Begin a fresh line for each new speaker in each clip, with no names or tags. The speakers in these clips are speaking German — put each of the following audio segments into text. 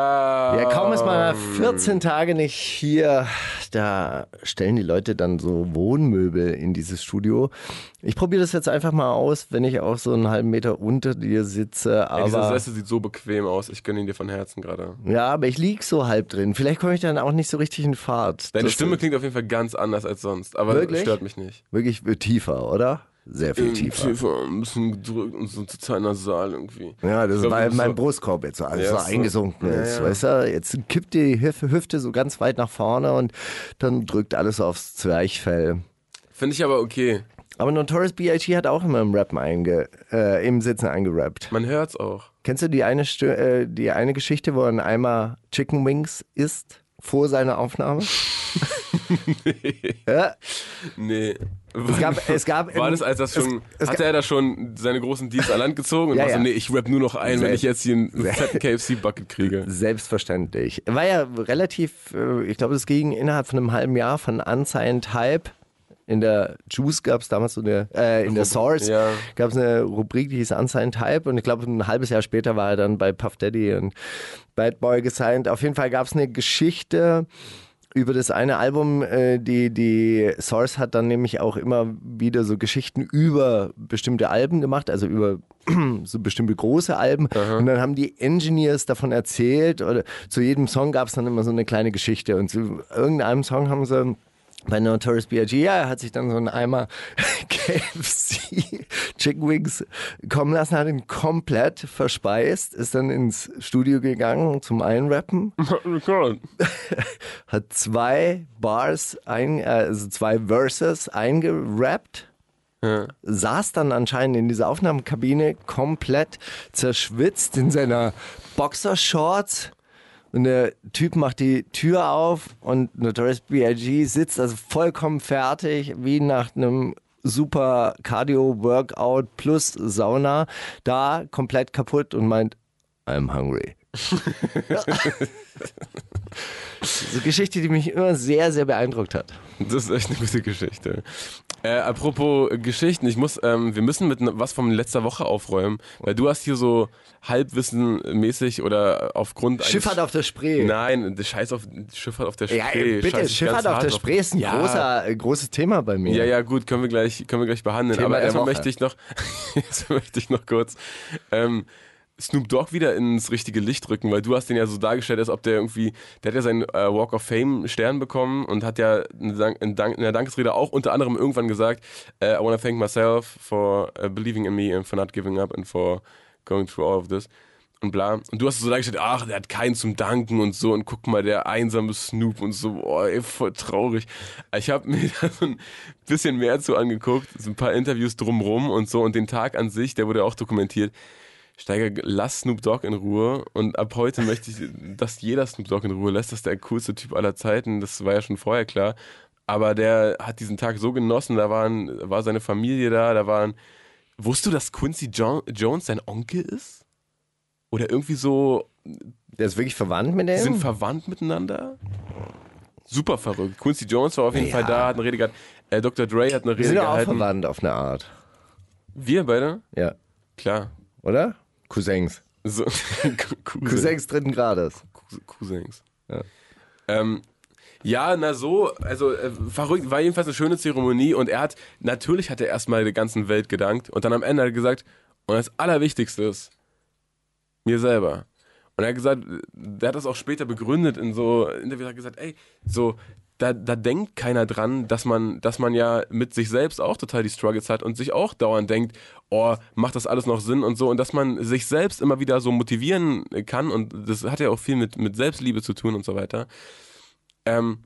Ja, kaum ist man 14 Tage nicht hier, da stellen die Leute dann so Wohnmöbel in dieses Studio. Ich probiere das jetzt einfach mal aus, wenn ich auch so einen halben Meter unter dir sitze.
Ey, dieser
Aber
Sessel sieht so bequem aus. Ich gönne ihn dir von Herzen gerade.
ja, aber ich lieg so halb drin. Vielleicht komme ich dann auch nicht so richtig in Fahrt.
Deine
Das
Stimme klingt auf jeden Fall ganz anders als sonst, aber
Wirklich?
stört mich nicht.
wirklich tiefer, oder? Sehr viel tiefer.
Tiefer, ein bisschen gedrückt und so total nasal irgendwie.
Ja, das
glaub,
weil
du
mein Brustkorb jetzt so alles
Ja,
so eingesunken
Ja,
ist.
ja.
Weißt du, jetzt kippt die Hüfte, so ganz weit nach vorne und dann drückt alles aufs Zwerchfell.
Finde ich aber okay.
Aber Notorious B.I.G. hat auch immer im Rappen einge, äh, im Sitzen eingerappt.
Man hört's auch.
Kennst du die eine, Stö äh, die eine Geschichte, wo er einen Eimer Chicken Wings isst vor seiner Aufnahme? ja,
Nee.
Es gab, es gab
War das, als das schon,
es, es
hatte er da schon seine großen Deals an Land gezogen und
Ja,
war so, nee, ich rap nur noch ein, wenn ich jetzt hier einen fetten KFC-Bucket kriege.
Selbstverständlich. War ja relativ, äh, ich glaube, es ging innerhalb von einem halben Jahr von Unsigned Hype. In der Juice gab es damals so eine, äh, in der Source
ja.
gab es eine Rubrik, die hieß Unsigned Hype und ich glaube, ein halbes Jahr später war er dann bei Puff Daddy und Bad Boy gesigned. Auf jeden Fall gab es eine Geschichte über das eine Album, äh, die, die Source hat dann nämlich auch immer wieder so Geschichten über bestimmte Alben gemacht, also über so bestimmte große Alben. Und dann haben die Engineers davon erzählt oder zu jedem Song gab es dann immer so eine kleine Geschichte. Und zu irgendeinem Song haben sie bei Notorious B.I.G. Ja, er hat sich dann so einen Eimer KFC Chicken Wings kommen lassen, hat ihn komplett verspeist, ist dann ins Studio gegangen zum Einrappen, hat zwei Bars, ein, äh, also zwei Verses eingerappt. Saß dann anscheinend in dieser Aufnahmekabine komplett zerschwitzt in seiner Boxershorts. Und der Typ macht die Tür auf und Notorious B.I.G. sitzt also vollkommen fertig, wie nach einem super Cardio-Workout plus Sauna, da komplett kaputt und meint, I'm hungry. so eine Geschichte, die mich immer sehr, sehr beeindruckt hat.
Das ist echt eine gute Geschichte. Äh, apropos Geschichten, ich muss, ähm, wir müssen mit ne- was von letzter Woche aufräumen, weil du hast hier so halbwissenmäßig oder aufgrund eines-
Schifffahrt auf der Spree.
Nein, Scheiß auf Schifffahrt auf der Spree.
Ja, ey, bitte,
Scheiß
Schifffahrt auf der. Spree ist ein
Ja.
großer, äh, großes Thema bei mir.
Ja, ja, gut, können wir gleich, können wir gleich behandeln.
Thema
Aber erstmal möchte ich noch, jetzt möchte ich noch kurz ähm, Snoop Dogg wieder ins richtige Licht rücken, weil du hast den ja so dargestellt, als ob der irgendwie, der hat ja seinen äh, Walk of Fame Stern bekommen und hat ja in, Dank, in, der Dankesrede auch unter anderem irgendwann gesagt, äh, I wanna thank myself for uh, believing in me and for not giving up and for going through all of this und bla. Und du hast so dargestellt, ach, der hat keinen zum Danken und so und guck mal, der einsame Snoop und so, oh, ey, voll traurig. Ich habe mir da so ein bisschen mehr zu angeguckt, so ein paar Interviews drumrum und so und den Tag an sich, der wurde auch dokumentiert. Steiger, lass Snoop Dogg in Ruhe und ab heute möchte ich, dass jeder Snoop Dogg in Ruhe lässt. Das ist der coolste Typ aller Zeiten, das war ja schon vorher klar. Aber der hat diesen Tag so genossen, da waren, war seine Familie da, da waren, wusstest du, dass Quincy jo Jones sein Onkel ist? Oder irgendwie so,
Der ist wirklich verwandt mit dem?
sind verwandt miteinander? Super verrückt. Quincy Jones war auf jeden
Ja.
Fall da, hat eine Rede gehabt. Äh, Dr. Dre hat eine
Wir
Rede
sind ja auch
gehalten.
verwandt auf eine Art.
Wir beide?
Ja.
Klar.
Oder? Cousins.
So, Cousin.
Cousins dritten Grades.
Cous- Cousins.
Ja.
Ähm, ja, na so, also äh, verrückt, war jedenfalls eine schöne Zeremonie und er hat, natürlich hat er erstmal der ganzen Welt gedankt und dann am Ende hat er gesagt, und das Allerwichtigste ist, mir selber. Und er hat gesagt, der hat das auch später begründet in so Interviews, hat gesagt, ey, so, da, da denkt keiner dran, dass man, dass man ja mit sich selbst auch total die Struggles hat und sich auch dauernd denkt, oh, macht das alles noch Sinn und so und dass man sich selbst immer wieder so motivieren kann und das hat ja auch viel mit, mit Selbstliebe zu tun und so weiter. Ähm,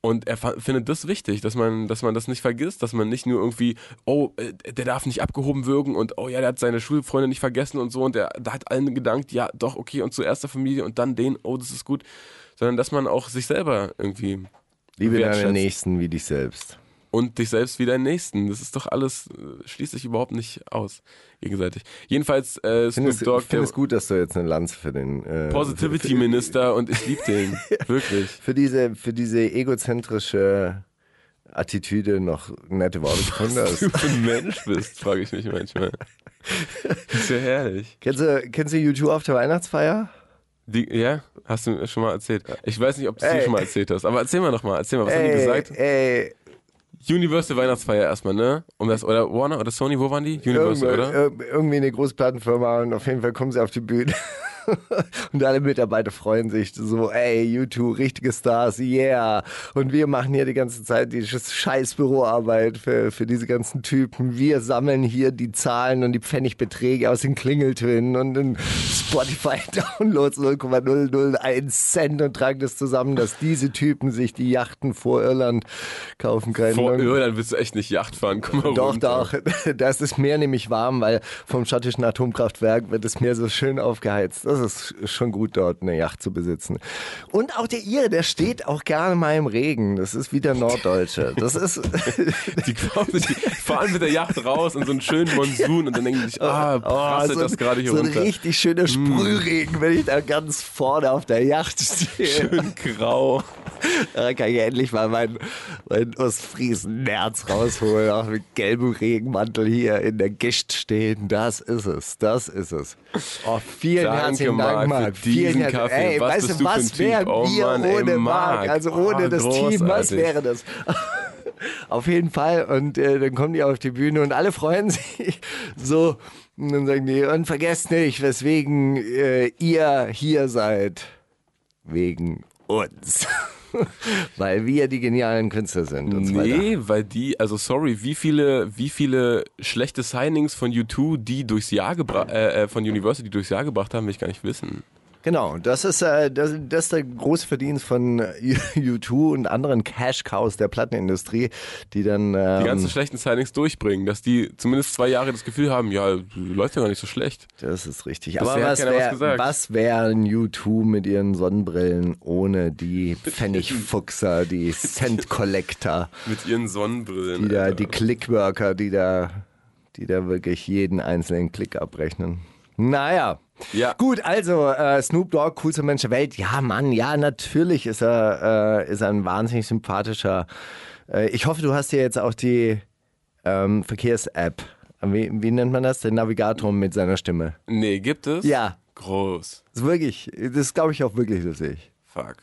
und er findet das wichtig, dass man, dass man das nicht vergisst, dass man nicht nur irgendwie, oh, äh, der darf nicht abgehoben wirken und oh ja, der hat seine Schulfreunde nicht vergessen und so und der, da hat allen gedankt, ja, doch, okay, und zuerst der Familie und dann den, oh, das ist gut, sondern dass man auch sich selber irgendwie
Liebe deinen. Nächsten wie dich selbst.
und dich selbst wie deinen Nächsten. Das ist doch alles, äh, schließt sich überhaupt nicht aus, gegenseitig. Jedenfalls äh, Snoop Dogg,
ich finde es gut, dass du jetzt eine Lanze für den äh,
Positivity-Minister und ich liebe den. Wirklich.
für diese, für diese egozentrische Attitüde noch nette Worte gefunden hast.
du für ein Mensch bist, frage ich mich manchmal. Das ist ja herrlich.
Kennst du, kennst du YouTube auf der Weihnachtsfeier?
Die, ja, hast du mir schon mal erzählt. Ich weiß nicht, ob du es
Ey.
schon mal erzählt hast, aber erzähl mal noch mal. Erzähl mal, was haben die gesagt?
ey,
Universal Weihnachtsfeier erstmal, ne? Um das, oder Warner oder Sony, wo waren die? Universal,
irgendwo-
oder?
ir- irgendwie eine Großplattenfirma und auf jeden Fall kommen sie auf die Bühne. Und alle Mitarbeiter freuen sich so, ey, YouTube, richtige Stars, yeah. Und wir machen hier die ganze Zeit die scheiß Büroarbeit für, für diese ganzen Typen. Wir sammeln hier die Zahlen und die Pfennigbeträge aus den Klingeltönen und den Spotify-Downloads 0,001 Cent und tragen das zusammen, dass diese Typen sich die Yachten vor Irland kaufen können.
Vor Irland willst du echt nicht Yacht fahren. Komm mal
doch,
runter.
doch. Da ist das Meer nämlich warm, weil vom schottischen Atomkraftwerk wird das Meer so schön aufgeheizt. Das ist schon gut, dort eine Yacht zu besitzen. Und auch der Ire, der steht auch gerne mal im Regen. Das ist wie der Norddeutsche. Das ist.
Die, sich, die fahren mit der Yacht raus in so einen schönen Monsun und dann denken die sich, ah, prasselt
so,
das gerade hier
so ein
runter. Mm.
richtig schöner Sprühregen, wenn ich da ganz vorne auf der Yacht stehe.
Schön grau.
Da kann ich endlich mal meinen, meinen Ostfriesen-Nerz rausholen, auch mit gelbem Regenmantel hier in der Gischt stehen. Das ist es, das ist es. Oh, vielen
Danke,
herzlichen Dank, Marc.
für
Vielen
diesen Kaffee.
Ey,
Was
weißt du, was wären
Oh
wir
Mann, ey,
ohne Marc?
Marc.
Also ohne
Oh,
das Team, was
großartig.
wäre das? Auf jeden Fall. Und äh, dann kommen die auf die Bühne und alle freuen sich so. Und dann sagen die, und vergesst nicht, weswegen äh, ihr hier seid. Wegen uns. Weil wir die genialen Künstler sind und so weiter.
Nee, weil die, also sorry, wie viele, wie viele schlechte Signings von U2, die durchs Jahr gebracht, äh, äh, von Universal, die durchs Jahr gebracht haben, will ich gar nicht wissen.
Genau, das ist, äh, das, das ist der große Verdienst von äh, U2 und anderen Cash-Cows der Plattenindustrie, die dann... Ähm,
Die ganzen schlechten Signings durchbringen, dass die zumindest zwei Jahre das Gefühl haben, ja, läuft ja gar nicht so schlecht.
Das ist richtig. Aber was
keiner was
wäre
gesagt.
was wär ein U2 mit ihren Sonnenbrillen ohne die Pfennigfuchser, die Cent-Collector,
Mit ihren Sonnenbrillen.
die da, die Clickworker, die da, die da wirklich jeden einzelnen Klick abrechnen. Naja.
Ja.
Gut, also äh, Snoop Dogg, coolster Mensch der Welt. Ja, Mann, ja, natürlich ist er, äh, ist er ein wahnsinnig sympathischer. Äh, ich hoffe, du hast dir jetzt auch die ähm, Verkehrs-App. Wie, wie nennt man das? Den Navigator mit seiner Stimme.
Nee, gibt es?
Ja.
Groß.
Das ist wirklich, das glaube ich auch wirklich lustig.
Fuck.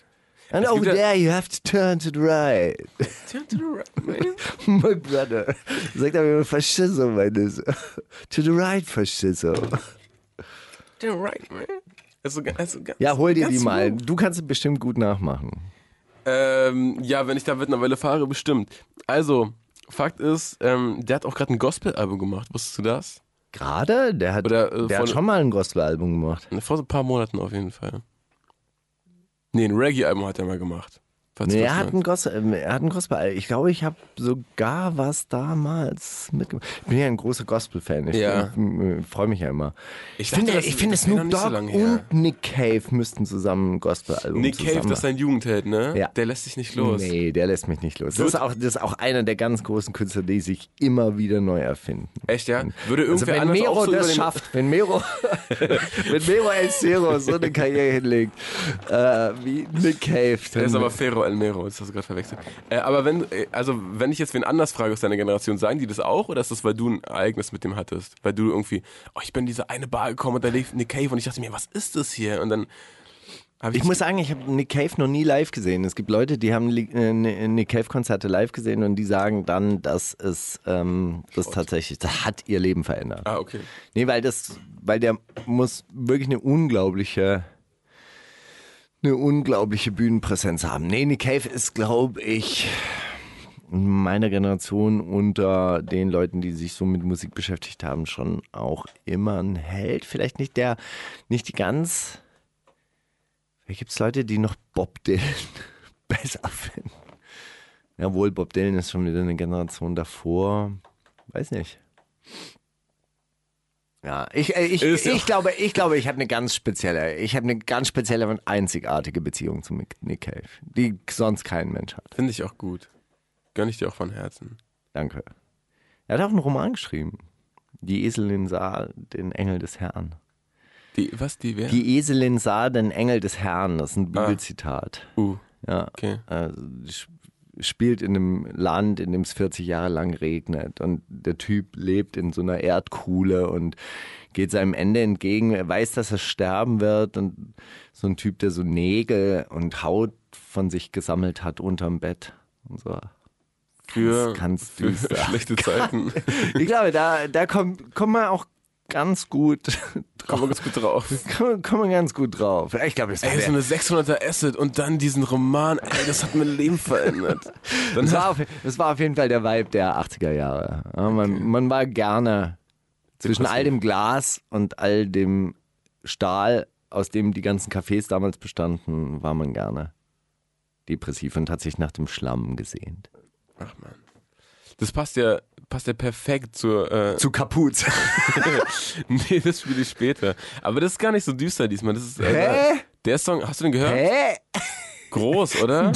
And
Es
over
ja-
there you have to turn to the right. My brother. Sagt aber immer Faschisso, meine so. To the right, Faschisso.
right, man. Also, also ganz,
Ja, hol dir
ganz
die mal. Du kannst es bestimmt gut nachmachen.
Ähm, ja, wenn ich da mittlerweile fahre, bestimmt. Also, Fakt ist, ähm, der hat auch gerade ein Gospel-Album gemacht. Wusstest du das?
Gerade? Der hat,
Oder, äh,
der hat schon mal ein Gospel-Album gemacht.
Vor so ein paar Monaten auf jeden Fall. Nee, ein Reggae-Album hat er mal gemacht. Falls
Nee, er hat,
meinst.
ein Gospel, ähm, er hat ein Gospel. Ich glaube, ich habe sogar was damals mitgemacht. Ich bin ja ein großer Gospel-Fan. Ich
Ja.
freue mich ja immer.
Ich
Ich, finde, ich finde Snoop
so
Dogg
her.
und Nick Cave müssten zusammen ein Gospel-Album
Nick
zusammen
Cave, das ist sein Jugendheld, ne?
Ja.
Der lässt sich nicht los.
Nee, der lässt mich nicht los. Das ist, auch, das ist auch einer der ganz großen Künstler, die sich immer wieder neu erfinden.
Echt, ja? Würde
Also
irgendwer
wenn
anders
Mero
auch so
das schafft, wenn Mero, wenn Mero El Zero so eine Karriere hinlegt, äh, wie Nick Cave,
Der ist aber Ferro El Mero, das hast du gerade verwechselt. Äh, aber wenn, äh, also wenn ich jetzt wen anders frage aus deiner Generation, sagen die das auch oder ist das, weil du ein Ereignis mit dem hattest? Weil du irgendwie, oh, ich bin in diese eine Bar gekommen und da lief Nick Cave und ich dachte mir, was ist das hier? Und dann habe ich,
ich muss sagen, ich habe Nick Cave noch nie live gesehen. Es gibt Leute, die haben Li- äh, Nick Cave Konzerte live gesehen und die sagen dann, dass es ähm, das tatsächlich, das hat ihr Leben verändert.
Ah, okay.
Nee, weil das, weil der muss wirklich eine unglaubliche, eine unglaubliche Bühnenpräsenz haben. Nee, Nick Cave ist, glaube ich, in meiner Generation unter den Leuten, die sich so mit Musik beschäftigt haben, schon auch immer ein Held. Vielleicht nicht der, nicht die ganz. Vielleicht gibt es Leute, die noch Bob Dylan besser finden. Jawohl, Bob Dylan ist schon wieder eine Generation davor. Weiß nicht. Ja, ich, äh, ich, ich
auch-
glaube, ich glaube, ich habe eine ganz spezielle, ich habe eine ganz spezielle und einzigartige Beziehung zu Nick Cave, die sonst kein Mensch hat.
Finde ich auch gut. Gönn ich dir auch von Herzen.
Danke. Er hat auch einen Roman geschrieben. Die Eselin sah den Engel des Herrn.
Die, was, die wer?
Die Eselin sah den Engel des Herrn. Das ist ein Bibelzitat.
Uh,
Ja.
okay.
Also, spielt in einem Land, in dem es 40 Jahre lang regnet und der Typ lebt in so einer Erdkuhle und geht seinem Ende entgegen. Er weiß, dass er sterben wird und so ein Typ, der so Nägel und Haut von sich gesammelt hat unterm Bett und so.
Für,
ganz
für
düster.
schlechte Zeiten.
Ich glaube, da, da kommt, kommt man auch ganz gut,
wir ganz gut drauf.
kommt, kommt man ganz gut drauf. Ich glaube, das,
Ey, so eine 600er Asset und dann diesen Roman, ey, das hat mein Leben verändert.
Das, war auf, das war auf jeden Fall der Vibe der 80er Jahre. Ja, man, man war gerne zwischen all dem Glas und all dem Stahl, aus dem die ganzen Cafés damals bestanden, war man gerne depressiv und hat sich nach dem Schlamm gesehnt.
Ach man. Das passt ja, passt ja perfekt zur. Äh,
Zu Kapuz.
nee, das spiele ich später. Aber das ist gar nicht so düster diesmal. Das ist, äh,
Hä?
Der Song, hast du den gehört?
Hä?
Groß, oder?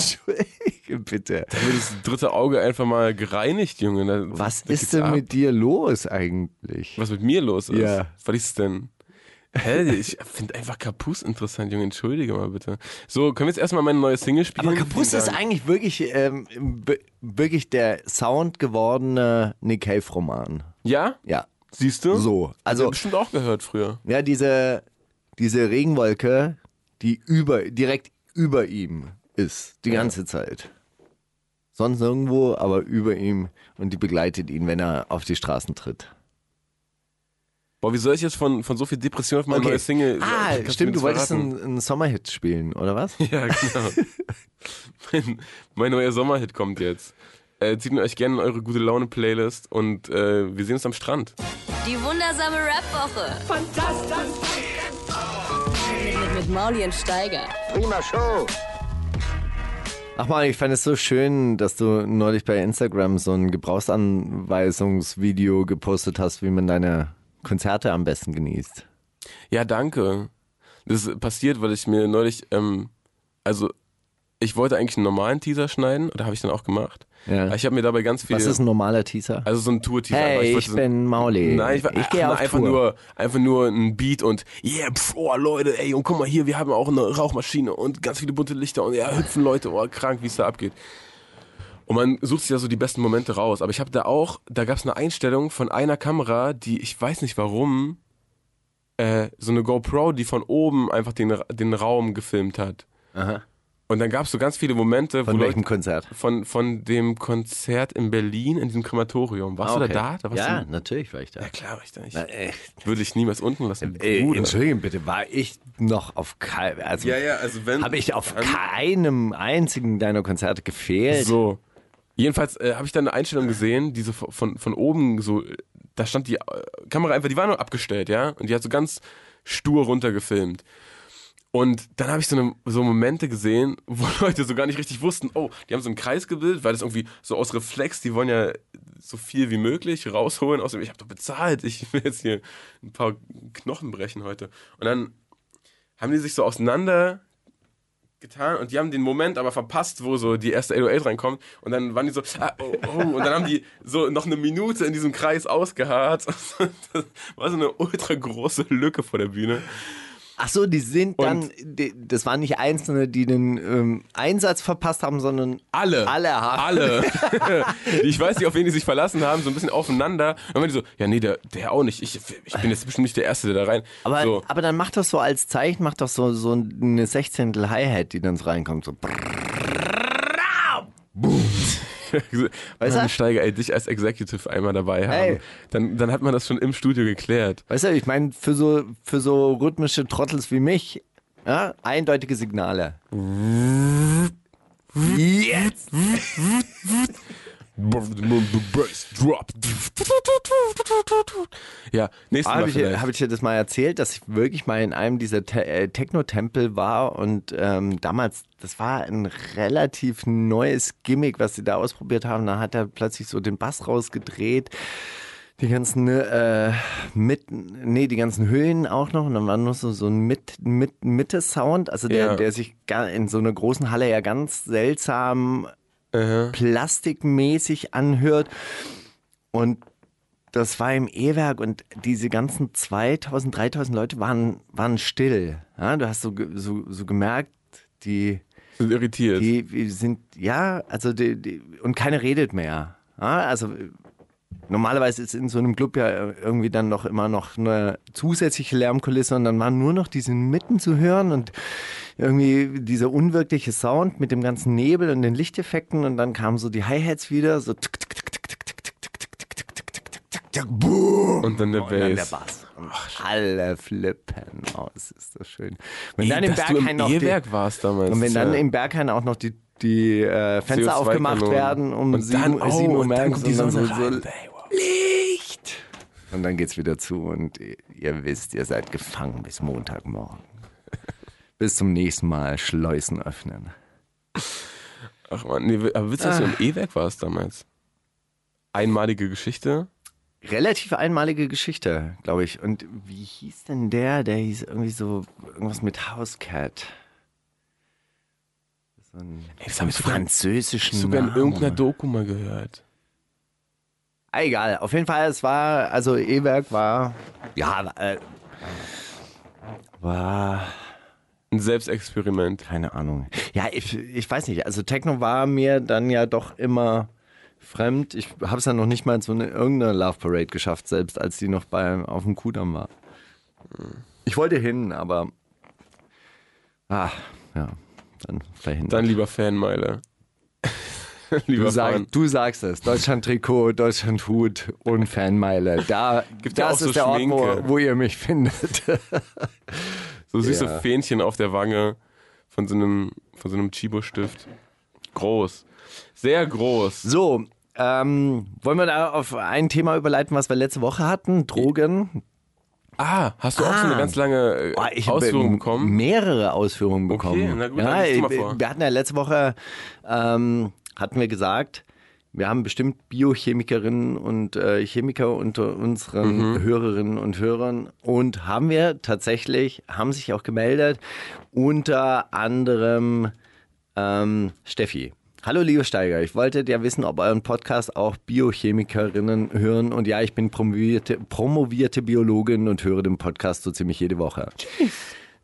Bitte.
Da wird das dritte Auge einfach mal gereinigt, Junge. Da,
Was
da
ist denn
ab.
mit dir los eigentlich?
Was mit mir los ist?
Ja.
Was ist denn? Hä, ich finde einfach Kapus interessant, Junge. Entschuldige mal bitte. So, können wir jetzt erstmal meine neue Single spielen?
Aber
Vielen
ist eigentlich wirklich, ähm, wirklich der Sound gewordene Nick Cave-Roman.
Ja?
Ja,
Siehst du?
so.
Also
Also,
bestimmt auch gehört früher.
ja, diese, diese Regenwolke, die über, direkt über ihm ist, die ganze Zeit. Sonst irgendwo, aber über ihm und die begleitet ihn, wenn er auf die Straßen tritt.
Boah, wie soll ich jetzt von, von so viel Depression auf meine neue Single.
Ah,
mir
stimmt, du wolltest einen, einen Sommerhit spielen, oder was?
Ja, genau. mein, mein neuer Sommerhit kommt jetzt. Äh, zieht mir euch gerne in eure gute Laune-Playlist und äh, wir sehen uns am Strand.
Die wundersame Rap-Woche. Fantastisch. Mit, mit, mit Mauli und Steiger.
Ach mal, ich fand es so schön, dass du neulich bei Instagram so ein Gebrauchsanweisungsvideo gepostet hast, wie man deine Konzerte am besten genießt.
Ja, danke. Das ist passiert, weil ich mir neulich, ähm, also ich wollte eigentlich einen normalen Teaser schneiden, oder habe ich dann auch gemacht.
Ja.
Ich habe mir dabei ganz viel.
Was ist ein normaler Teaser?
also so ein Tour-Teaser.
hey, ich
so-
bin Mauli.
Nein, ich, war,
ich gehe auf
einfach
Tour.
nur, einfach nur ein Beat und yeah, pf, oh Leute, ey, und guck mal hier, wir haben auch eine Rauchmaschine und ganz viele bunte Lichter und ja, hüpfen Leute, oh krank, wie es da abgeht. Und man sucht sich ja so die besten Momente raus. Aber ich habe da auch, da gab es eine Einstellung von einer Kamera, die, ich weiß nicht warum, äh, so eine GoPro, die von oben einfach den, den Raum gefilmt hat.
Aha.
Und dann gab es so ganz viele Momente,
Von welchem
Leute,
Konzert?
von, von dem Konzert in Berlin, in diesem Krematorium. Warst
Ah,
du
okay.
da? da warst
ja,
du,
natürlich war ich da.
ja klar, war ich da. Ich,
Na, äh,
würde ich niemals unten lassen.
äh,
Bruder.
Entschuldigung bitte, war ich noch auf keinem, also
Ja, ja, also wenn.
habe ich auf keinem einzigen deiner Konzerte gefehlt?
So. Jedenfalls äh, habe ich dann eine Einstellung gesehen, die so von, von, oben so, da stand die äh, Kamera einfach, die war nur abgestellt, ja, und die hat so ganz stur runtergefilmt. Und dann habe ich so, eine, so Momente gesehen, wo Leute so gar nicht richtig wussten, oh, die haben so einen Kreis gebildet, weil das irgendwie so aus Reflex, die wollen ja so viel wie möglich rausholen. Außerdem, ich habe doch bezahlt, ich will jetzt hier ein paar Knochen brechen heute. Und dann haben die sich so auseinander getan und die haben den Moment aber verpasst, wo so die erste 808 reinkommt und dann waren die so, ah, oh, oh, und dann haben die so noch eine Minute in diesem Kreis ausgeharrt. Das war so eine ultra große Lücke vor der Bühne.
Ach so, die sind dann,
Und-
die, das waren nicht Einzelne, die den ähm, Einsatz verpasst haben, sondern
Alle.
Alle haben.
Alle. ich weiß nicht, auf wen die sich verlassen haben, so ein bisschen aufeinander. Und dann waren die so, ja, nee, der, der auch nicht. Ich, ich bin jetzt bestimmt nicht der Erste, der da rein.
Aber,
so.
aber dann macht das so als Zeichen, macht doch so, so eine Sechzehntel Hi-Hat, die dann so reinkommt. So.
Weißt
du?
Steiger, ey, dich als Executive einmal dabei haben.
Ey.
Dann, dann hat man das schon im Studio geklärt.
Weißt du, ich meine, für so, für so rhythmische Trottels wie mich, ja, eindeutige Signale. Jetzt!
Bass Drop. Ja, nächstes Mal
Habe ich, hab ich dir das mal erzählt, dass ich wirklich mal in einem dieser Te äh, Techno-Tempel war und ähm, damals, das war ein relativ neues Gimmick, was sie da ausprobiert haben. Da hat er plötzlich so den Bass rausgedreht. Die ganzen äh, mit, nee, die ganzen Höhen auch noch und dann war nur so, so ein mit, mit, Mitte-Sound, also der,
Ja.
der sich in so einer großen Halle ja ganz seltsam plastikmäßig anhört. Und das war im E-Werk und diese ganzen 2000, 3000 Leute waren, waren still. Ja, du hast so, so, so gemerkt, die,
sind irritiert.
Die sind, ja, also die, die, und keiner redet mehr. Ja, also normalerweise ist in so einem Club ja irgendwie dann noch immer noch eine zusätzliche Lärmkulisse und dann waren nur noch diese Mitten zu hören und irgendwie dieser unwirkliche Sound mit dem ganzen Nebel und den Lichteffekten und dann kamen so die Hi-Hats wieder, so
und dann der Bass.
Und alle flippen aus, ist das schön. Wenn
Ey,
dann im Berghain noch die,
warst damals.
und wenn dann
ja
im Berghain auch noch die, die äh, Fenster
CO2
aufgemacht
Kanonen.
werden um
und
sieben,
dann,
Uhr- sieben
oh,
Uhr
und dann die
und dann
Sonne
so,
rein.
so. Licht. Und dann geht's wieder zu und ihr- ihr wisst, ihr seid gefangen bis Montagmorgen. bis zum nächsten Mal Schleusen öffnen.
Ach man, nee, aber witzig, dass du im
Ah.
E-Werk warst damals. Einmalige Geschichte.
Relativ einmalige Geschichte, glaube ich. Und wie hieß denn der? Der hieß irgendwie so irgendwas mit Housecat. So ein
Ey, das habe ich
französischen
sogar in irgendeiner Doku mal gehört.
Ah, Egal, auf jeden Fall, es war, also E-Werk war, ja, äh, war,
Ein Selbstexperiment.
keine Ahnung. Ja, ich, ich weiß nicht, also Techno war mir dann ja doch immer fremd. Ich habe es ja noch nicht mal so eine irgendeine Love Parade geschafft, selbst als die noch bei, auf dem Kudamm war. Ich wollte hin, aber, ah, ja, dann verhindert.
Dann lieber Fanmeile. lieber
Du, sag, du sagst es. Deutschland-Trikot, Deutschland-Hut und Fanmeile. Da,
Gibt ja auch so
ist der Ort, wo, wo ihr mich findet.
So süße
Ja.
Fähnchen auf der Wange von so einem, von so einem Chibo-Stift. Groß. Sehr groß.
So, ähm, wollen wir da auf ein Thema überleiten, was wir letzte Woche hatten? Drogen.
Ah, hast du auch so eine
Ah.
ganz lange
Oh, ich habe
Ausführung bekommen?
mehrere Ausführungen bekommen.
na gut,
ja,
dann lies du mal
wir-
vor.
Wir hatten ja letzte Woche, ähm, hatten wir gesagt, wir haben bestimmt Biochemikerinnen und äh, Chemiker unter unseren
Mhm.
Hörerinnen und Hörern und haben wir tatsächlich, haben sich auch gemeldet, unter anderem ähm, Steffi. Hallo liebe Steiger, ich wollte ja wissen, ob euren Podcast auch Biochemikerinnen hören. Und ja, ich bin promovierte, promovierte Biologin und höre den Podcast so ziemlich jede Woche.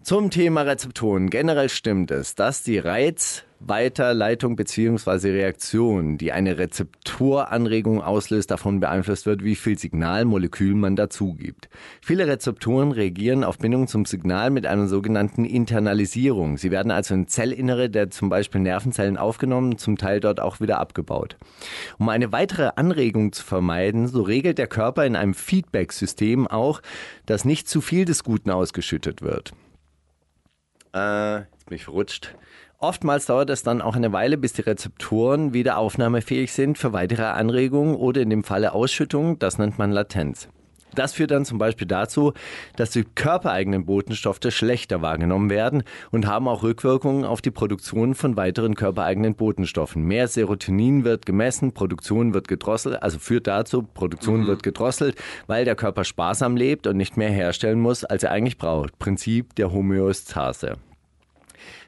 Zum Thema Rezeptoren. Generell stimmt es, dass die Reizweiterleitung bzw. Reaktion, die eine Rezeptoranregung auslöst, davon beeinflusst wird, wie viel Signalmolekül man dazu gibt. Viele Rezeptoren reagieren auf Bindung zum Signal mit einer sogenannten Internalisierung. Sie werden also in Zellinnere der zum Beispiel Nervenzellen aufgenommen, zum Teil dort auch wieder abgebaut. Um eine weitere Anregung zu vermeiden, so regelt der Körper in einem Feedback-System auch, dass nicht zu viel des Guten ausgeschüttet wird. Äh, jetzt bin ich verrutscht. Oftmals dauert es dann auch eine Weile, bis die Rezeptoren wieder aufnahmefähig sind für weitere Anregungen oder in dem Falle Ausschüttung. Das nennt man Latenz. Das führt dann zum Beispiel dazu, dass die körpereigenen Botenstoffe schlechter wahrgenommen werden und haben auch Rückwirkungen auf die Produktion von weiteren körpereigenen Botenstoffen. Mehr Serotonin wird gemessen, Produktion wird gedrosselt, also führt dazu, Produktion wird gedrosselt, weil der Körper sparsam lebt und nicht mehr herstellen muss, als er eigentlich braucht. Prinzip der Homöostase.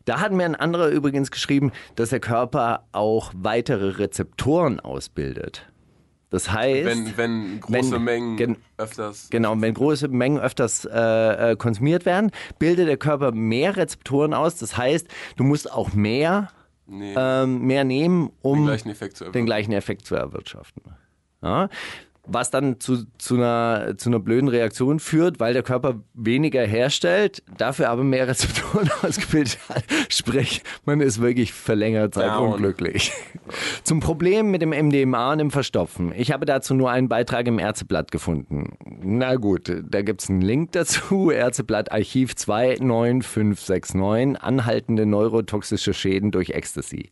Da hat mir ein anderer übrigens geschrieben, dass der Körper auch weitere Rezeptoren ausbildet. Das heißt,
Wenn, wenn große
wenn-
Mengen
gen-
öfters.
Genau, wenn große Mengen öfters äh, äh, konsumiert werden, bildet der Körper mehr Rezeptoren aus. Das heißt, du musst auch mehr,
Nee,
ähm, mehr nehmen, um
den gleichen Effekt zu
den
erwirken.
gleichen Effekt zu erwirtschaften. Ja? Was dann zu, zu, einer, zu einer blöden Reaktion führt, weil der Körper weniger herstellt, dafür aber mehr Rezeptoren ausgebildet hat. Sprich, man ist wirklich verlängert Zeit
Down.
unglücklich. Zum Problem mit dem MDMA und dem Verstopfen. Ich habe dazu nur einen Beitrag im Ärzteblatt gefunden. Na gut, da gibt's einen Link dazu. Ärzteblatt Archiv 29569, anhaltende neurotoxische Schäden durch Ecstasy.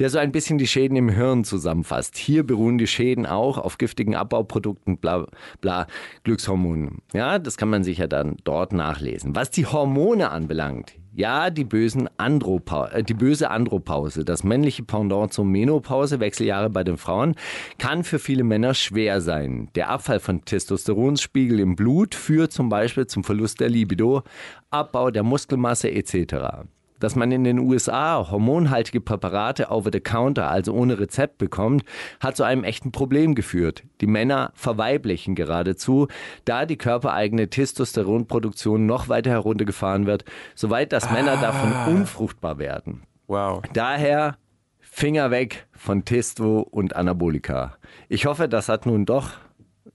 Der so ein bisschen die Schäden im Hirn zusammenfasst. Hier beruhen die Schäden auch auf giftigen Abbauprodukten, bla, bla, Glückshormonen. Ja, das kann man sich ja dann dort nachlesen. Was die Hormone anbelangt, ja, die, bösen Andropa äh, die böse Andropause, das männliche Pendant zur Menopause, Wechseljahre bei den Frauen, kann für viele Männer schwer sein. Der Abfall von Testosteronspiegel im Blut führt zum Beispiel zum Verlust der Libido, Abbau der Muskelmasse etc. Dass man in den USA hormonhaltige Präparate over the counter, also ohne Rezept bekommt, hat zu einem echten Problem geführt. Die Männer verweiblichen geradezu, da die körpereigene Testosteronproduktion noch weiter heruntergefahren wird, soweit dass Männer davon unfruchtbar werden.
Wow.
Daher Finger weg von Testo und Anabolika. Ich hoffe, das hat nun doch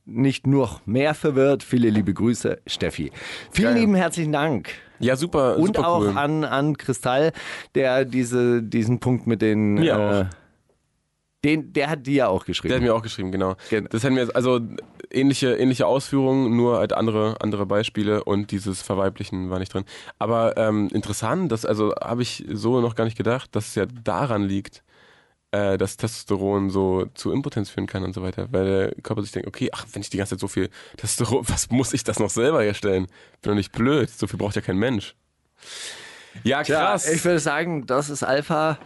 nicht nur mehr verwirrt. Viele liebe Grüße, Steffi. Vielen
Geil.
lieben herzlichen Dank.
Ja, super.
Und
super
auch
cool.
an, an Kristall, der diese, diesen Punkt mit den.
Mir
äh,
auch.
Den, der hat dir ja auch
Der
geschrieben.
hat mir auch geschrieben, genau.
Gen-
Das hätten wir jetzt, also ähnliche, ähnliche Ausführungen, nur halt andere, andere Beispiele und dieses Verweiblichen war nicht drin. Aber ähm, interessant, das also habe ich so noch gar nicht gedacht, dass es ja daran liegt, äh, dass Testosteron so zu Impotenz führen kann und so weiter. Weil der Körper sich denkt, okay, ach, wenn ich die ganze Zeit so viel Testosteron, was muss ich das noch selber herstellen? Bin doch nicht blöd, so viel braucht ja kein Mensch. Ja, krass.
ich würde sagen, das ist Alpha.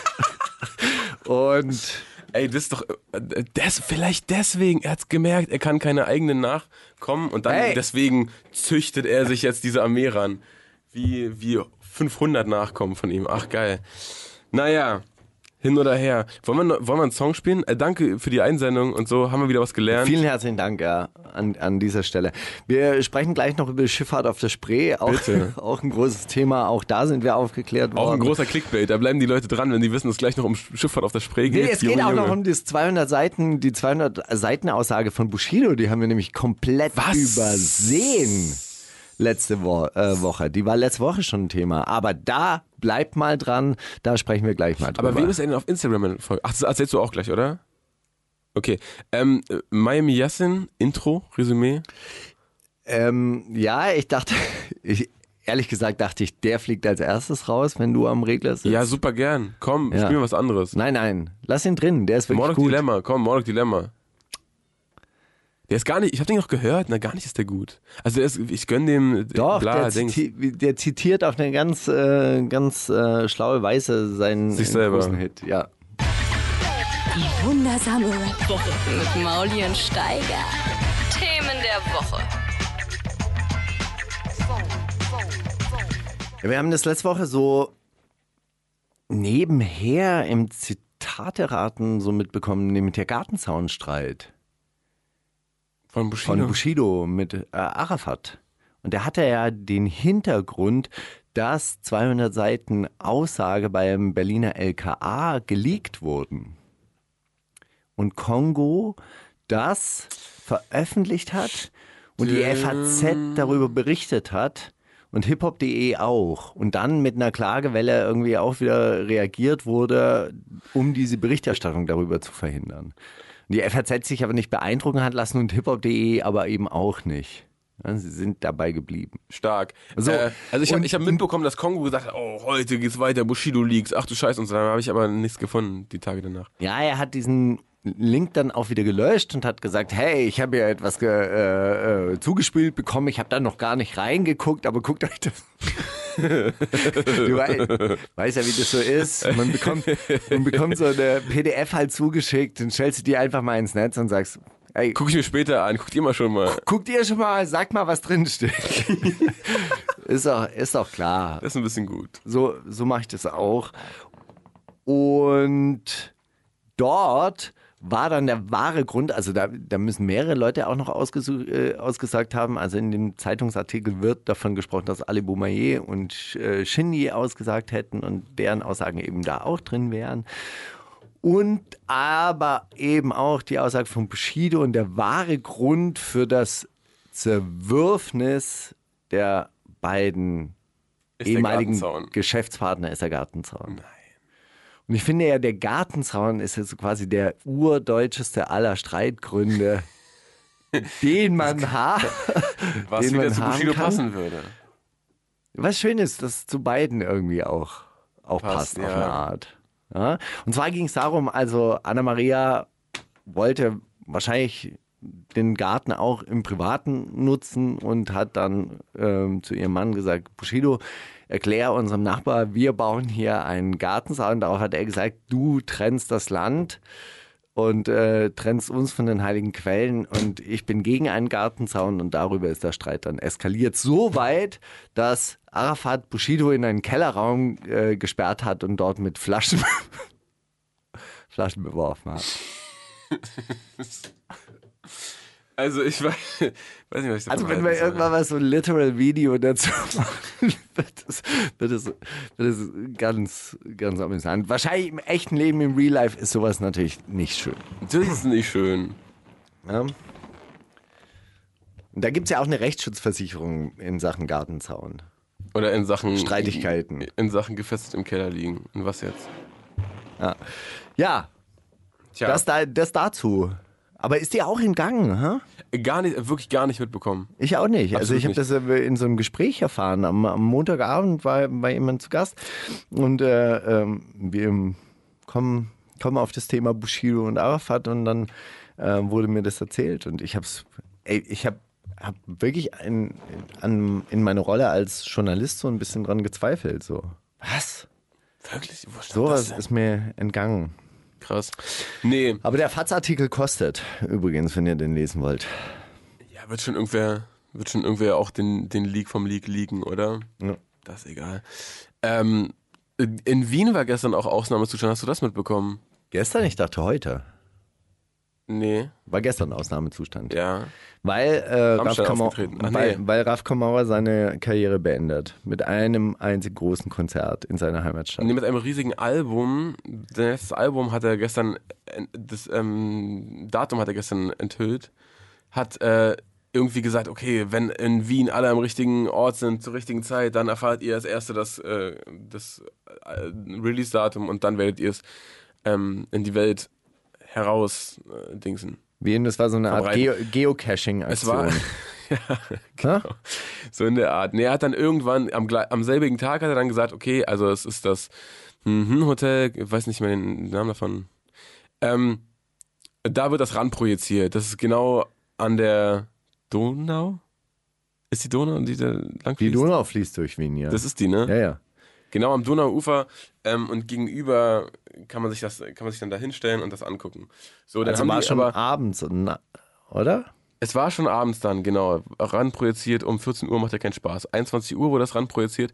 Und
Ey, das ist doch, äh, das, vielleicht deswegen, er hat's gemerkt, er kann keine eigenen nachkommen und dann
Hey.
deswegen züchtet er sich jetzt diese Armee ran. Wie, wie 500 Nachkommen von ihm. Ach, geil. Naja, hin oder her. Wollen wir, wollen wir einen Song spielen? Äh, danke für die Einsendung und so, haben wir wieder was gelernt.
vielen herzlichen Dank ja, an, an dieser Stelle. Wir sprechen gleich noch über die Schifffahrt auf der Spree. Auch,
Bitte.
auch ein großes Thema. Auch da sind wir aufgeklärt worden.
Auch ein großer Clickbait, da bleiben die Leute dran, wenn die wissen, dass es gleich noch um Schifffahrt auf der Spree geht.
Nee, es geht
Junge,
auch noch
Junge.
um das 200 Seiten, die 200 Seiten Aussage von Bushido, die haben wir nämlich komplett
Was?
übersehen letzte Wo äh, Woche. Die war letzte Woche schon ein Thema, aber da bleibt mal dran, da sprechen wir gleich mal drüber.
Aber wem ist er denn auf Instagram folgt? Ach, das erzählst du auch gleich, oder? Okay. Ähm, äh, Miami Yassin, Intro, Resümee.
ähm, ja, ich dachte, ich, ehrlich gesagt dachte ich, der fliegt als erstes raus, wenn du am Regler sitzt.
Ja, super gern. Komm,
Ja.
spiel mir was anderes.
Nein, nein, lass ihn drin, der ist wirklich
Mordok
gut.
Dilemma, komm, Mordok Dilemma. Der ist gar nicht, ich habe den noch gehört, na gar nicht ist der gut. Also der ist, ich gönn dem
Doch,
bla,
der, ziti der zitiert auf eine ganz, äh, ganz äh, schlaue Weise seinen
Sich selber.
großen Hit. Ja.
Die wundersame Rap-Woche mit Mauli und Steiger. Themen der Woche.
Ja, Wir haben das letzte Woche so nebenher im Zitateraten so mitbekommen, nämlich der Gartenzaunstreit
Von Bushido.
von Bushido mit äh, Arafat. Und der hatte ja den Hintergrund, dass 200 Seiten Aussage beim Berliner LKA geleakt wurden. Und Kongo das veröffentlicht hat und die FAZ darüber berichtet hat und hiphop.de auch und dann mit einer Klagewelle irgendwie auch wieder reagiert wurde, um diese Berichterstattung darüber zu verhindern. Die FAZ sich aber nicht beeindrucken hat lassen und hiphop.de aber eben auch nicht. Sie sind dabei geblieben.
Stark.
So,
äh, also ich habe hab mitbekommen, dass Kongo gesagt hat, oh, heute geht's weiter, Bushido Leaks, ach du Scheiße und so. Dann habe ich aber nichts gefunden, die Tage danach.
Ja, er hat diesen Link dann auch wieder gelöscht und hat gesagt, hey, ich habe ja etwas ge äh, äh, zugespielt bekommen, ich habe da noch gar nicht reingeguckt, aber guckt euch das. du wei weißt ja, wie das so ist. Man bekommt, man bekommt so eine PDF halt zugeschickt und stellst du die einfach mal ins Netz und sagst, hey,
Guck ich mir später an, guckt ihr mal schon mal.
guckt ihr schon mal, sagt mal, was drin steht. ist, doch, ist doch klar.
Das ist ein bisschen gut.
So, so mache ich das auch. Und dort war dann der wahre Grund, also da, da müssen mehrere Leute auch noch äh, ausgesagt haben. Also in dem Zeitungsartikel wird davon gesprochen, dass Ali Boumaier und äh, Shindy ausgesagt hätten und deren Aussagen eben da auch drin wären. Und aber eben auch die Aussage von Bushido und der wahre Grund für das Zerwürfnis der beiden
Ist
ehemaligen. Geschäftspartner ist der Gartenzaun. Nein. Und ich finde ja, der Gartenzaun ist jetzt quasi der urdeutscheste aller Streitgründe, den man hat.
Was
den
wieder
man
zu Bushido
kann.
passen würde.
Was schön ist, dass es zu beiden irgendwie auch, auch
Passt,
passt, auf
ja.
eine Art. Ja? Und zwar ging es darum, also Anna-Maria wollte wahrscheinlich den Garten auch im Privaten nutzen und hat dann ähm, zu ihrem Mann gesagt, Bushido, erklär unserem Nachbar, wir bauen hier einen Gartensaal. Und darauf hat er gesagt, du trennst das Land und äh, trennst uns von den heiligen Quellen und ich bin gegen einen Gartenzaun und darüber ist der Streit dann eskaliert. So weit, dass Arafat Bushido in einen Kellerraum äh, gesperrt hat und dort mit Flaschen, Flaschen beworfen hat.
Also ich weiß, weiß nicht, was ich
Also wenn wir
soll.
irgendwann mal so ein literal Video dazu machen, wird es, wird es, wird es ganz, ganz amüsant. Wahrscheinlich im echten Leben, im Real Life ist sowas natürlich nicht schön.
Das ist nicht schön.
Ja? Und da gibt es ja auch eine Rechtsschutzversicherung in Sachen Gartenzaun.
Oder in Sachen
Streitigkeiten.
In Sachen gefesselt im Keller liegen. Und was jetzt?
Ja,
Tja,
das, da, das dazu. Aber ist die auch in Gang? Hä?
gar nicht, wirklich gar nicht mitbekommen.
Ich auch nicht. also
Absolut
ich habe das äh, in so einem Gespräch erfahren. Am, am Montagabend war, war jemand zu Gast und äh, ähm, wir kommen, kommen auf das Thema Bushido und Arafat und dann äh, wurde mir das erzählt und ich habe ich habe hab wirklich in, an, in meine Rolle als Journalist so ein bisschen dran gezweifelt. So, was?
Wirklich? Wo
Sowas ist mir entgangen.
Krass. Nee,
Aber der FATS-Artikel kostet übrigens, wenn ihr den lesen wollt.
ja, wird schon irgendwer, wird schon irgendwer auch den, den Leak vom Leak liegen, oder?
Ja.
Das ist egal. Ähm, in Wien war gestern auch Ausnahmezustand. Hast du das mitbekommen?
Gestern, ich dachte heute.
Nee,
War gestern Ausnahmezustand.
ja.
Weil, äh, Raf
Rammstein
Kamau
aufgetreten. Ach,
weil,
nee.
weil Raf Kamauer seine Karriere beendet. Mit einem einzigen großen Konzert in seiner Heimatstadt.
Nee, mit einem riesigen Album. Das Album hat er gestern, äh, das ähm, Datum hat er gestern enthüllt. Hat äh, irgendwie gesagt, okay, wenn in Wien alle am richtigen Ort sind, zur richtigen Zeit, dann erfahrt ihr als Erste das, äh, das äh, Release-Datum und dann werdet ihr es ähm, in die Welt heraus äh, dingsen.
Wie, das war so eine Art Geo
Verbreiten. Es
Geocaching-Aktion.
war
Ha?
so in der Art. Nee, er hat dann irgendwann am, am selbigen Tag hat er dann gesagt, okay, also es ist das mhm, Hotel, ich weiß nicht mehr den Namen davon. Ähm, da wird das ran projiziert. Das ist genau an der Donau. Ist die Donau, die da lang
Die
fließt?
Donau fließt durch Wien, ja.
Das ist die, ne?
ja, ja.
Genau am Donauufer ähm, und gegenüber kann man sich das, kann man sich dann da hinstellen und das angucken. So, dann
Also war schon
aber,
abends, oder?
Es war schon abends dann, genau. Ranprojiziert, um 14 Uhr macht ja keinen Spaß. 21 Uhr wurde das ranprojiziert.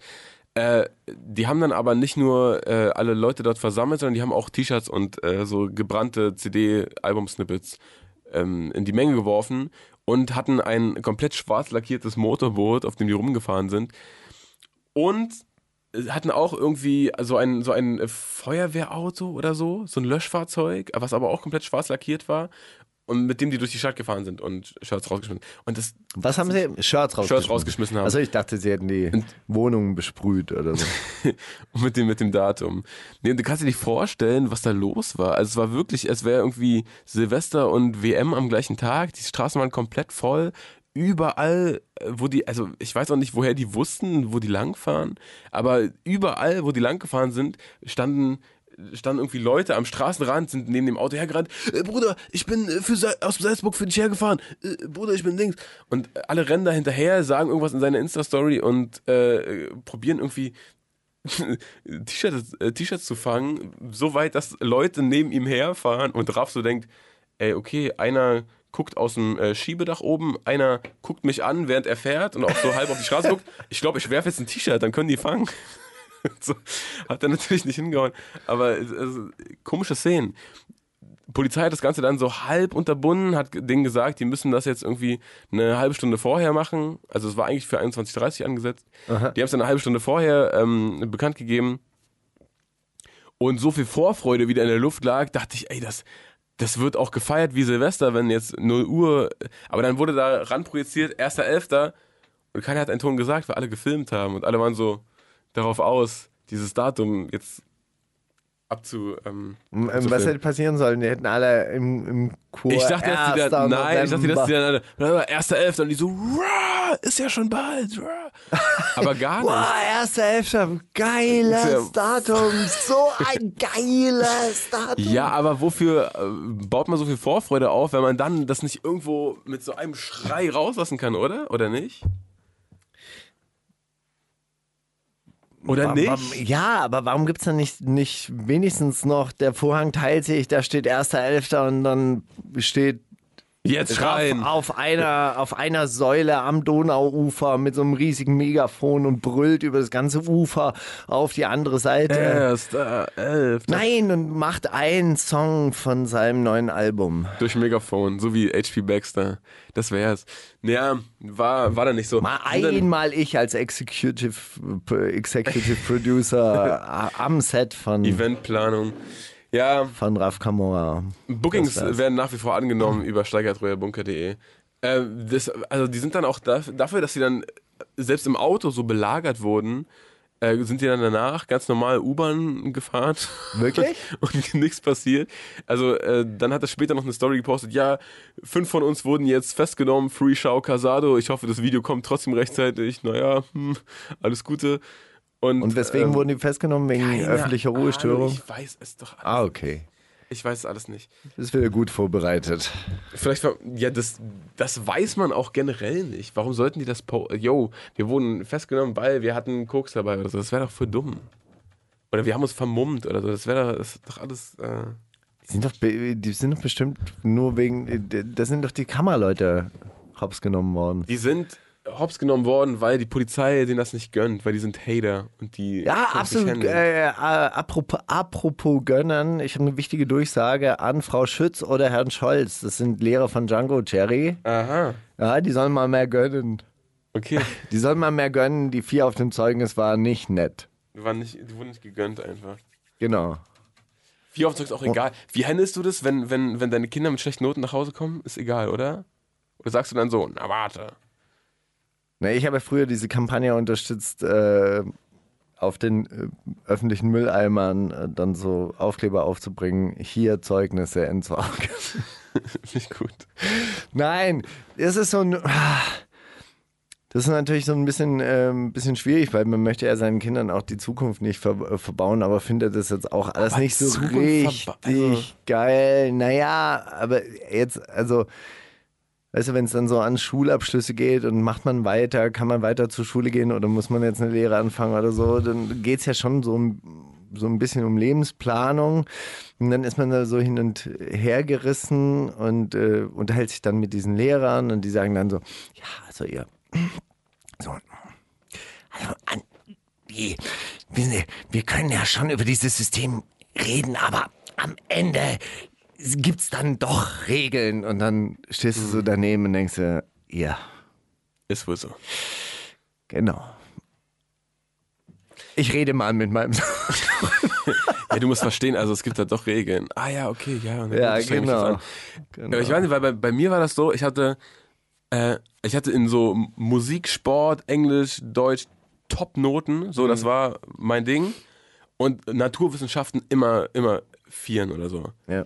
Äh, die haben dann aber nicht nur äh, alle Leute dort versammelt, sondern die haben auch T-Shirts und äh, so gebrannte CD-Album-Snippets ähm, in die Menge geworfen und hatten ein komplett schwarz lackiertes Motorboot, auf dem die rumgefahren sind. Und hatten auch irgendwie so ein, so ein Feuerwehrauto oder so, so ein Löschfahrzeug, was aber auch komplett schwarz lackiert war und mit dem die durch die Stadt gefahren sind und Shirts rausgeschmissen. Und das
Was haben sie? Shirts rausgeschmissen.
Shirts rausgeschmissen haben.
Also ich dachte, sie hätten die Wohnungen besprüht oder so.
mit dem, mit dem Datum. Nee, du kannst dir nicht vorstellen, was da los war. Also es war wirklich, es wäre irgendwie Silvester und WM am gleichen Tag. Die Straßen waren komplett voll. Überall, äh, wo die, also ich weiß auch nicht, woher die wussten, wo die langfahren, aber überall, wo die lang gefahren sind, standen standen irgendwie Leute am Straßenrand, sind neben dem Auto hergerannt. Äh, Bruder, ich bin äh, für aus Salzburg für dich hergefahren. Bruder, ich bin links. Und alle rennen da hinterher, sagen irgendwas in seiner Insta-Story und probieren irgendwie T-Shirts äh, zu fangen, so weit, dass Leute neben ihm herfahren und Raff so denkt, ey, okay, einer guckt aus dem äh, Schiebedach oben, einer guckt mich an, während er fährt und auch so halb auf die Straße guckt. Ich glaube, ich werfe jetzt ein T-Shirt, dann können die fangen. so, hat er natürlich nicht hingehauen, aber also, komische Szenen. Polizei hat das Ganze dann so halb unterbunden, hat denen gesagt, die müssen das jetzt irgendwie eine halbe Stunde vorher machen. Also es war eigentlich für 21.30 Uhr angesetzt. Die haben es dann eine halbe Stunde vorher ähm, bekannt gegeben. Und so viel Vorfreude wieder in der Luft lag, dachte ich, ey, das, das wird auch gefeiert wie Silvester, wenn jetzt 0 Uhr. Aber dann wurde da ranprojiziert, 1.11. Und keiner hat einen Ton gesagt, weil alle gefilmt haben. Und alle waren so darauf aus, dieses Datum jetzt abzu. Ähm,
Ähm. Was hätte passieren sollen? Die hätten alle im, im Chor.
Ich dachte, dass die
1.
dann, nein, ich dachte, dass die dann alle, erster Elfter und die so, "Rah, ist ja schon bald, rah." aber gar nicht.
Boah, erster Elfter, geiles
Ja.
Datum, so ein geiles Datum.
Ja, aber wofür äh, baut man so viel Vorfreude auf, wenn man dann das nicht irgendwo mit so einem Schrei rauslassen kann, oder? Oder nicht? Oder nicht?
wa- ja, aber warum gibt's dann nicht, nicht wenigstens noch, der Vorhang teilt sich, da steht 1.11. und dann steht
Jetzt schreien.
auf einer, auf einer Säule am Donauufer mit so einem riesigen Megafon und brüllt über das ganze Ufer auf die andere Seite.
Erster, elf.
Nein, und macht einen Song von seinem neuen Album.
Durch Megafon, so wie HP Baxter. Das wär's. Naja, war, war dann nicht so.
Mal einmal ich als Executive, Executive Producer am Set von,
Eventplanung. Ja,
von Raf Kamora.
Bookings werden nach wie vor angenommen über steigertreuerbunker.de. Äh, das, also die sind dann auch da, dafür, dass sie dann selbst im Auto so belagert wurden, äh, sind die dann danach ganz normal U-Bahn gefahren.
Wirklich?
und nichts passiert. Also äh, dann hat er später noch eine Story gepostet, ja, fünf von uns wurden jetzt festgenommen, Free Shao Casado. Ich hoffe, das Video kommt trotzdem rechtzeitig. Naja, hm, alles Gute. Und,
Und weswegen
ähm,
wurden die festgenommen? Wegen öffentlicher Ruhestörung?
Ich weiß es doch alles.
Ah, okay.
Ich weiß es alles nicht.
Das wäre gut vorbereitet.
Vielleicht, war- ja, das, das weiß man auch generell nicht. Warum sollten die das Yo, wir wurden festgenommen, weil wir hatten Koks dabei oder so. Das wäre doch für dumm. Oder wir haben uns vermummt oder so. Das wäre doch, doch alles. Äh
Die sind, doch, die sind doch bestimmt nur wegen, da sind doch die Kameraleute hops genommen worden.
Die sind hops genommen worden, weil die Polizei denen das nicht gönnt, weil die sind Hater und die.
Ja, absolut.
handeln.
Äh, äh, apropos, apropos gönnen, ich habe eine wichtige Durchsage an Frau Schütz oder Herrn Scholz. Das sind Lehrer von Django Cherry.
Aha.
Ja, die sollen mal mehr gönnen.
Okay.
Die sollen mal mehr gönnen. Die vier auf dem Zeugnis war nicht nett.
Die, waren nicht, die wurden nicht gegönnt einfach.
Genau.
Wie oft ist auch egal. Wie handelst du das, wenn, wenn, wenn deine Kinder mit schlechten Noten nach Hause kommen? Ist egal, oder? Oder sagst du dann so, na warte.
Na, ich habe ja früher diese Kampagne unterstützt, äh, auf den äh, öffentlichen Mülleimern äh, dann so Aufkleber aufzubringen. Hier Zeugnisse entsorgen.
Nicht gut.
Nein, es ist so ein. Das ist natürlich so ein bisschen, ähm, bisschen schwierig, weil man möchte ja seinen Kindern auch die Zukunft nicht ver äh, verbauen, aber findet das jetzt auch alles
Aber
nicht so
Zukunft
richtig
also-
geil. Naja, aber jetzt, also, weißt du, wenn es dann so an Schulabschlüsse geht und macht man weiter, kann man weiter zur Schule gehen oder muss man jetzt eine Lehre anfangen oder so, dann geht es ja schon so so ein bisschen um Lebensplanung. Und dann ist man da so hin und her gerissen und äh, unterhält sich dann mit diesen Lehrern und die sagen dann so, ja, also ihr, so, also, an, die, wissen Sie, wir können ja schon über dieses System reden, aber am Ende gibt es dann doch Regeln und dann stehst du so daneben und denkst dir, ja,
Ist wohl so.
genau. Ich rede mal mit meinem
Ja, du musst verstehen, also es gibt da doch Regeln. Ah ja, okay, ja. und
Ja,
das
genau. genau.
Ich weiß nicht, weil bei, bei mir war das so, ich hatte, äh, ich hatte in so Musik, Sport, Englisch, Deutsch Top-Noten, so,
Mhm.
das war mein Ding. Und Naturwissenschaften immer, immer Vieren oder so.
Ja.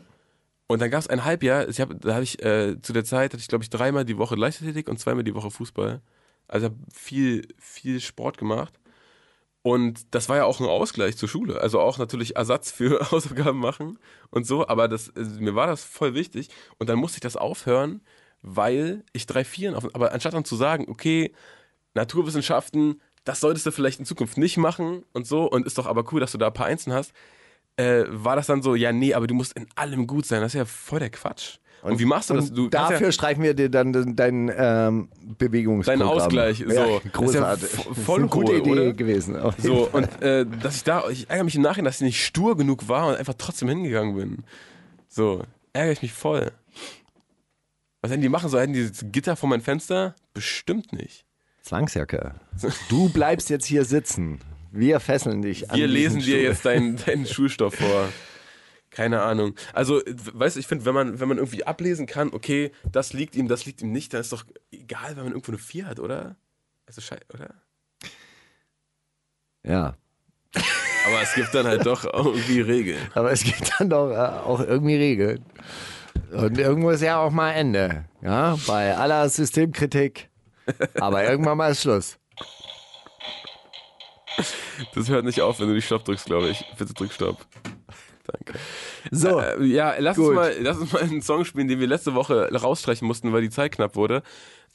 Und dann gab es ein Halbjahr, ich hab, da habe ich äh, zu der Zeit, hatte ich glaube ich dreimal die Woche Leichtathletik und zweimal die Woche Fußball. Also habe viel, viel Sport gemacht. Und das war ja auch ein Ausgleich zur Schule. Also auch natürlich Ersatz für Hausaufgaben machen und so. Aber das, also mir war das voll wichtig. Und dann musste ich das aufhören, weil ich drei Vieren auf. Aber anstatt dann zu sagen, okay, Naturwissenschaften, das solltest du vielleicht in Zukunft nicht machen und so. Und ist doch aber cool, dass du da ein paar Einsen hast. Äh, war das dann so, ja, nee, aber du musst in allem gut sein. Das ist ja voll der Quatsch. Und, wie machst du das?
Und
Du
dafür
ja,
streichen wir dir dann dein, dein ähm, Bewegungsprogramm.
Dein Ausgleich, so.
Ja,
Das ist ja
großartig.
vo-
Das ist
voll
eine gute
hohl,
Idee
oder?
gewesen.
So,
Fall.
und äh, dass ich da, ich ärgere mich im Nachhinein, dass ich nicht stur genug war und einfach trotzdem hingegangen bin. So, ärgere ich mich voll. Was hätten die machen sollen? Hätten die das Gitter vor mein Fenster? Bestimmt nicht.
Zwangsjacke. Du bleibst jetzt hier sitzen. Wir fesseln dich an
Wir lesen dir jetzt deinen, deinen Schulstoff vor. Keine Ahnung. Also, weißt du, ich finde, wenn man, wenn man irgendwie ablesen kann, okay, das liegt ihm, das liegt ihm nicht, dann ist doch egal, wenn man irgendwo eine 4 hat, oder? Also, schei oder?
Ja.
Aber es gibt dann halt doch irgendwie Regeln.
Aber es gibt dann doch äh, auch irgendwie Regeln. Und irgendwo ist ja auch mal Ende. Ja, bei aller Systemkritik. Aber irgendwann mal ist Schluss.
Das hört nicht auf, wenn du die Stopp drückst, glaube ich. Bitte drück Stopp. Danke.
So.
Äh, ja, lass uns, mal, lass uns mal einen Song spielen, den wir letzte Woche rausstreichen mussten, weil die Zeit knapp wurde.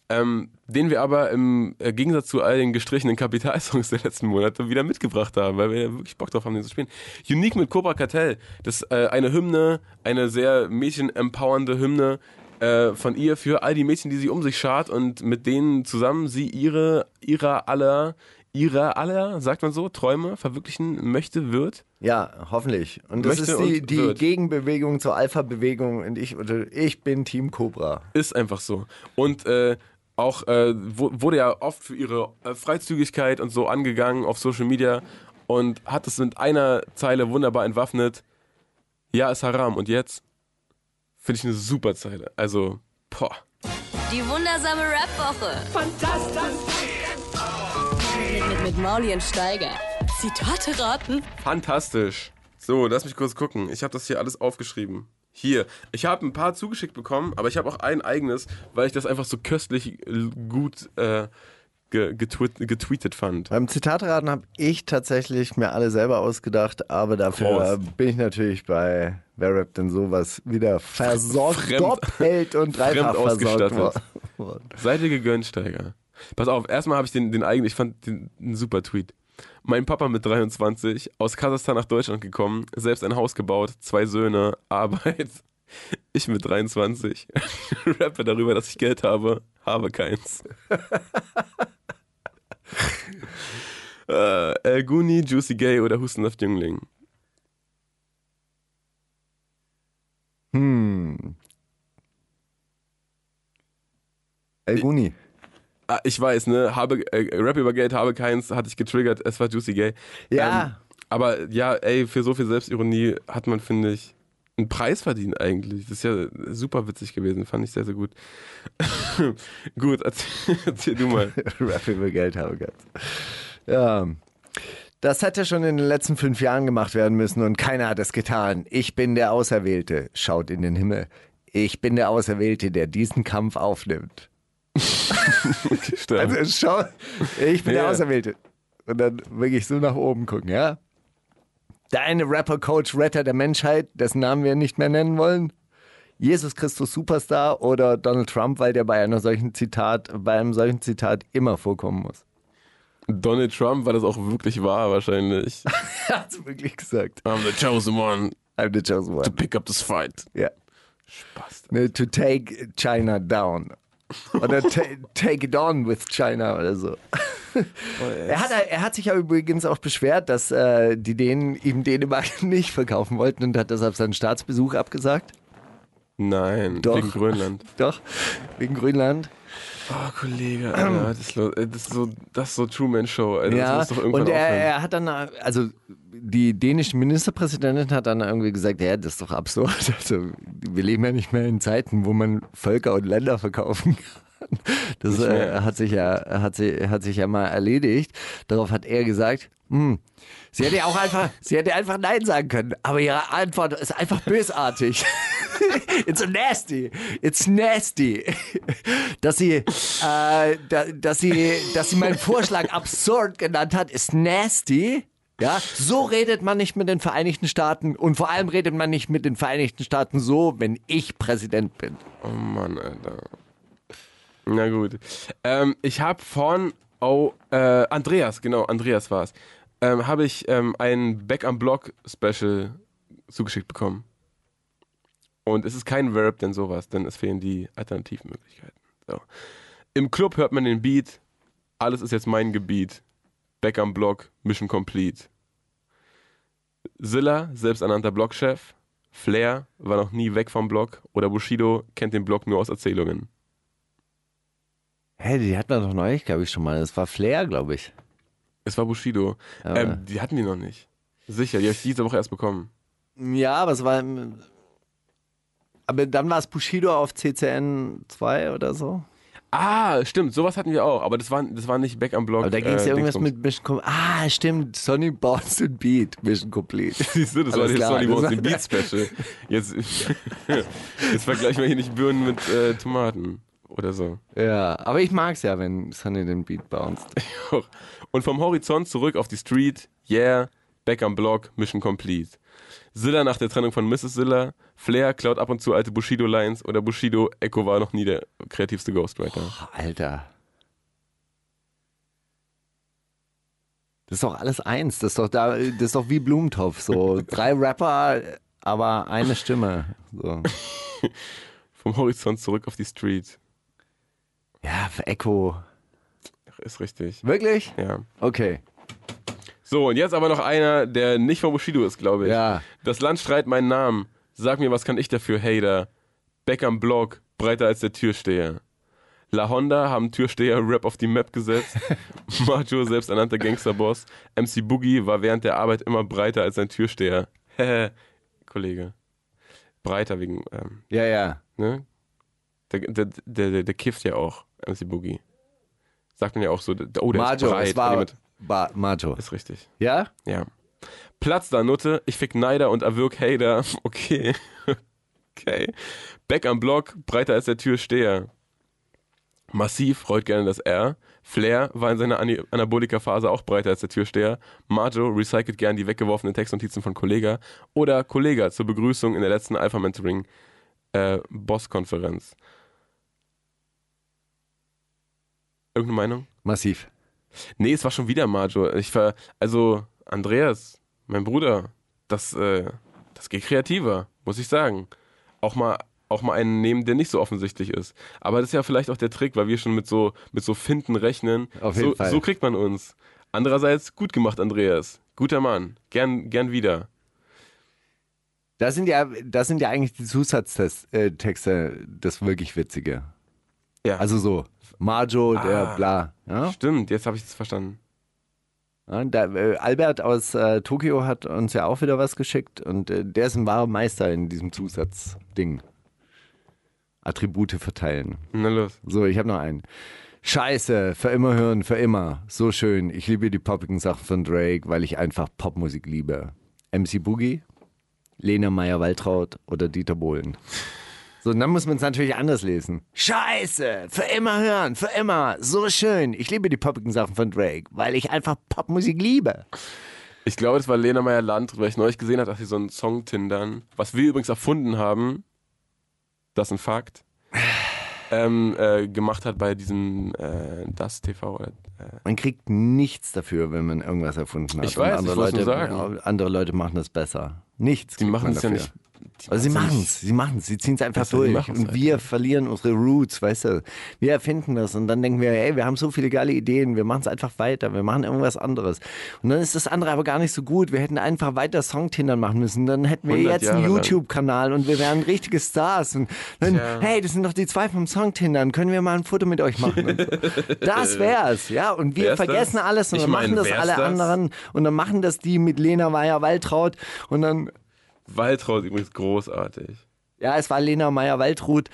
ähm, den wir aber im äh, Gegensatz zu all den gestrichenen Kapitalsongs der letzten Monate wieder mitgebracht haben, weil wir ja wirklich Bock drauf haben, den zu spielen. Unique mit Cobra Cartel. Das ist äh, eine Hymne, eine sehr mädchen-empowernde Hymne äh, von ihr für all die Mädchen, die sie um sich schart und mit denen zusammen sie ihre, ihrer aller, ihrer aller, sagt man so, Träume verwirklichen möchte, wird.
Ja, hoffentlich. Und das
Möchte
ist die, die. Gegenbewegung zur Alpha-Bewegung und ich, oder ich bin Team Cobra.
Ist einfach so. Und äh, auch äh, wurde ja oft für ihre äh, Freizügigkeit und so angegangen auf Social Media und hat es mit einer Zeile wunderbar entwaffnet. Ja, ist Haram. Und jetzt finde ich eine super Zeile. Also, boah.
Die wundersame Rap-Woche. Fantastisch. Mit, Mauli und Steiger. Zitate raten.
Fantastisch. So, lass mich kurz gucken. Ich habe das hier alles aufgeschrieben. Hier. Ich habe ein paar zugeschickt bekommen, aber ich habe auch ein eigenes, weil ich das einfach so köstlich äh, gut äh, ge getweet, getweetet fand.
Beim Zitatraten habe ich tatsächlich mir alle selber ausgedacht, aber dafür
Raus.
bin ich natürlich bei Wer rappt denn sowas wieder versorgt,
Fremd-
doppelt und dreifach versorgt
ausgestattet.
worden.
Seid ihr gegönnt, Steiger? Pass auf, erstmal habe ich den, den eigenen, ich fand den einen super Tweet. Mein Papa mit 23, aus Kasachstan nach Deutschland gekommen, selbst ein Haus gebaut, zwei Söhne, Arbeit. Ich mit 23, rappe darüber, dass ich Geld habe, habe keins. äh, El Guni, Juicy Gay oder Hustensaft Jüngling?
Hm. El Guni.
Ah, ich weiß, ne, habe, äh, Rap über Geld, habe keins, hatte ich getriggert, es war Juicy Gay.
Ja.
Ähm, aber ja, ey, für so viel Selbstironie hat man, finde ich, einen Preis verdient eigentlich. Das ist ja super witzig gewesen, fand ich sehr, sehr gut. gut, erzähl, erzähl du mal.
Rap über Geld habe gehabt. Ja. Das hätte schon in den letzten fünf Jahren gemacht werden müssen und keiner hat es getan. Ich bin der Auserwählte. Schaut in den Himmel. Ich bin der Auserwählte, der diesen Kampf aufnimmt. Also schau, ich bin der
Ja.
Auserwählte. Und dann wirklich so nach oben gucken, ja? Der eine Rapper-Coach, Retter der Menschheit, dessen Namen wir nicht mehr nennen wollen. Jesus Christus Superstar oder Donald Trump, weil der bei einer solchen Zitat, bei einem solchen Zitat immer vorkommen muss.
Donald Trump, weil das auch wirklich wahr wahrscheinlich.
Er hat's wirklich gesagt.
I'm the chosen one
I'm the chosen
to
one.
pick up this fight.
Ja.
Spaß.
Ne, to take China down. Oder ta take it on with China oder so. Er hat, er hat sich ja übrigens auch beschwert, dass äh, die Dänen ihm Dänemark nicht verkaufen wollten und hat deshalb seinen Staatsbesuch abgesagt.
Nein,
Doch.
wegen Grönland.
Doch, wegen Grönland.
Oh, Kollege, Alter, das ist, äh, das ist so, das ist so Truman-Show. Alter. Das
ja,
muss doch irgendwann
und er, er hat dann, also die dänische Ministerpräsidentin hat dann irgendwie gesagt, ja, das ist doch absurd. Also, wir leben ja nicht mehr in Zeiten, wo man Völker und Länder verkaufen kann. Das äh, hat, sich ja, hat, sie, hat sich ja mal erledigt. Darauf hat er gesagt, hm, sie hätte auch einfach, sie hätte einfach Nein sagen können, aber ihre Antwort ist einfach bösartig. It's nasty. It's nasty. Dass sie, äh, da, dass sie, dass sie meinen Vorschlag absurd genannt hat, ist nasty. Ja, so redet man nicht mit den Vereinigten Staaten und vor allem redet man nicht mit den Vereinigten Staaten so, wenn ich Präsident bin.
Oh Mann, Alter. Na gut. Ähm, ich habe von oh, äh, Andreas, genau, Andreas war es, ähm, habe ich ähm, ein Back am Block Special zugeschickt bekommen. Und es ist kein Verb, denn sowas, denn es fehlen die Alternativmöglichkeiten. So. Im Club hört man den Beat, alles ist jetzt mein Gebiet. Back am Block, Mission Complete. Silla, selbsternannter Blockchef. Flair war noch nie weg vom Block. Oder Bushido kennt den Block nur aus Erzählungen.
Hä, die hatten wir doch neulich, glaube ich, schon mal. Das war Flair, glaube ich.
Es war Bushido. Ähm, die hatten die noch nicht. Sicher, die habe ich diese Woche erst bekommen.
Ja, aber es war. Aber dann war es Bushido auf CCN 2 oder so.
Ah, stimmt, sowas hatten wir auch. Aber das war, das war nicht Back am Block.
Aber da ging es
äh,
ja irgendwas mit Mission Complete. Ah, stimmt. Sonny Bounce and Beat. Mission Complete.
Siehst du, das war
Alles
jetzt
klar,
Sonny Bones
war-
den Beat Special. Jetzt, jetzt vergleichen wir hier nicht Birnen mit äh, Tomaten oder so.
ja, aber ich mag's ja, wenn Sonny den Beat bounced.
Und vom Horizont zurück auf die Street, yeah, Back am Block, Mission Complete. Zilla nach der Trennung von Mrs. Zilla, Flair klaut ab und zu alte Bushido-Lines oder Bushido, Echo war noch nie der kreativste Ghostwriter.
Boah, Alter. Das ist doch alles eins. Das ist doch, da, das ist doch wie Blumentopf. So drei Rapper, aber eine Stimme. So.
Vom Horizont zurück auf die Street.
Ja, für Echo.
Ist richtig.
Wirklich?
Ja.
Okay.
So, und jetzt aber noch einer, der nicht von Bushido ist, glaube ich.
Ja.
Das Land schreit meinen Namen. Sag mir, was kann ich dafür, Hater? Back am Block, breiter als der Türsteher. La Honda haben Türsteher Rap auf die Map gesetzt. Macho, selbsternannter Gangsterboss. MC Boogie war während der Arbeit immer breiter als sein Türsteher. Hehe, Kollege. Breiter wegen, ähm,
Ja, ja.
ne? Der, der, der, der, der kifft ja auch, MC Boogie. Sagt man ja auch so, oh, der ist
Majo,
breit.
es war ba Majo.
Ist richtig.
Ja?
Ja. Platz da, Nutte. Ich fick Neider und erwirk Hater. Okay. Okay. Back am Block, breiter als der Türsteher. Massiv rollt gerne das R. Flair war in seiner Anabolika-Phase auch breiter als der Türsteher. Majo recycelt gern die weggeworfenen Textnotizen von Kollega. Oder Kollega zur Begrüßung in der letzten Alpha Mentoring äh, Boss-Konferenz. Irgendeine Meinung?
Massiv.
Nee, es war schon wieder Majo. Ich war, also Andreas, mein Bruder, das, äh, das geht kreativer, muss ich sagen. Auch mal, auch mal einen nehmen, der nicht so offensichtlich ist. Aber das ist ja vielleicht auch der Trick, weil wir schon mit so, mit so Finden rechnen.
Auf jeden
so,
Fall.
so kriegt man uns. Andererseits, gut gemacht, Andreas. Guter Mann. Gern, gern wieder.
Das sind ja, das sind ja eigentlich die Zusatztexte, äh, das wirklich Witzige.
Ja.
Also so, Majo, der
Ah.
bla. Ja?
Stimmt, jetzt habe ich es verstanden.
Ja, da, äh, Albert aus äh, Tokio hat uns ja auch wieder was geschickt und äh, der ist ein wahrer Meister in diesem Zusatzding. Attribute verteilen.
Na los.
So, ich habe noch einen. Scheiße, für immer hören, für immer. So schön. Ich liebe die poppigen Sachen von Drake, weil ich einfach Popmusik liebe. MC Boogie, Lena Meyer-Waltraud oder Dieter Bohlen. So, und dann muss man es natürlich anders lesen. Scheiße, für immer hören, für immer. So schön. Ich liebe die poppigen Sachen von Drake, weil ich einfach Popmusik liebe.
Ich glaube, das war Lena Meyer Land, weil ich neulich gesehen habe, dass sie so einen Song tindern, was wir übrigens erfunden haben, das ist ein Fakt, ähm, äh, gemacht hat bei diesem äh, Das TV. Äh,
Man kriegt nichts dafür, wenn man irgendwas erfunden hat.
Ich weiß, ich
andere,
nur
Leute,
sagen.
andere Leute machen das besser. Nichts.
die machen es ja nicht. Die
Also sie machen es, sie machen es, sie ziehen es einfach durch. Und
halt,
wir
ja.
verlieren unsere Roots, weißt du. Wir erfinden das und dann denken wir, ey, wir haben so viele geile Ideen, wir machen es einfach weiter, wir machen irgendwas anderes. Und dann ist das andere aber gar nicht so gut. Wir hätten einfach weiter Songtindern machen müssen. Dann hätten wir
100
jetzt einen
Jahre lang.
YouTube-Kanal und wir wären richtige Stars. Und dann,
Tja.
hey, das sind doch die zwei vom Songtindern, können wir mal ein Foto mit euch machen? So. Das wär's, ja. Und wir
Wär's
vergessen
das?
alles und
Ich
dann
mein,
machen das alle
das?
anderen und dann machen das die mit Lena Meyer-Waltraud und dann
Waltraud übrigens großartig.
ja, es war Lena Meyer-Waldrut.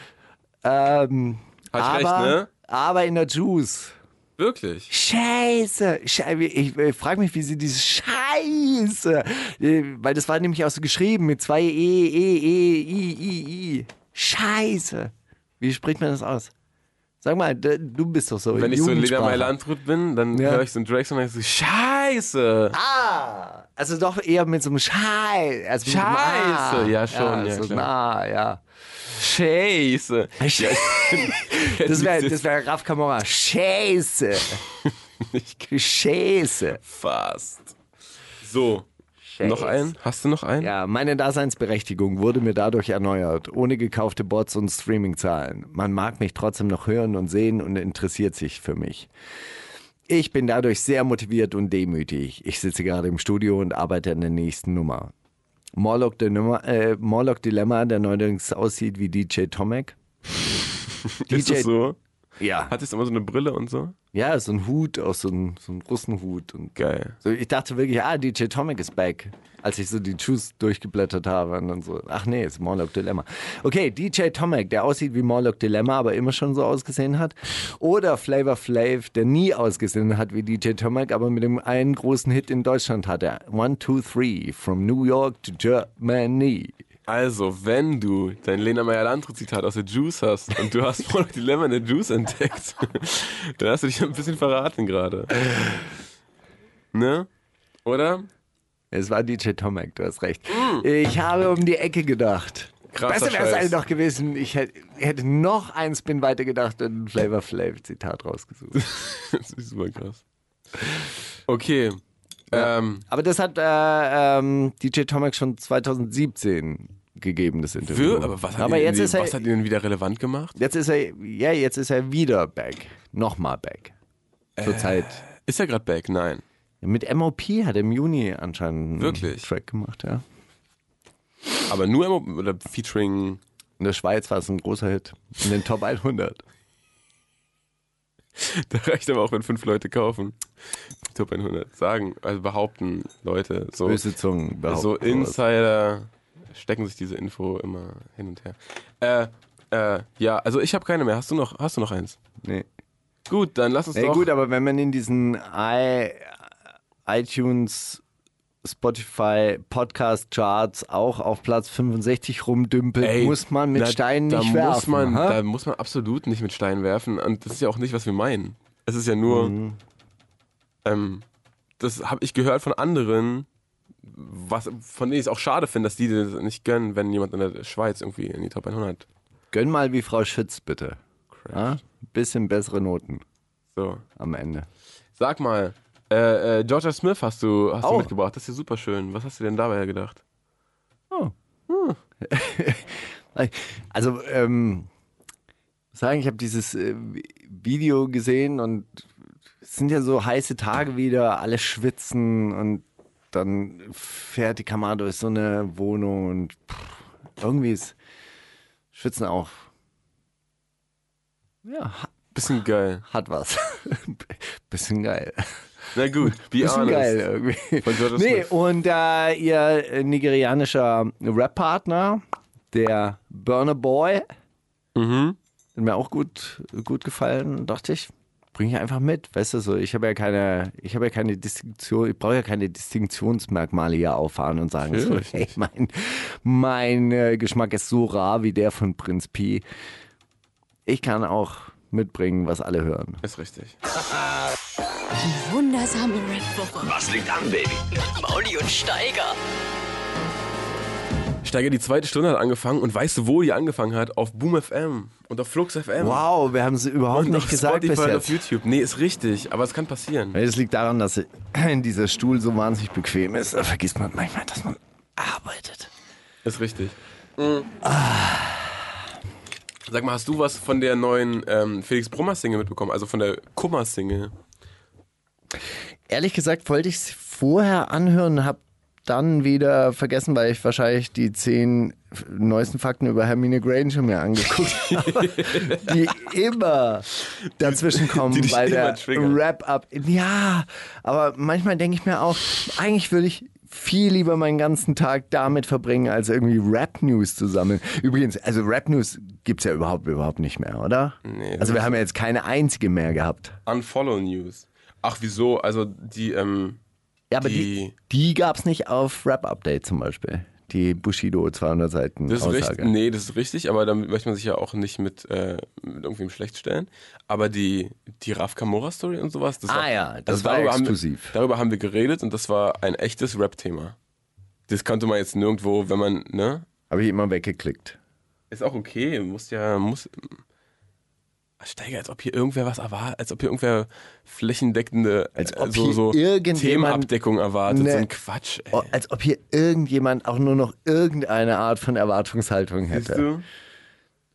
Ähm,
Hat
aber,
recht, ne?
aber in der Juice.
Wirklich.
Scheiße. Schei- Ich, ich frage mich, wie sie dieses Scheiße. äh, Weil das war nämlich auch so geschrieben mit zwei E, E, E, I, I, I. Scheiße. Wie spricht man das aus? Sag mal, du bist doch so.
Wenn ich so in Landrut bin, dann
Ja.
höre ich so einen Drake-Song und ich so, Scheiße!
Ah, also doch eher mit so einem Scheiße. Also so einem
Scheiße.
Ah.
Ja, schon, ja,
so
klar.
nah, ja.
Scheiße!
Das wäre das wär Raf Camora. Scheiße. Scheiße.
Fast. So. Noch einen? Hast du noch einen?
Ja, meine Daseinsberechtigung wurde mir dadurch erneuert, ohne gekaufte Bots und Streamingzahlen. Man mag mich trotzdem noch hören und sehen und interessiert sich für mich. Ich bin dadurch sehr motiviert und demütig. Ich sitze gerade im Studio und arbeite an der nächsten Nummer. Morlock, Dilemma, äh, Morlock Dilemma, der neuerdings aussieht wie DJ Tomek.
Ist das so?
Ja.
Hattest du immer so eine Brille und so?
Ja, so ein Hut, auch so ein, so Russenhut. Und
Geil.
so, ich dachte wirklich, ah, DJ Tomek ist back, als ich so die Juice durchgeblättert habe und dann so, ach nee, ist Morlock Dilemma. Okay, DJ Tomek, der aussieht wie Morlock Dilemma, aber immer schon so ausgesehen hat. Oder Flavor Flav, der nie ausgesehen hat wie DJ Tomek, aber mit dem einen großen Hit in Deutschland hatte. One, two, three, from New York to Germany.
Also, wenn du dein Lena Meyer Landrut Zitat aus der Juice hast und du hast Morlock Dilemma in der Juice entdeckt, dann hast du dich ein bisschen verraten gerade. Ne? Oder?
Es war DJ Tomek, du hast recht. Ich habe um die Ecke gedacht.
Krasser
Besser wäre es eigentlich noch gewesen, ich hätte, hätte noch einen Spin weiter gedacht und ein Flavor Flav Zitat rausgesucht.
das ist super krass. Okay. Ähm,
Aber das hat äh, ähm, DJ Tomek schon 2017 gegeben, das Interview.
wir, aber was hat,
Aber
ihn,
jetzt
was
ist er,
hat ihn denn wieder relevant gemacht?
jetzt ist er, ja, jetzt ist er wieder back. Nochmal back. Zurzeit.
Ist er gerade back? Nein.
Mit MOP hat er im Juni anscheinend einen
Wirklich?
Track gemacht, ja.
Aber nur immer, oder featuring.
In der Schweiz war es ein großer Hit. In den Top 100.
Da reicht aber auch, wenn fünf Leute kaufen. Top 100. Sagen, also behaupten Leute. So,
Böse Zungen behaupten.
so. Insider stecken sich diese Info immer hin und her. Äh, äh, ja, also ich habe keine mehr. Hast du noch, hast du noch eins?
Nee.
Gut, dann lass uns
Ey,
doch.
gut, aber wenn man in diesen I, iTunes, Spotify, Podcast Charts auch auf Platz 65 rumdümpelt,
Ey,
muss man mit
na,
Steinen
da
nicht
muss
werfen.
Man,
ha?
da muss man absolut nicht mit Steinen werfen. Und das ist ja auch nicht, was wir meinen. Es ist ja nur,
Mhm.
ähm, das habe ich gehört von anderen, was, von denen ich es auch schade finde, dass die das nicht gönnen, wenn jemand in der Schweiz irgendwie in die Top 100
Gönn mal wie Frau Schütz, bitte. Ja? Bisschen bessere Noten
So.
am Ende.
Sag mal, äh, äh, Georgia Smith hast du, hast du
Oh.
mitgebracht. Das ist ja super schön. Was hast du denn dabei gedacht?
Also, ähm, muss sagen, ich habe dieses äh, Video gesehen und es sind ja so heiße Tage wieder, alle schwitzen und dann fährt die Kamera durch so eine Wohnung und pff, irgendwie ist Schwitzen auch, ja,
Bisschen geil.
hat was. Bisschen geil.
Na gut, be
Bisschen
honest.
geil irgendwie.
Von
Nee,
Smith.
und äh, ihr nigerianischer Rap-Partner, der Burner Boy,
Mhm.
hat mir auch gut, gut gefallen, dachte ich. Bringe ich einfach mit, weißt du so. Ich habe ja keine, ich habe ja keine Distinktion, ich brauche ja keine Distinktionsmerkmale hier auffahren und sagen, so, hey, mein, mein äh, Geschmack ist so rar wie der von Prinz Pi. Ich kann auch mitbringen, was alle hören.
Ist richtig.
Wundersame Rap-Woche.
Was liegt an, Baby?
Mauli und Steiger.
Steiger, die zweite Stunde hat angefangen und weißt du, wo die angefangen hat? Auf Boom FM und auf Flux FM.
Wow, wir haben es überhaupt
Und
nicht
auf
gesagt bis
Spotify auf
jetzt.
YouTube. Nee, ist richtig, aber es kann passieren.
Das liegt daran, dass dieser Stuhl so wahnsinnig bequem ist. Da vergisst man manchmal, dass man arbeitet.
Ist richtig. Sag mal, hast du was von der neuen ähm, Felix Brummer Single mitbekommen? Also von der Kummer Single?
Ehrlich gesagt wollte ich es vorher anhören, habe dann wieder vergessen, weil ich wahrscheinlich die zehn neuesten Fakten über Hermine Granger mir angeguckt habe, die immer dazwischen kommen,
die
weil
immer
der. Wrap-up. Ja, aber manchmal denke ich mir auch, eigentlich würde ich viel lieber meinen ganzen Tag damit verbringen, als irgendwie Rap-News zu sammeln. Übrigens, also Rap-News gibt's ja überhaupt, überhaupt nicht mehr, oder?
Nee,
also wir haben ja jetzt keine einzige mehr gehabt.
Unfollow News. Ach, wieso? Also die, ähm,
Ja, aber die, die gab es nicht auf Rap Update zum Beispiel. Die Bushido 200 Seiten
Das ist
Aussage.
richtig, nee, das ist richtig, aber damit möchte man sich ja auch nicht mit, äh, mit irgendwem schlecht stellen. Aber die, die Raf Kamora Story und sowas, das
Ah
war,
ja, das
also
war
darüber
exklusiv.
Haben wir, darüber haben wir geredet und das war ein echtes Rap-Thema. Das konnte man jetzt nirgendwo, wenn man, ne?
Habe ich immer weggeklickt.
Ist auch okay, muss ja, muss. Steiger, als ob hier irgendwer was erwartet, als ob hier irgendwer flächendeckende
Als ob
äh, so,
hier
so
irgendjemand-
Themenabdeckung erwartet.
Ne.
So ein Quatsch, ey.
Als ob hier irgendjemand auch nur noch irgendeine Art von Erwartungshaltung
Siehst
hätte.
du?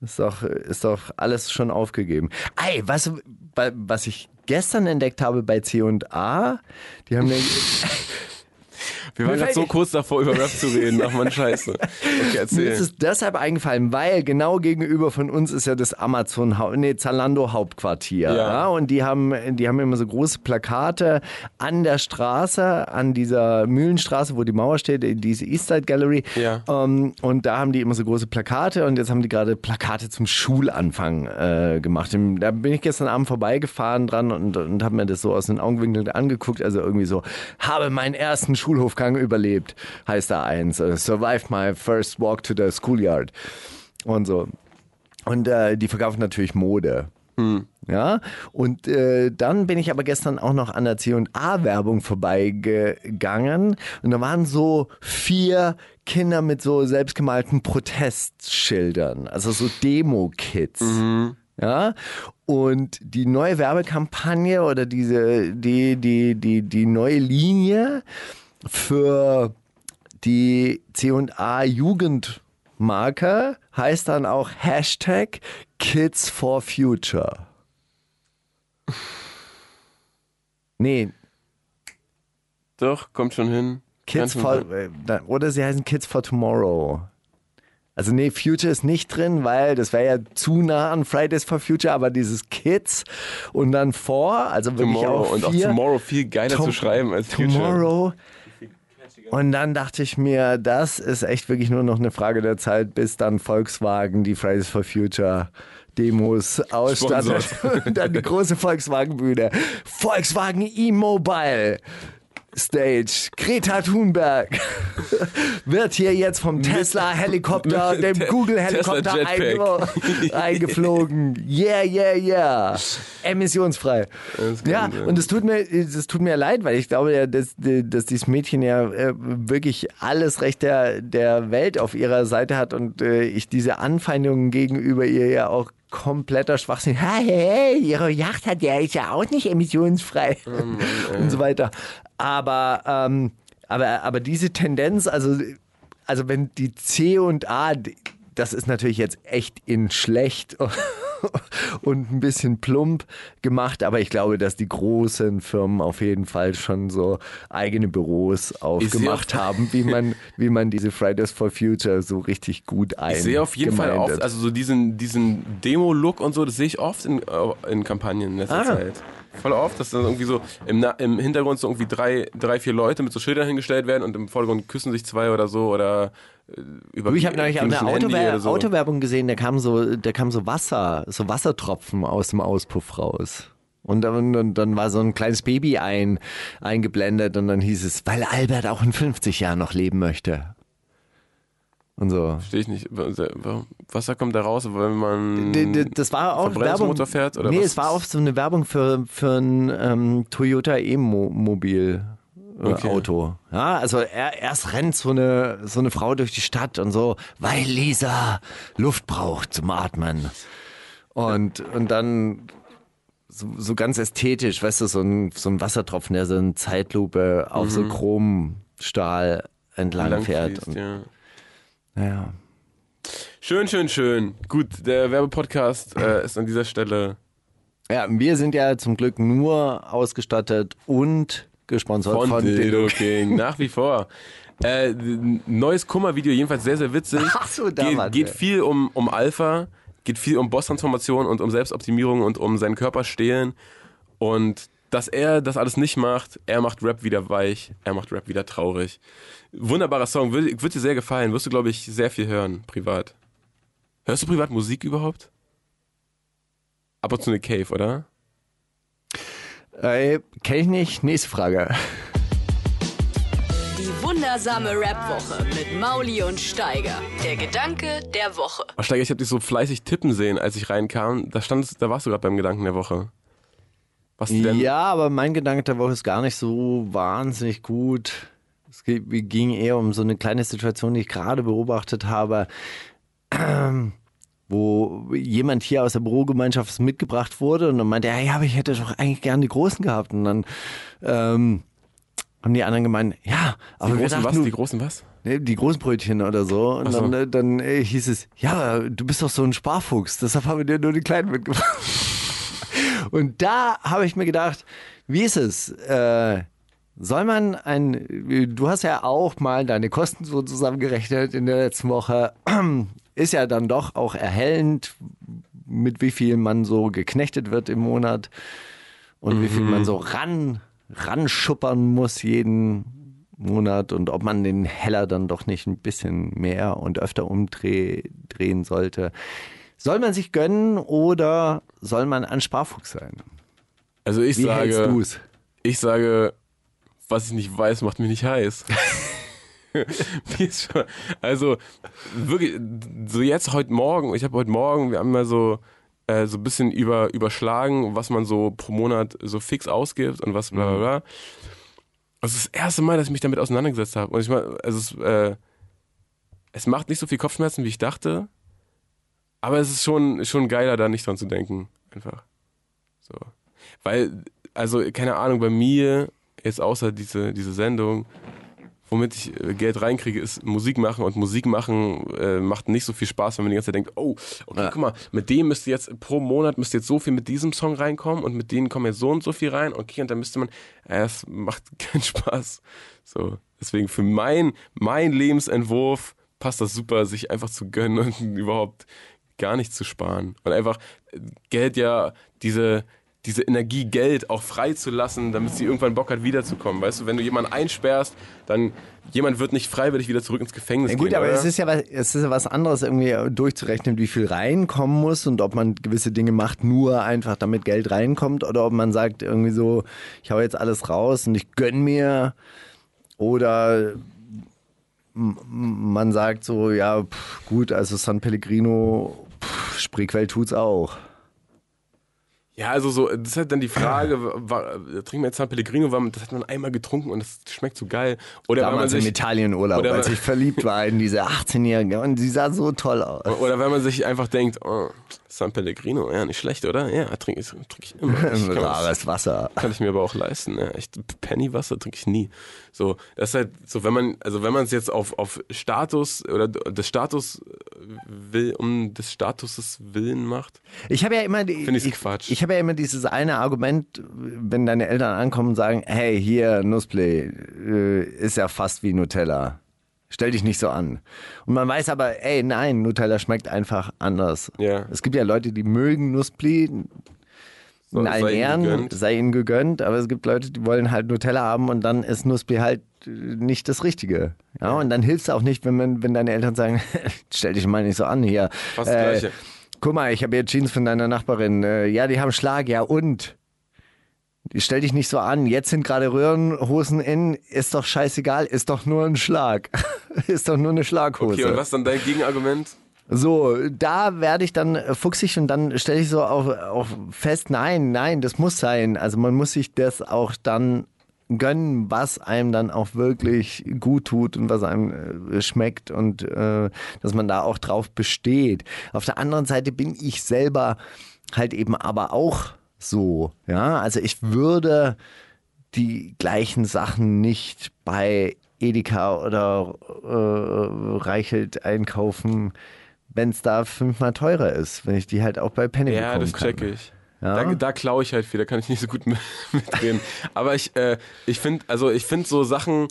Ist doch, ist doch alles schon aufgegeben. Ey, was, was ich gestern entdeckt habe bei C&A, die haben eine,
Wir waren gerade so kurz davor, über Rap zu reden. Ach man, scheiße. Okay,
Mir ist es deshalb eingefallen, weil genau gegenüber von uns ist ja das Amazon, nee, Zalando Hauptquartier.
Ja.
Ja. Und die haben, die haben immer so große Plakate an der Straße, an dieser Mühlenstraße, wo die Mauer steht, diese Eastside Gallery.
Ja.
Ähm, und da haben die immer so große Plakate und jetzt haben die gerade Plakate zum Schulanfang äh, gemacht. Da bin ich gestern Abend vorbeigefahren dran und, und habe mir das so aus den Augenwinkeln angeguckt. Also irgendwie so, habe meinen ersten Schulhofgang überlebt, heißt da eins. Äh, Survived my first walk to the schoolyard. Und so. Und äh, die verkaufen natürlich Mode. Ja, und äh, dann bin ich aber gestern auch noch an der C&A-Werbung vorbeigegangen und da waren so vier Kinder mit so selbstgemalten Protestschildern, also so Demo-Kids. Ja, und die neue Werbekampagne oder diese, die, die, die, die neue Linie für die C&A Jugendmarke heißt dann auch Hashtag Kids for Future. Nee,
Doch, kommt schon hin.
Kids
Ganz
for, äh, oder sie heißen Kids for Tomorrow. Also nee, Future ist nicht drin, weil das wäre ja zu nah an Fridays for Future, aber dieses Kids und dann for, also wirklich
Tomorrow
auch
und auch
vier,
Tomorrow viel geiler
Tom-
zu schreiben als Future.
Tomorrow. Und dann dachte ich mir, das ist echt wirklich nur noch eine Frage der Zeit, bis dann Volkswagen die Fridays for Future Demos ausstattet. Und dann die große Volkswagen-Bühne. Volkswagen E-Mobile. Stage. Greta Thunberg wird hier jetzt vom Tesla-Helikopter, dem
Te-
Google-Helikopter einge eingeflogen. Yeah, yeah, yeah. Emissionsfrei. Ja,
sein.
und es tut mir, es tut mir leid, weil ich glaube ja, dass, dass dieses Mädchen ja äh, wirklich alles Recht der, der Welt auf ihrer Seite hat und äh, ich diese Anfeindungen gegenüber ihr ja auch kompletter Schwachsinn. Hey, hey, ihre Yacht hat ja ist ja auch nicht emissionsfrei und so weiter. Aber ähm, aber aber diese Tendenz, also also wenn die C und A, das ist natürlich jetzt echt in schlecht und ein bisschen plump gemacht, aber ich glaube, dass die großen Firmen auf jeden Fall schon so eigene Büros aufgemacht
auf-
haben, wie man, wie man diese Fridays for Future so richtig gut ein.
Ich sehe auf jeden Fall oft, also so diesen, diesen Demo-Look und so, das sehe ich oft in, äh, in Kampagnen in letzter
Ah.
Zeit. Voll oft, dass dann irgendwie so im, Na im Hintergrund so irgendwie drei, drei, vier Leute mit so Schildern hingestellt werden und im Vordergrund küssen sich zwei oder so oder über
Du, ich habe neulich eine Autower
so.
Autowerbung gesehen, da kam so, da kam so Wasser, so Wassertropfen aus dem Auspuff raus. Und dann, dann, dann war so ein kleines Baby ein, eingeblendet und dann hieß es, weil Albert auch in 50 Jahren noch leben möchte. Und so.
Verstehe ich nicht. Wasser kommt da raus, weil man
Das war auch Werbung.
Verbrennungsmotor fährt oder
nee,
was?
es war auch so eine Werbung für, für ein ähm, Toyota E-Mobil. Äh,
Okay.
Auto. Ja, also er, erst rennt so eine, so eine Frau durch die Stadt und so, weil Lisa Luft braucht zum Atmen. Und, und dann so, so ganz ästhetisch, weißt du, so ein, so ein Wassertropfen, der so in Zeitlupe auf so Chromstahl entlang
lang
fährt.
fließt,
Und,
ja.
ja.
Schön, schön, schön. Gut, der Werbepodcast äh, ist an dieser Stelle
Ja, wir sind ja zum Glück nur ausgestattet und gesponsert
von,
von,
Dildo King. Nach wie vor. Äh, neues Kummer-Video, jedenfalls sehr, sehr witzig.
Ach so, da
geht,
waren
geht viel um, um Alpha, geht viel um Boss-Transformation und um Selbstoptimierung und um seinen Körper stehlen. Und dass er das alles nicht macht, er macht Rap wieder weich, er macht Rap wieder traurig. Wunderbarer Song, wird, wird dir sehr gefallen, wirst du, glaube ich, sehr viel hören, privat. Hörst du privat Musik überhaupt? Ab und zu eine Cave, oder?
Äh, kenn ich nicht. Nächste Frage.
Die wundersame Rap-Woche mit Mauli und Steiger. Der Gedanke der Woche.
Oh, Steiger, ich habe dich so fleißig tippen sehen, als ich reinkam. Da standest, da warst du gerade beim Gedanken der Woche. Was denn?
Ja, aber mein Gedanke der Woche ist gar nicht so wahnsinnig gut. Es ging eher um so eine kleine Situation, die ich gerade beobachtet habe, wo jemand hier aus der Bürogemeinschaft mitgebracht wurde und dann meinte er, ja, aber ich hätte doch eigentlich gern die Großen gehabt. Und dann ähm, haben die anderen gemeint, ja, aber
die
wir
großen
dachten,
was?
du-
Die großen was?
Ne, Die Großbrötchen oder so. Und
so.
dann, äh, dann äh, hieß es, ja, du bist doch so ein Sparfuchs, deshalb haben wir dir nur die Kleinen mitgebracht. Und da habe ich mir gedacht, wie ist es? Äh, soll man ein, du hast ja auch mal deine Kosten so zusammengerechnet in der letzten Woche. Ist ja dann doch auch erhellend, mit wie viel man so geknechtet wird im Monat und wie viel man so ran, ranschuppern muss jeden Monat und ob man den Heller dann doch nicht ein bisschen mehr und öfter umdrehen sollte. Soll man sich gönnen oder soll man ein Sparfuchs sein?
Also ich
Wie
sage, ich sage, was ich nicht weiß, macht mich nicht heiß. Also wirklich, so jetzt heute Morgen, ich habe heute Morgen, wir haben mal so äh, so ein bisschen über, überschlagen, was man so pro Monat so fix ausgibt und was bla bla bla. Das ist das erste Mal, dass ich mich damit auseinandergesetzt habe. Und ich meine, also es, äh, es macht nicht so viel Kopfschmerzen, wie ich dachte. Aber es ist schon, schon geiler, da nicht dran zu denken. Einfach. So. Weil, also, keine Ahnung, bei mir, jetzt außer diese, diese Sendung, womit ich äh, Geld reinkriege, ist Musik machen. Und Musik machen äh, macht nicht so viel Spaß, wenn man die ganze Zeit denkt, oh, okay,
Ja.
guck mal, mit dem müsste jetzt pro Monat müsste jetzt so viel mit diesem Song reinkommen und mit denen kommen jetzt so und so viel rein. Okay, und dann müsste man, äh, es macht keinen Spaß. So, deswegen für mein, mein Lebensentwurf passt das super, sich einfach zu gönnen und überhaupt gar nicht zu sparen. Und einfach äh, Geld ja, diese, diese Energie Geld auch frei zu lassen, damit sie irgendwann Bock hat, wiederzukommen. Weißt du, wenn du jemanden einsperrst, dann jemand wird nicht freiwillig wieder zurück ins Gefängnis
Ja, gut,
gehen.
aber
oder?
es ist ja was, es ist ja was anderes, irgendwie durchzurechnen, wie viel reinkommen muss und ob man gewisse Dinge macht, nur einfach damit Geld reinkommt oder ob man sagt irgendwie so, ich hau jetzt alles raus und ich gönn mir oder man sagt so, ja, pff, gut, also San Pellegrino, pff, Spreequell tut's auch.
Ja, also so, das ist halt dann die Frage, war, trinkt man jetzt San Pellegrino, weil das hat man einmal getrunken und das schmeckt so geil. Oder wenn man
Damals im
sich,
Italienurlaub,
oder
als ich verliebt war in diese 18-Jährige und sie sah so toll aus.
oder wenn man sich einfach denkt, oh, San Pellegrino, ja, nicht schlecht, oder? Ja, trinke ich, trink ich immer. Ich kann,
Rares Wasser.
kann ich mir aber auch leisten. Ja. Echt Pennywasser trinke ich nie. So, das ist halt so, wenn man, also wenn man es jetzt auf, auf Status oder des Status will, um des Statuses willen macht.
Ich habe ja immer die, ich,
Quatsch.
ich habe ja immer dieses eine Argument, wenn deine Eltern ankommen und sagen, hey, hier Nussplay äh, ist ja fast wie Nutella. Stell dich nicht so an. Und man weiß aber, ey, nein, Nutella schmeckt einfach anders.
Ja.
Es gibt ja Leute, die mögen Nussplay,
So,
in allen Ehren, sei ihnen gegönnt, aber es gibt Leute, die wollen halt Nutella haben und dann ist Nussplay halt äh, nicht das Richtige. Ja, und dann hilft es auch nicht, wenn, man, wenn deine Eltern sagen, stell dich mal nicht so an hier.
Fast das Gleiche.
Guck mal, ich habe hier Jeans von deiner Nachbarin. Äh, ja, die haben Schlag, ja und? Stell dich nicht so an. Jetzt sind gerade Röhrenhosen in. Ist doch scheißegal. Ist doch nur ein Schlag. ist doch nur eine Schlaghose.
Okay, und was ist dann dein Gegenargument?
So, da werde ich dann äh, fuchsig und dann stelle ich so auch, auch fest, nein, nein, das muss sein. Also man muss sich das auch dann gönnen, was einem dann auch wirklich gut tut und was einem äh, schmeckt und äh, dass man da auch drauf besteht. Auf der anderen Seite bin ich selber halt eben aber auch so, ja, also ich würde die gleichen Sachen nicht bei Edeka oder äh, Reichelt einkaufen, wenn es da fünfmal teurer ist, wenn ich die halt auch bei Penny
Ja,
bekommen
das
kann.
check ich.
Ja?
Da, da klaue ich halt viel, da kann ich nicht so gut mit- mitreden. Aber ich, äh, ich finde, also ich finde so Sachen,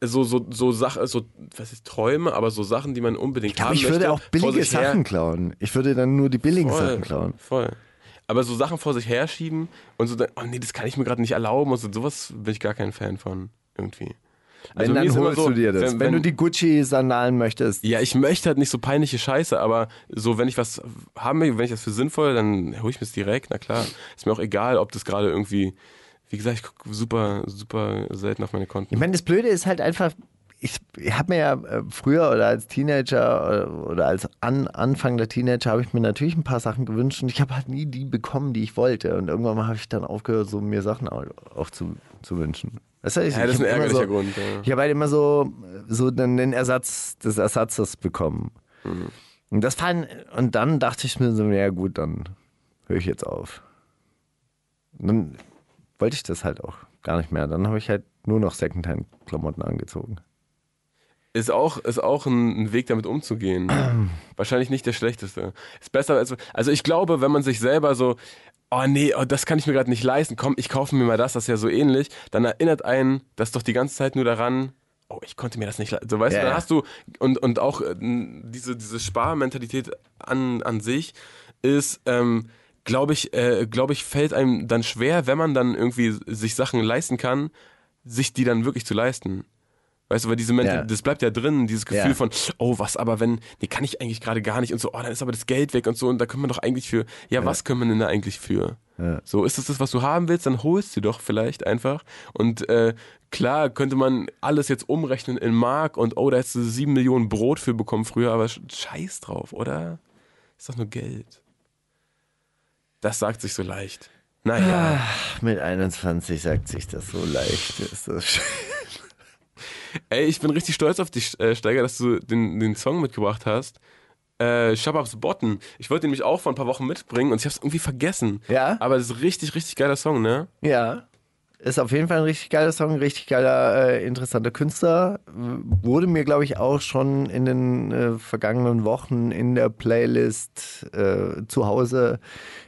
so, so, so Sachen, so, was ist Träume, aber so Sachen, die man unbedingt
Ich glaube,
haben
ich würde
möchte,
auch
vor
billige
sich her-
Sachen klauen. Ich würde dann nur die billigen
voll,
Sachen klauen.
Voll. Aber so Sachen vor sich herschieben und so, dann, oh nee, das kann ich mir gerade nicht erlauben und so, sowas bin ich gar kein Fan von, irgendwie. Also
wenn, dann holst
so,
du dir das. Wenn, du die Gucci-Sandalen möchtest,
Ja, ich möchte halt nicht so peinliche Scheiße, aber so, wenn ich was haben will, wenn ich das für sinnvoll, dann hole ich mir es direkt, na klar. Ist mir auch egal, ob das gerade irgendwie, wie gesagt, ich gucke super, super selten auf meine Konten.
Ich meine, das Blöde ist halt einfach, ich, ich habe mir ja äh, früher oder als Teenager oder, oder als an, Anfang der Teenager habe ich mir natürlich ein paar Sachen gewünscht und ich habe halt nie die bekommen, die ich wollte. Und irgendwann mal habe ich dann aufgehört, so mir Sachen auch, auch zu, zu wünschen. Du, ich,
Ja, das ist ein ärgerlicher
so,
Grund, ja.
Ich habe halt immer so, so dann den Ersatz des Ersatzes bekommen.
Mhm.
Und das fand, und dann dachte ich mir so, ja gut, dann höre ich jetzt auf. Und dann wollte ich das halt auch gar nicht mehr. Dann habe ich halt nur noch Secondhand-Klamotten angezogen.
Ist auch, ist auch ein, ein Weg, damit umzugehen. Wahrscheinlich nicht der schlechteste. Ist besser als. Also ich glaube, wenn man sich selber so, oh nee, oh, das kann ich mir gerade nicht leisten, komm, ich kaufe mir mal das, das ist ja so ähnlich, dann erinnert einen das doch die ganze Zeit nur daran, oh, ich konnte mir das nicht leisten. So, weißt
Ja,
du, dann
ja.
hast du, und, und auch äh, diese, diese Sparmentalität an, an sich ist, ähm, glaube ich, äh, glaube ich, fällt einem dann schwer, wenn man dann irgendwie sich Sachen leisten kann, sich die dann wirklich zu leisten. Weißt du, weil diese Mental
Ja.
das bleibt ja drin, dieses Gefühl
Ja.
von, oh, was aber wenn, nee, kann ich eigentlich gerade gar nicht und so, oh, dann ist aber das Geld weg und so und da können wir doch eigentlich für, ja, was können wir denn da eigentlich für? So, ist das das, was du haben willst, dann holst du doch vielleicht einfach. Und äh, klar könnte man alles jetzt umrechnen in Mark und oh, da hättest du sieben Millionen Brot für bekommen früher, aber sch- scheiß drauf, oder? Ist doch nur Geld. Das sagt sich so leicht. Naja.
Mit 21 sagt sich das so leicht. Ist das schön.
Ey, ich bin richtig stolz auf dich, äh, Steiger, dass du den, den Song mitgebracht hast. Äh, Shababs Botten. Ich wollte ihn nämlich auch vor ein paar Wochen mitbringen und ich habe es irgendwie vergessen.
Ja?
Aber das ist ein richtig, richtig geiler Song, ne?
Ja. Ist auf jeden Fall ein richtig geiler Song, richtig geiler, äh, interessanter Künstler. Wurde mir, glaube ich, auch schon in den äh, vergangenen Wochen in der Playlist äh, zu Hause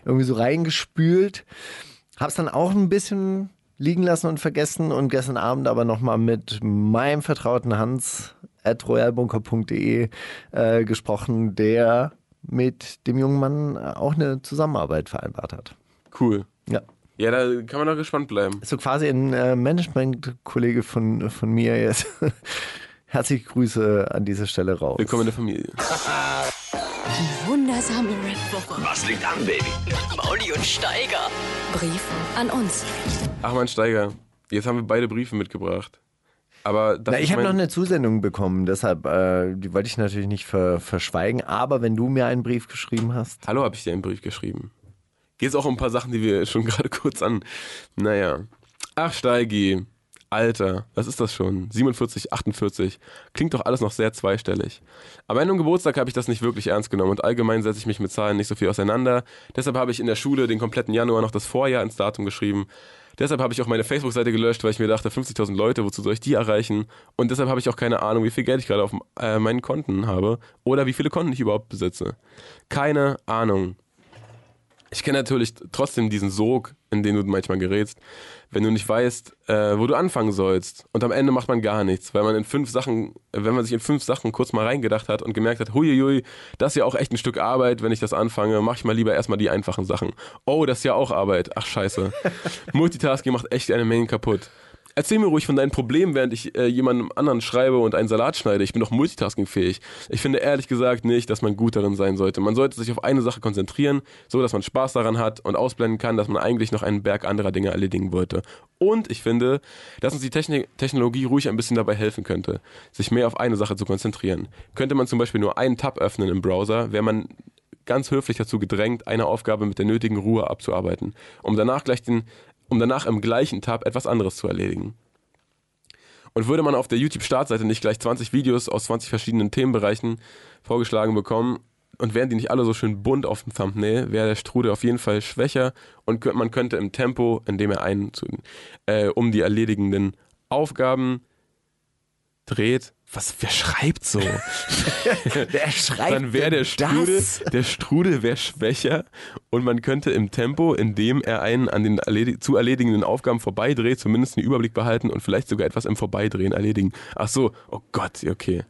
irgendwie so reingespült. Hab's dann auch ein bisschen liegen lassen und vergessen und gestern Abend aber nochmal mit meinem vertrauten Hans at royalbunker.de äh, gesprochen, der mit dem jungen Mann auch eine Zusammenarbeit vereinbart hat.
Cool.
Ja.
Ja, da kann man doch gespannt bleiben.
So quasi ein äh, Management-Kollege von, von mir jetzt. Herzliche Grüße an dieser Stelle raus.
Willkommen in der Familie.
Wundersame Rap-Woche.
Was liegt an, Baby?
Mauli und Steiger. Brief an uns.
Ach mein Steiger, jetzt haben wir beide Briefe mitgebracht. Aber das
Na,
ist
ich habe noch eine Zusendung bekommen, deshalb, äh, die wollte ich natürlich nicht ver verschweigen. Aber wenn du mir einen Brief geschrieben hast,
Hallo, habe ich dir einen Brief geschrieben. Geht auch um ein paar Sachen, die wir schon gerade kurz an. Naja. Ach, Steigi. Alter, was ist das schon? 47, 48. Klingt doch alles noch sehr zweistellig. Aber an einem Geburtstag habe ich das nicht wirklich ernst genommen und allgemein setze ich mich mit Zahlen nicht so viel auseinander. Deshalb habe ich in der Schule den kompletten Januar noch das Vorjahr ins Datum geschrieben. Deshalb habe ich auch meine Facebook-Seite gelöscht, weil ich mir dachte, 50.000 Leute, wozu soll ich die erreichen? Und deshalb habe ich auch keine Ahnung, wie viel Geld ich gerade auf äh, meinen Konten habe oder wie viele Konten ich überhaupt besitze. Keine Ahnung. Ich kenne natürlich trotzdem diesen Sog, in den du manchmal gerätst, wenn du nicht weißt, äh, wo du anfangen sollst. Und am Ende macht man gar nichts, weil man in fünf Sachen, wenn man sich in fünf Sachen kurz mal reingedacht hat und gemerkt hat, huiuiui, das ist ja auch echt ein Stück Arbeit, wenn ich das anfange, mache ich mal lieber erstmal die einfachen Sachen. Oh, das ist ja auch Arbeit. Ach scheiße. Multitasking macht echt eine Menge kaputt. Erzähl mir ruhig von deinen Problemen, während ich äh, jemandem anderen schreibe und einen Salat schneide. Ich bin doch multitaskingfähig. Ich finde ehrlich gesagt nicht, dass man gut darin sein sollte. Man sollte sich auf eine Sache konzentrieren, so dass man Spaß daran hat und ausblenden kann, dass man eigentlich noch einen Berg anderer Dinge erledigen wollte. Und ich finde, dass uns die Technik Technologie ruhig ein bisschen dabei helfen könnte, sich mehr auf eine Sache zu konzentrieren. Könnte man zum Beispiel nur einen Tab öffnen im Browser, wäre man ganz höflich dazu gedrängt, eine Aufgabe mit der nötigen Ruhe abzuarbeiten, um danach gleich den, um danach im gleichen Tab etwas anderes zu erledigen. Und würde man auf der YouTube-Startseite nicht gleich 20 Videos aus 20 verschiedenen Themenbereichen vorgeschlagen bekommen und wären die nicht alle so schön bunt auf dem Thumbnail, wäre der Strudel auf jeden Fall schwächer und man könnte im Tempo, in dem er einen zu, äh, um die erledigenden Aufgaben dreht. Was, wer schreibt so?
wer schreibt
dann wäre der Strudel,
das?
der Strudel wäre schwächer und man könnte im Tempo, in dem er einen an den erledi zu erledigenden Aufgaben vorbeidreht, zumindest einen Überblick behalten und vielleicht sogar etwas im Vorbeidrehen erledigen. Ach so, oh Gott, okay.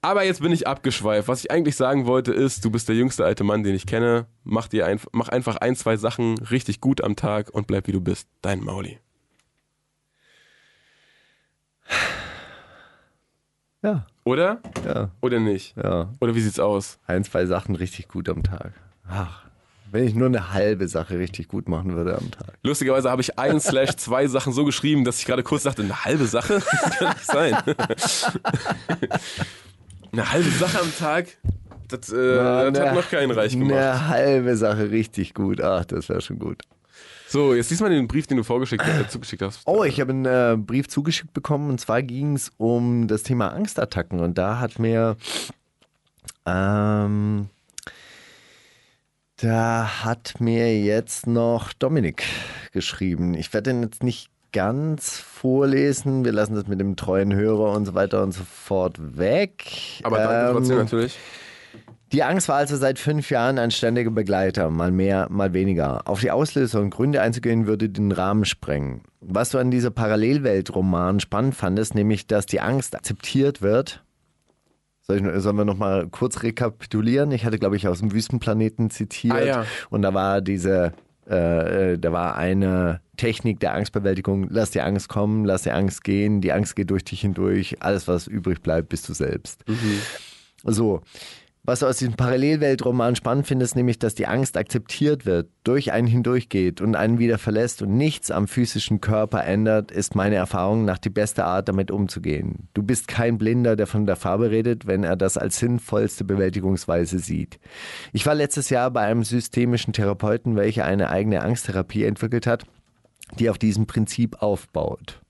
Aber jetzt bin ich abgeschweift. Was ich eigentlich sagen wollte ist, du bist der jüngste alte Mann, den ich kenne. Mach, dir ein, mach einfach ein, zwei Sachen richtig gut am Tag und bleib wie du bist. Dein Mauli.
Ja,
Oder?
ja,
Oder nicht?
ja.
Oder wie sieht's aus?
Ein, zwei Sachen richtig gut am Tag. Ach, wenn ich nur eine halbe Sache richtig gut machen würde am Tag.
Lustigerweise habe ich ein slash zwei Sachen so geschrieben, dass ich gerade kurz dachte, eine halbe Sache? Das kann nicht sein. eine halbe Sache am Tag? Das, äh, das hat noch keinen reich gemacht.
Eine halbe Sache richtig gut. Ach, das wäre schon gut.
So, jetzt lies mal den Brief, den du vorgeschickt, äh, zugeschickt hast.
Oh, ich habe einen äh, Brief zugeschickt bekommen und zwar ging es um das Thema Angstattacken und da hat mir ähm, da hat mir jetzt noch Dominik geschrieben. Ich werde den jetzt nicht ganz vorlesen. Wir lassen das mit dem treuen Hörer und so weiter und so fort weg.
Aber danke trotzdem
Ähm,
natürlich.
Die Angst war also seit fünf Jahren ein ständiger Begleiter, mal mehr, mal weniger. Auf die Auslöser und Gründe einzugehen, würde den Rahmen sprengen. Was du an dieser Parallelweltroman spannend fandest, nämlich, dass die Angst akzeptiert wird. Soll ich, sollen wir nochmal kurz rekapitulieren? Ich hatte, glaube ich, aus dem Wüstenplaneten zitiert.
Ah, ja.
Und da war diese, äh, da war eine Technik der Angstbewältigung. Lass die Angst kommen, lass die Angst gehen. Die Angst geht durch dich hindurch. Alles, was übrig bleibt, bist du selbst. So. Was du aus diesem Parallelweltroman spannend findest, nämlich, dass die Angst akzeptiert wird, durch einen hindurchgeht und einen wieder verlässt und nichts am physischen Körper ändert, ist meine Erfahrung nach die beste Art, damit umzugehen. Du bist kein Blinder, der von der Farbe redet, wenn er das als sinnvollste Bewältigungsweise sieht. Ich war letztes Jahr bei einem systemischen Therapeuten, welcher eine eigene Angsttherapie entwickelt hat, die auf diesem Prinzip aufbaut.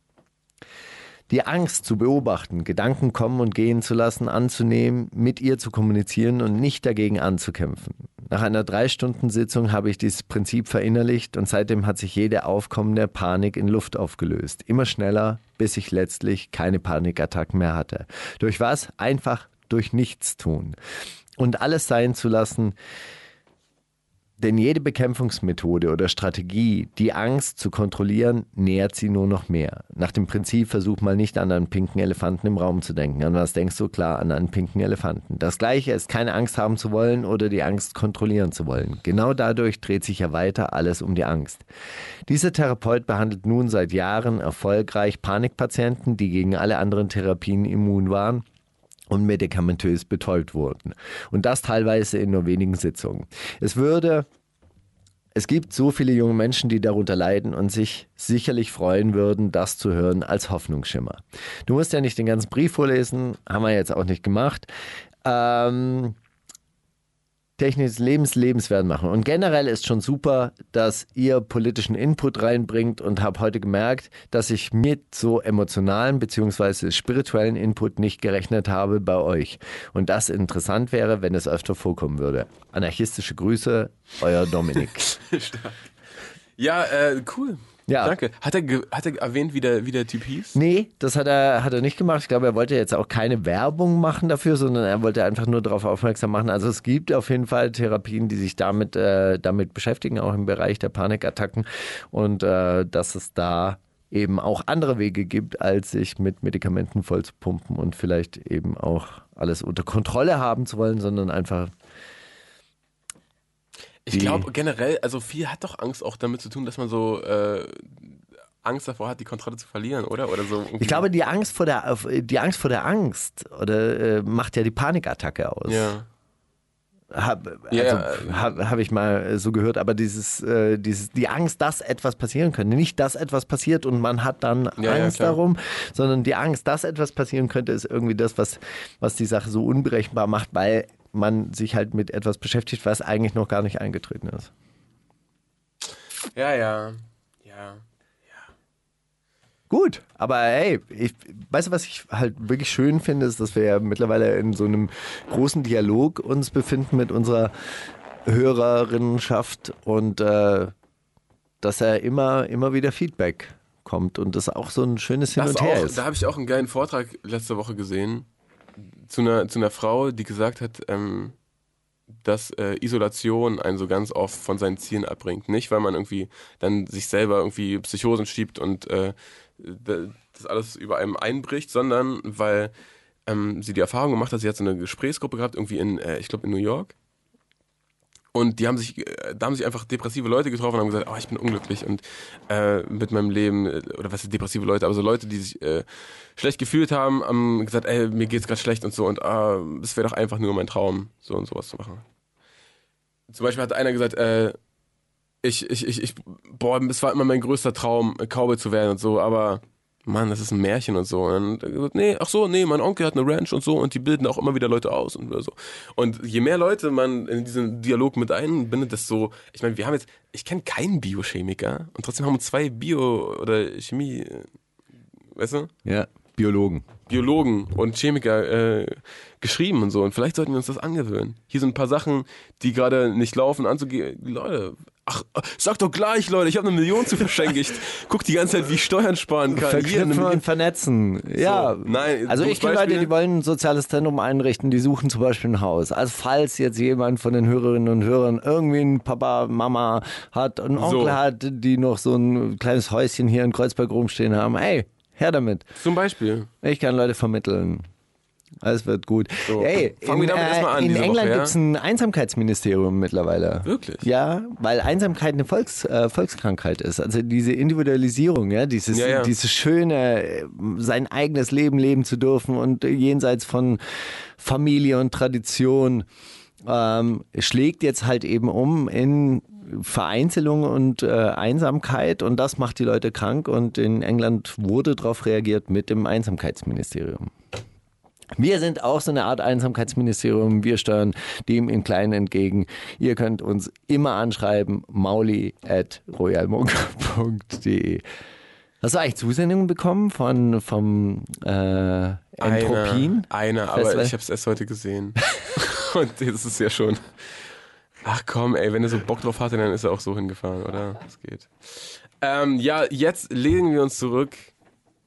Die Angst zu beobachten, Gedanken kommen und gehen zu lassen, anzunehmen, mit ihr zu kommunizieren und nicht dagegen anzukämpfen. Nach einer drei Stunden Sitzung habe ich dieses Prinzip verinnerlicht und seitdem hat sich jede aufkommende Panik in Luft aufgelöst. Immer schneller, bis ich letztlich keine Panikattacken mehr hatte. Durch was? Einfach durch nichts tun. Und alles sein zu lassen, denn jede Bekämpfungsmethode oder Strategie, die Angst zu kontrollieren, nährt sie nur noch mehr. Nach dem Prinzip versuch mal nicht an einen pinken Elefanten im Raum zu denken. An was denkst du? Klar, an einen pinken Elefanten. Das gleiche ist keine Angst haben zu wollen oder die Angst kontrollieren zu wollen. Genau dadurch dreht sich ja weiter alles um die Angst. Dieser Therapeut behandelt nun seit Jahren erfolgreich Panikpatienten, die gegen alle anderen Therapien immun waren und medikamentös betäubt wurden. Und das teilweise in nur wenigen Sitzungen. Es würde es gibt so viele junge Menschen, die darunter leiden und sich sicherlich freuen würden, das zu hören als Hoffnungsschimmer. Du musst ja nicht den ganzen Brief vorlesen, haben wir jetzt auch nicht gemacht. Ähm, technisches Lebens lebenswert machen. Und generell ist schon super, dass ihr politischen Input reinbringt und habe heute gemerkt, dass ich mit so emotionalen bzw. spirituellen Input nicht gerechnet habe bei euch. Und das interessant wäre, wenn es öfter vorkommen würde. Anarchistische Grüße, euer Dominik.
ja, äh, cool. Ja. Danke. Hat er, hat er erwähnt, wie der, wie der Typ hieß?
Nee, das hat er, hat er nicht gemacht. Ich glaube, er wollte jetzt auch keine Werbung machen dafür, sondern er wollte einfach nur darauf aufmerksam machen. Also es gibt auf jeden Fall Therapien, die sich damit, äh, damit beschäftigen, auch im Bereich der Panikattacken. Und äh, dass es da eben auch andere Wege gibt, als sich mit Medikamenten voll zu pumpen und vielleicht eben auch alles unter Kontrolle haben zu wollen, sondern einfach
ich glaube generell, also viel hat doch Angst auch damit zu tun, dass man so äh, Angst davor hat, die Kontrolle zu verlieren, oder? Oder so.
Ich glaube, die Angst vor der, die Angst vor der Angst oder äh, macht ja die Panikattacke aus.
Ja.
Habe also, ja, hab, hab ich mal so gehört, aber dieses, äh, dieses, die Angst, dass etwas passieren könnte. Nicht, dass etwas passiert und man hat dann ja, Angst ja, darum, sondern die Angst, dass etwas passieren könnte, ist irgendwie das, was, was die Sache so unberechenbar macht, weil man sich halt mit etwas beschäftigt, was eigentlich noch gar nicht eingetreten ist.
Ja, ja, ja.
Gut, aber hey, ich, weißt du, was ich halt wirklich schön finde, ist, dass wir ja mittlerweile in so einem großen Dialog uns befinden mit unserer Hörerinnenschaft und äh, dass er immer, immer wieder Feedback kommt und das auch so ein schönes Hin das und Her
auch,
ist.
Da habe ich auch einen geilen Vortrag letzte Woche gesehen zu einer, zu einer Frau, die gesagt hat, ähm, dass äh, Isolation einen so ganz oft von seinen Zielen abbringt. Nicht, weil man irgendwie dann sich selber irgendwie Psychosen schiebt und äh, das alles über einem einbricht, sondern weil ähm, sie die Erfahrung gemacht hat, sie hat so eine Gesprächsgruppe gehabt, irgendwie in, äh, ich glaube in New York. Und die haben sich, äh, da haben sich einfach depressive Leute getroffen und haben gesagt, oh, ich bin unglücklich und äh, mit meinem Leben, äh, oder was ist depressive Leute, aber so Leute, die sich äh, schlecht gefühlt haben, haben gesagt, ey, mir geht's gerade schlecht und so und ah, es wäre doch einfach nur mein Traum, so und sowas zu machen. Zum Beispiel hat einer gesagt, äh, ich, ich, ich, ich, boah, es war immer mein größter Traum, Cowboy zu werden und so, aber Mann, das ist ein Märchen und so. Und dann gesagt, nee, ach so, nee, mein Onkel hat eine Ranch und so und die bilden auch immer wieder Leute aus und so. Und je mehr Leute man in diesen Dialog mit einbindet, desto, ich meine, wir haben jetzt, ich kenne keinen Biochemiker und trotzdem haben wir zwei Bio- oder Chemie, weißt du?
Ja, Biologen.
Biologen und Chemiker äh, geschrieben und so. Und vielleicht sollten wir uns das angewöhnen. Hier sind ein paar Sachen, die gerade nicht laufen, anzugehen. Leute, ach, sag doch gleich, Leute, ich habe eine Million zu verschenken. Ich guck die ganze Zeit, wie ich Steuern sparen kann.
Verknüpfen und vernetzen. Ja.
So, nein,
also ich kenne Leute, die wollen ein soziales Zentrum einrichten, die suchen zum Beispiel ein Haus. Also falls jetzt jemand von den Hörerinnen und Hörern irgendwie ein Papa, Mama hat, einen Onkel so. hat, die noch so ein kleines Häuschen hier in Kreuzberg rumstehen haben, ey, her damit.
Zum Beispiel.
Ich kann Leute vermitteln. Alles wird gut.
So,
Ey,
fangen
in,
wir damit
äh,
erstmal an
in
diese
England
Woche, ja?
gibt es ein Einsamkeitsministerium mittlerweile.
Wirklich?
Ja, weil Einsamkeit eine Volks, äh, Volkskrankheit ist. Also diese Individualisierung, ja, dieses,
Ja, ja.
dieses schöne, äh, sein eigenes Leben leben zu dürfen und äh, jenseits von Familie und Tradition ähm, schlägt jetzt halt eben um in Vereinzelung und äh, Einsamkeit und das macht die Leute krank und in England wurde darauf reagiert mit dem Einsamkeitsministerium. Wir sind auch so eine Art Einsamkeitsministerium. Wir steuern dem in Kleinen entgegen. Ihr könnt uns immer anschreiben, mauli at royalmonk.de. Hast du eigentlich Zusendungen bekommen von, vom äh, Entropien?
Einer, einer aber ich habe es erst heute gesehen. Und das ist ja schon. Ach komm, ey, wenn er so Bock drauf hatte, dann ist er auch so hingefahren, oder? Das geht. Ähm, ja, jetzt lehnen wir uns zurück,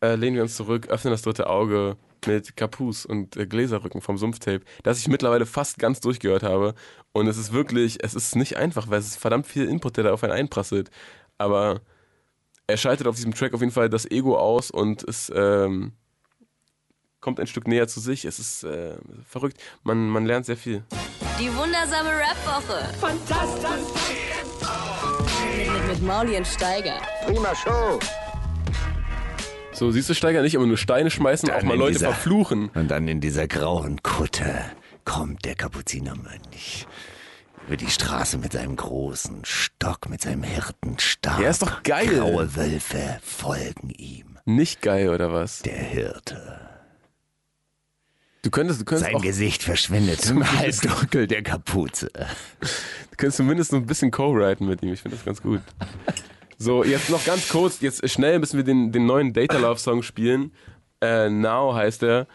äh, lehnen wir uns zurück, öffnen das dritte Auge mit Kapus und äh, Gläserrücken vom Sumpftape, das ich mittlerweile fast ganz durchgehört habe. Und es ist wirklich, es ist nicht einfach, weil es ist verdammt viel Input, der da auf einen einprasselt. Aber er schaltet auf diesem Track auf jeden Fall das Ego aus und es ähm, kommt ein Stück näher zu sich. Es ist äh, verrückt. Man, man lernt sehr viel.
Die wundersame Rap-Woche. Fantastisch. Mit, mit, mit Mauli und Steiger.
So, siehst du, Steiger, nicht immer nur Steine schmeißen, auch mal Leute
dieser-
verfluchen.
Und dann in dieser grauen Kutte kommt der Kapuzinermönch über die Straße mit seinem großen Stock, mit seinem Hirtenstab.
Der ist doch geil.
Graue Wölfe folgen ihm.
Nicht geil, oder was?
Der Hirte.
Du könntest, du könntest,
Sein
auch,
Gesicht verschwindet im Halbdunkel der Kapuze.
du könntest zumindest so ein bisschen co-writen mit ihm. Ich finde das ganz gut. So, jetzt noch ganz kurz, jetzt schnell müssen wir den, den neuen Data Love Song spielen. Äh, Now heißt er.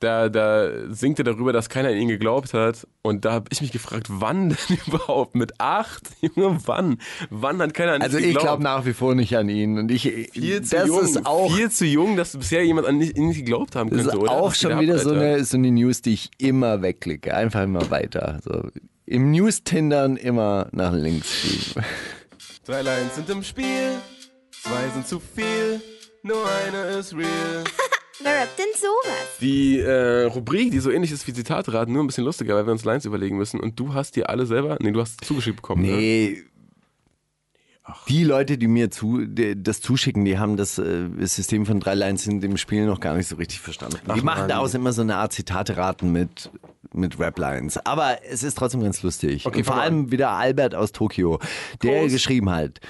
Da, da singt er darüber, dass keiner an ihn geglaubt hat. Und da habe ich mich gefragt, wann denn überhaupt? Mit acht? Junge, wann? Wann hat keiner an
Also
dich
ich
geglaubt?
glaube nach wie vor nicht an ihn. Und ich,
viel zu
das
jung,
ist auch,
viel zu jung, dass bisher jemand an ihn nicht geglaubt haben
das
könnte,
ist
oder?
auch
Was
schon wieder so eine, so eine News, die ich immer wegklicke. Einfach immer weiter. So. Im News-Tindern immer nach links schieben.
Drei Lines sind im Spiel, zwei sind zu viel, nur eine ist real.
Wer rappt denn sowas?
Die äh, Rubrik, die so ähnlich ist wie Zitatraten, nur ein bisschen lustiger, weil wir uns Lines überlegen müssen. Und du hast die alle selber, nee, du hast zugeschickt bekommen. Ne?
Nee. Die Leute, die mir zu, die, das zuschicken, die haben das, äh, das System von drei Lines in dem Spiel noch gar nicht so richtig verstanden. die machen
Mann.
daraus immer so eine Art Zitate-Raten mit, mit Rap-Lines. Aber es ist trotzdem ganz lustig.
Okay,
Und vor allem wieder Albert aus Tokio, der
Prost.
geschrieben hat.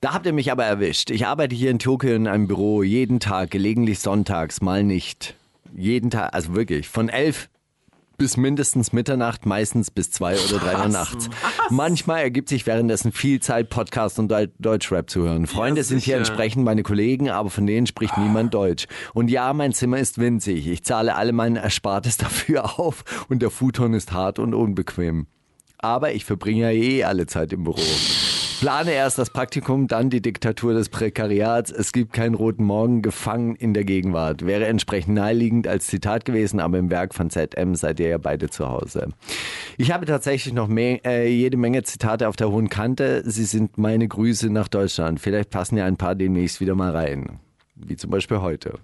Da habt ihr mich aber erwischt. Ich arbeite hier in Tokio in einem Büro jeden Tag, gelegentlich sonntags, mal nicht. Jeden Tag, also wirklich, von elf bis mindestens Mitternacht, meistens bis zwei oder drei Uhr nachts. Manchmal ergibt sich währenddessen viel Zeit, Podcast und Deu- Deutschrap zu hören. Freunde sind hier entsprechend meine Kollegen, aber von denen spricht niemand Deutsch. Und ja, mein Zimmer ist winzig. Ich zahle alle mein Erspartes dafür auf und der Futon ist hart und unbequem. Aber ich verbringe ja eh alle Zeit im Büro. Plane erst das Praktikum, dann die Diktatur des Prekariats. Es gibt keinen roten Morgen, gefangen in der Gegenwart. Wäre entsprechend naheliegend als Zitat gewesen, aber im Werk von ZM seid ihr ja beide zu Hause. Ich habe tatsächlich noch me äh, jede Menge Zitate auf der hohen Kante. Sie sind meine Grüße nach Deutschland. Vielleicht passen ja ein paar demnächst wieder mal rein. Wie zum Beispiel heute.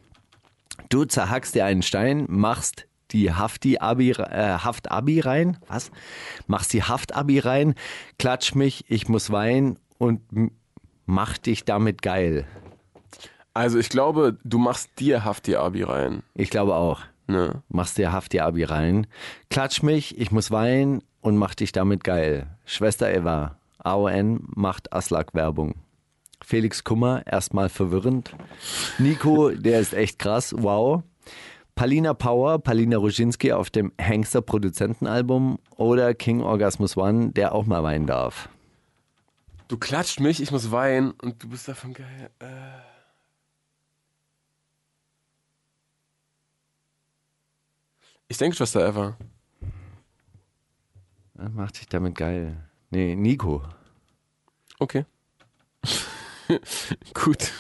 Du zerhackst dir einen Stein, machst die Hafti-Abi, äh, Haft-Abi rein. Was? Machst die Haft-Abi rein, klatsch mich, ich muss weinen und mach dich damit geil.
Also ich glaube, du machst dir Hafti-Abi rein.
Ich glaube auch.
Ne?
Machst dir Hafti-Abi rein, klatsch mich, ich muss weinen und mach dich damit geil. Schwester Eva, AON macht Aslak-Werbung. Felix Kummer, erstmal verwirrend. Nico, der ist echt krass, wow. Palina Power, Palina Roginski auf dem Hengster Produzentenalbum oder King Orgasmus One, der auch mal weinen darf.
Du klatscht mich, ich muss weinen und du bist davon geil. Äh. Ich denke Schwester Eva.
Ja, Macht dich damit geil. Nee, Nico.
Okay. Gut.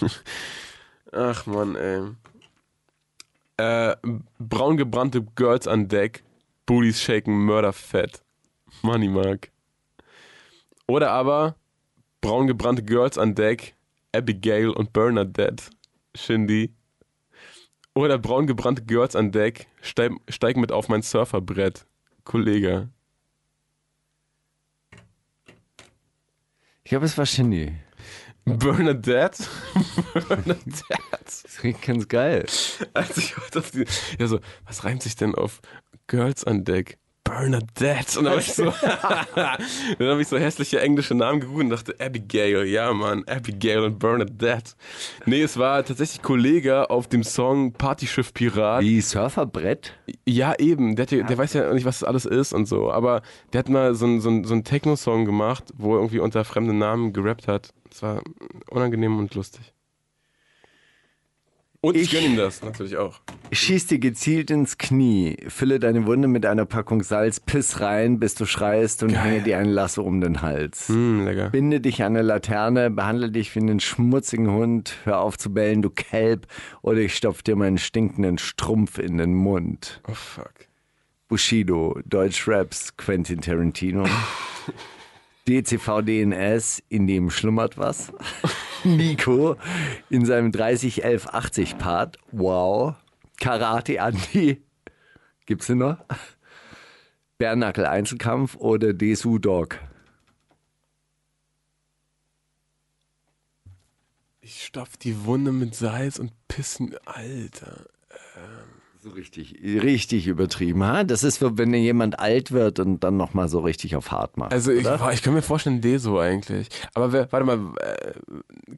Ach man, ey. Äh, braun gebrannte Girls an Deck, Booties shaken, Murder fett. Money Mark. Oder aber braun gebrannte Girls an Deck, Abigail und Bernadette. Shindy. Oder braun gebrannte Girls an Deck, steig, steig mit auf mein Surferbrett. Kollege.
Ich glaube, es war Shindy.
Bernadette? Bernadette.
Das klingt ganz geil.
Als ich heute auf die. Ja, so, was reimt sich denn auf Girls an Deck? Bernadette. Und dann habe ich, so, dann hab ich so hässliche englische Namen gegoogelt und dachte, Abigail, ja Mann, Abigail und Bernadette. Nee, es war tatsächlich Kollege auf dem Song Partyschiff Pirat.
Wie Surferbrett?
Ja, eben. Der, ja, der weiß ja nicht, was das alles ist und so. Aber der hat mal so einen so ein- so einen Techno-Song gemacht, wo er irgendwie unter fremden Namen gerappt hat. Das war unangenehm und lustig. Und ich,
Ich-
gönn ihm das natürlich auch.
Schieß dir gezielt ins Knie, fülle deine Wunde mit einer Packung Salz, piss rein, bis du schreist und hänge dir ein Lasso um den Hals.
Hm, lecker.
Binde dich an eine Laterne, behandle dich wie einen schmutzigen Hund, hör auf zu bellen, du Kelb, oder ich stopf dir meinen stinkenden Strumpf in den Mund.
Oh fuck.
Bushido, Deutschraps, Quentin Tarantino. DCV DNS, in dem schlummert was. Nico in seinem 30 11 80 Part. Wow. Karate Andy. Gibt's den noch? Bärnackel Einzelkampf oder Desu Dog.
Ich stopf die Wunde mit Salz und Pissen. Alter.
So richtig, richtig übertrieben. Ha? Das ist, so, wenn jemand alt wird und dann nochmal so richtig auf hart macht.
Also ich, boah, ich kann mir vorstellen, Deso eigentlich. Aber wer, warte mal, äh,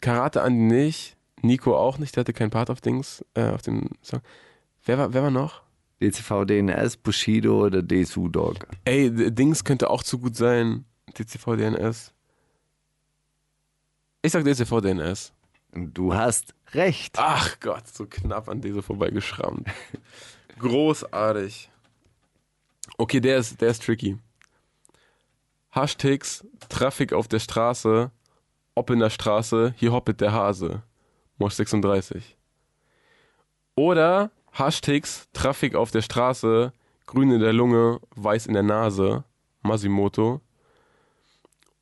Karate Andi nicht, Nico auch nicht, der hatte keinen Part auf Dings, äh, auf dem Song. Wer war, wer war noch?
DCV DNS, Bushido oder Desu Dog.
Ey, Dings könnte auch zu gut sein. DCV DNS. Ich sag DCV DNS.
Du hast recht.
Ach Gott, so knapp an Deso vorbeigeschrammt. Großartig. Okay, der ist, der ist tricky. Hashtags, Traffic auf der Straße, ob in der Straße, hier hoppet der Hase. Mosch 36. Oder Hashtags, Traffic auf der Straße, grün in der Lunge, weiß in der Nase, Masimoto.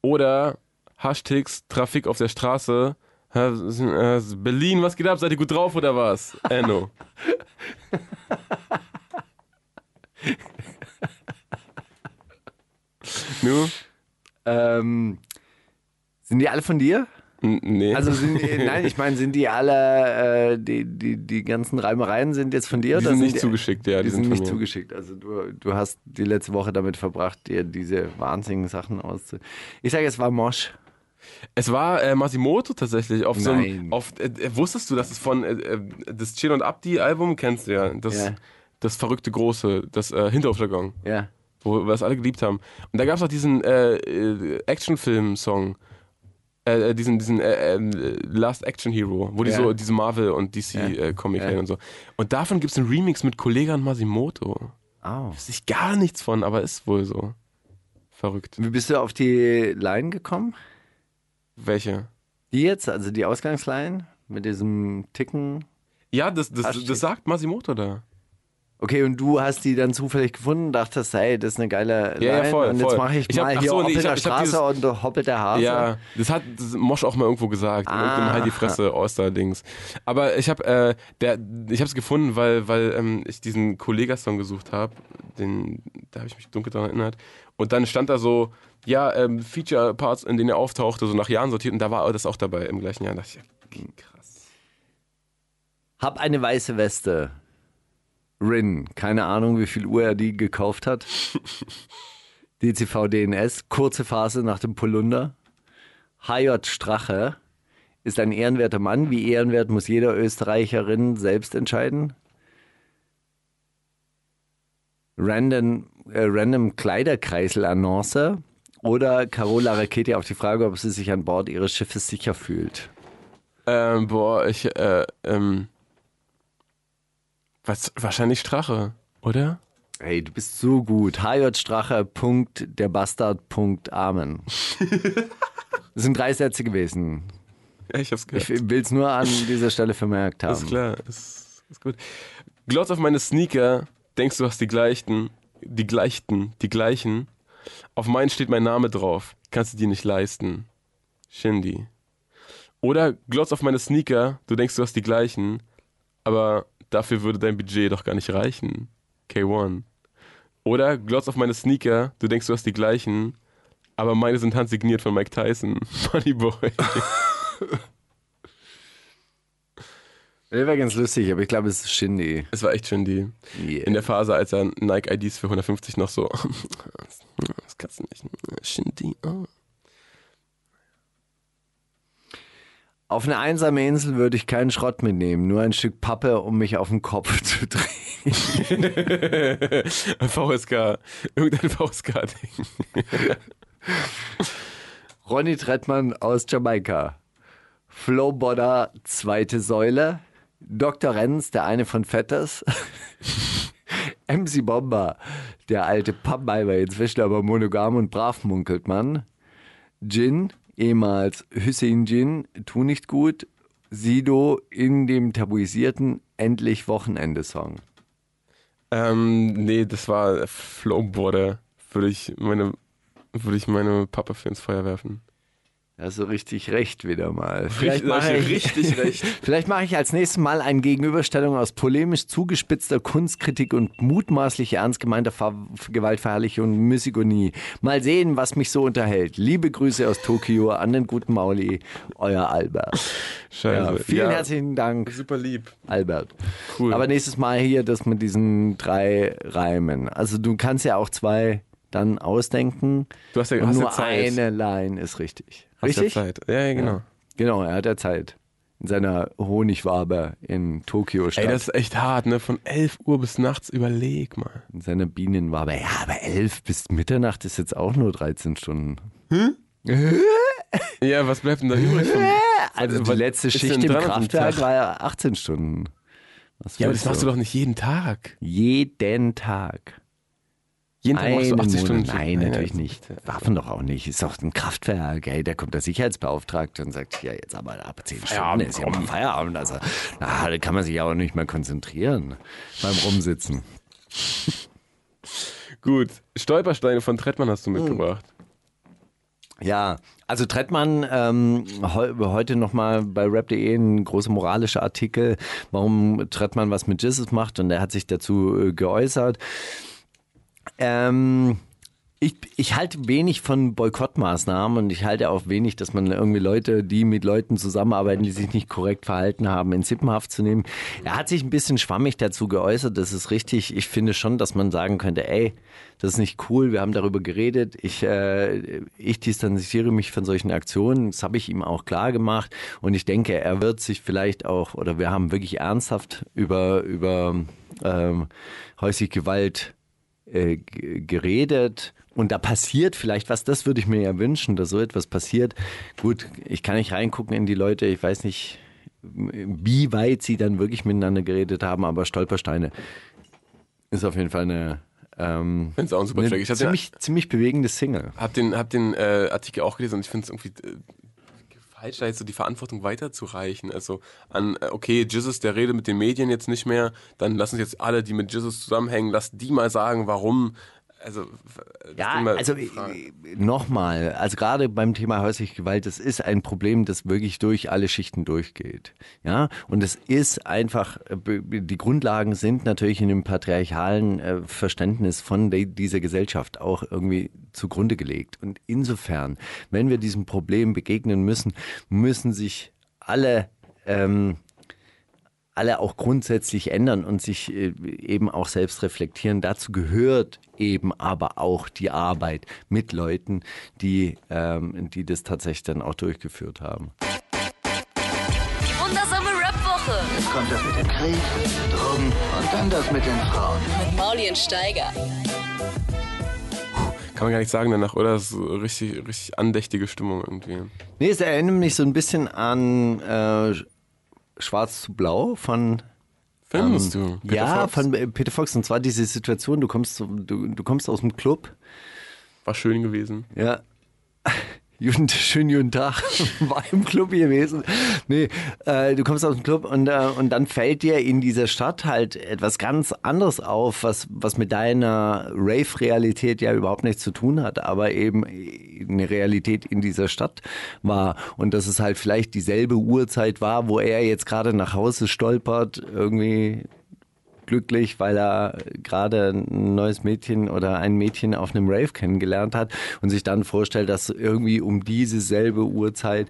Oder Hashtags, Traffic auf der Straße, Berlin, was geht ab? Seid ihr gut drauf oder was? Enno. nu?
Ähm, sind die alle von dir?
N nee.
Also sind die, nein, ich meine, sind die alle, äh, die, die, die ganzen Reimereien sind jetzt von dir?
die sind nicht
die,
zugeschickt, ja.
Die, sind,
von
nicht
mir.
zugeschickt. Also du, du hast die letzte Woche damit verbracht, dir diese wahnsinnigen Sachen auszu... Ich sage, es war Mosch.
Es war äh, Masimoto tatsächlich. Auf so einem,
Nein.
auf, äh, äh, wusstest du, dass es von äh, äh, das Chill und Abdi Album kennst du ja. Das,
Ja.
das verrückte Große, das äh, Hinteraufschlagung,
Ja.
wo wir es alle geliebt haben. Und da gab es auch diesen äh, äh, Actionfilm-Song. Äh, diesen, diesen äh, äh, Last Action Hero, wo die
Ja.
so diese Marvel und DC
Ja.
Comic
Ja.
und so. Und davon gibt es einen Remix mit Kollega und Masimoto.
Au.
Weiß ich gar nichts von, aber ist wohl so. Verrückt.
Wie bist du auf die Line gekommen?
Welche?
Die jetzt, also die Ausgangsline mit diesem Ticken.
Ja, das, das,
Hashtag.
das sagt Masimoto da.
Okay, und du hast die dann zufällig gefunden, dachtest, hey, das ist eine geile Line.
Ja, ja, voll,
und jetzt mache ich
Ich hab-
mal hier
so, nee, ich
der
hab- ich hab
Straße und hoppelt der Hase.
Ja, das hat das Mosch auch mal irgendwo gesagt. In
Ah.
irgendeinem Halt die Fresse Oster-Dings. Aber ich habe äh, der, ich habe es gefunden, weil, weil ähm, ich diesen Kollega-Song gesucht habe. Den, da habe ich mich dunkel daran erinnert. Und dann stand da so, ja, ähm, Feature-Parts, in denen er auftauchte, so nach Jahren sortiert. Und da war das auch dabei im gleichen Jahr. Da dachte ich, okay, krass.
Hab eine weiße Weste. Rin, keine Ahnung, wie viel Uhr er die gekauft hat. DCV DNS, kurze Phase nach dem Polunder. HJ Strache ist ein ehrenwerter Mann. Wie ehrenwert muss jeder Österreicherin selbst entscheiden. Random, äh, random Kleiderkreisel-Annonce oder Carola Rakete auf die Frage, ob sie sich an Bord ihres Schiffes sicher fühlt.
Ähm, boah, ich, äh, ähm, was, wahrscheinlich Strache, oder?
Hey, du bist so gut. HJ Strache, Punkt, der Bastard, Punkt, Amen. Das sind drei Sätze gewesen.
Ja, ich hab's gehört.
Ich will es nur an dieser Stelle vermerkt haben.
Ist klar, ist, ist gut. Glotz auf meine Sneaker, denkst du hast die gleichen, die gleichen, die gleichen. Auf meinen steht mein Name drauf, kannst du dir nicht leisten. Shindy. Oder glotz auf meine Sneaker, du denkst du hast die gleichen. aber dafür würde dein Budget doch gar nicht reichen. K1. Oder glotzt auf meine Sneaker, du denkst, du hast die gleichen, aber meine sind handsigniert von Mike Tyson. Moneyboy.
Das wäre ganz lustig, aber ich glaube, es ist Shindy.
Es war echt schön, die
Yeah.
in der Phase, als er Nike-IDs für 150 noch so. Das kannst du nicht. Shindy. Oh.
Auf eine einsame Insel würde ich keinen Schrott mitnehmen, nur ein Stück Pappe, um mich auf den Kopf zu drehen.
VSK. Irgendein VSK-Ding.
Ronny Trettmann aus Jamaika. Flowbodder, zweite Säule. Dr. Renz, der eine von Vetters. MC Bomber, der alte Pappmeiber, inzwischen aber monogam und brav munkelt man. Jin, ehemals Hussein Jin, tu nicht gut. Sido in dem tabuisierten Endlich Wochenende-Song.
Ähm, nee, das war Flowboarder. Würde ich meine, würde ich meine Papa für ins Feuer werfen.
Ja, so richtig recht wieder mal.
Richtig-
mache ich,
richtig recht.
Vielleicht mache ich als nächstes Mal eine Gegenüberstellung aus polemisch zugespitzter Kunstkritik und mutmaßlich ernst gemeinter Ver Gewaltverherrlichung und Misogynie. Mal sehen, was mich so unterhält. Liebe Grüße aus Tokio an den guten Mauli, euer Albert.
Scheiße.
Ja, vielen herzlichen Dank,
Super lieb.
Albert.
Cool.
Aber nächstes Mal hier das mit diesen drei Reimen. Also du kannst ja auch zwei dann ausdenken.
Du hast ja-
und
hast ja
nur
Zeit.
eine Line ist richtig.
Hast ja
Richtig?
Zeit. Ja, ja, genau.
Genau, er hat ja Zeit. In seiner Honigwabe in Tokio statt.
Ey, das ist echt hart, ne? Von 11 Uhr bis nachts, überleg mal.
in seiner Bienenwabe. Ja, aber 11 bis Mitternacht ist jetzt auch nur 13 Stunden.
Ja, was bleibt denn da übrig? Von,
Also die
was
letzte Schicht im Kraftwerk war ja 18 Stunden. Was
ja, aber das machst du doch nicht jeden Tag.
Jeden Tag.
Jeden Tag machst du
Einen
80
Monat.
Stunden.
Nein,
Ja,
natürlich nicht. Waffen doch auch nicht. Ist doch ein Kraftwerk. Ey. Da kommt der Sicherheitsbeauftragte und sagt, ja, jetzt aber ab 10 Stunden ist ja mal Feierabend. Also, na, da kann man sich ja auch nicht mehr konzentrieren beim Rumsitzen.
Gut. Stolpersteine von Trettmann hast du
Hm.
mitgebracht.
Ja, also Trettmann, ähm, heu, heute nochmal bei rap.de ein großer moralischer Artikel, warum Trettmann was mit Jesus macht und er hat sich dazu äh, geäußert. Ähm, ich, ich halte wenig von Boykottmaßnahmen und ich halte auch wenig, dass man irgendwie Leute, die mit Leuten zusammenarbeiten, die sich nicht korrekt verhalten haben, in Sippenhaft zu nehmen. Er hat sich ein bisschen schwammig dazu geäußert, das ist richtig. Ich finde schon, dass man sagen könnte, ey, das ist nicht cool, wir haben darüber geredet, ich, äh, ich distanziere mich von solchen Aktionen, das habe ich ihm auch klar gemacht und ich denke, er wird sich vielleicht auch, oder wir haben wirklich ernsthaft über, über ähm, häusliche Gewalt äh, geredet und da passiert vielleicht was, das würde ich mir ja wünschen, dass so etwas passiert. Gut, ich kann nicht reingucken in die Leute, ich weiß nicht, wie weit sie dann wirklich miteinander geredet haben, aber Stolpersteine ist auf jeden Fall eine, ähm,
Find's auch ein super Track. Ich
ziemlich, ziemlich bewegende Single.
Hab den, hab den äh, Artikel auch gelesen und ich finde es irgendwie äh, falsch, da jetzt so die Verantwortung weiterzureichen. Also an, äh, okay, Jesus, der redet mit den Medien jetzt nicht mehr, dann lassen uns jetzt alle, die mit Jesus zusammenhängen, lass die mal sagen, warum. Also, äh,
Ja, also
fragen.
nochmal, also gerade beim Thema häusliche Gewalt, das ist ein Problem, das wirklich durch alle Schichten durchgeht. Ja, und es ist einfach, äh, die Grundlagen sind natürlich in dem patriarchalen äh, Verständnis von dieser Gesellschaft auch irgendwie zugrunde gelegt. Und insofern, wenn wir diesem Problem begegnen müssen, müssen sich alle ähm, alle auch grundsätzlich ändern und sich äh, eben auch selbst reflektieren. Dazu gehört eben aber auch die Arbeit mit Leuten, die, ähm, die das tatsächlich dann auch durchgeführt haben.
Die wundersame Rap-Woche
Kommt das mit dem Krieg, Drogen und dann das mit den Frauen.
mit Mauli und Steiger.
Kann man gar nicht sagen danach, oder? Das ist so richtig, richtig andächtige Stimmung irgendwie.
Nee, es erinnert mich so ein bisschen an äh, Schwarz zu Blau von
Findest
ähm,
du? Peter
ja,
Fox?
von äh, Peter Fox. Und zwar diese Situation, du kommst, du, du kommst aus dem Club
War schön gewesen.
Ja. Guten, schönen guten Tag. War im Club gewesen. Nee, äh, du kommst aus dem Club und, äh, und dann fällt dir in dieser Stadt halt etwas ganz anderes auf, was, was mit deiner Rave-Realität ja überhaupt nichts zu tun hat, aber eben eine Realität in dieser Stadt war. Und dass es halt vielleicht dieselbe Uhrzeit war, wo er jetzt gerade nach Hause stolpert, irgendwie glücklich, weil er gerade ein neues Mädchen oder ein Mädchen auf einem Rave kennengelernt hat und sich dann vorstellt, dass irgendwie um diese selbe Uhrzeit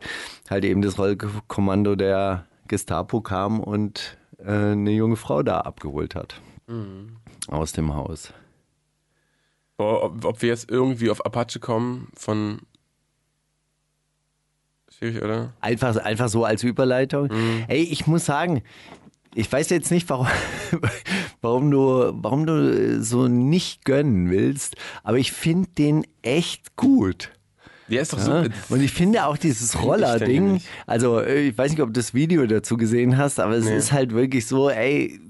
halt eben das Rollkommando der Gestapo kam und äh, eine junge Frau da abgeholt hat. Mhm. Aus dem Haus.
Boah, ob, ob wir jetzt irgendwie auf Apache kommen von Schwierig, oder?
Einfach, einfach so als Überleitung. Mhm. Ey, ich muss sagen, ich weiß jetzt nicht, warum, warum, du, warum du so nicht gönnen willst, aber ich finde den echt gut.
Der ist doch ja, so.
Und ich finde auch dieses Roller-Ding, also äh, ich weiß nicht, ob du das Video dazu gesehen hast, aber es nee. ist halt wirklich so, ey,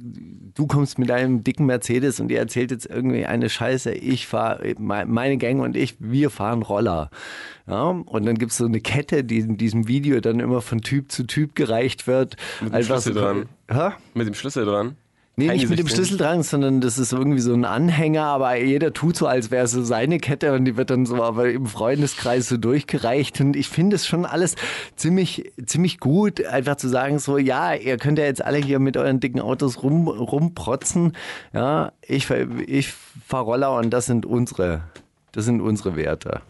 du kommst mit deinem dicken Mercedes und ihr erzählt jetzt irgendwie eine Scheiße, ich fahre, meine Gang und ich, wir fahren Roller. Ja, und dann gibt es so eine Kette, die in diesem Video dann immer von Typ zu Typ gereicht wird.
Mit dem Schlüssel dran. Hä? Mit dem Schlüssel dran.
Nee, nicht mit dem Schlüssel dran, sondern das ist irgendwie so ein Anhänger, aber jeder tut so, als wäre es so seine Kette und die wird dann so aber im Freundeskreis so durchgereicht. Und ich finde es schon alles ziemlich, ziemlich gut, einfach zu sagen, so, ja, ihr könnt ja jetzt alle hier mit euren dicken Autos rum, rumprotzen. Ja, ich, ich fahre Roller und das sind unsere, das sind unsere Werte.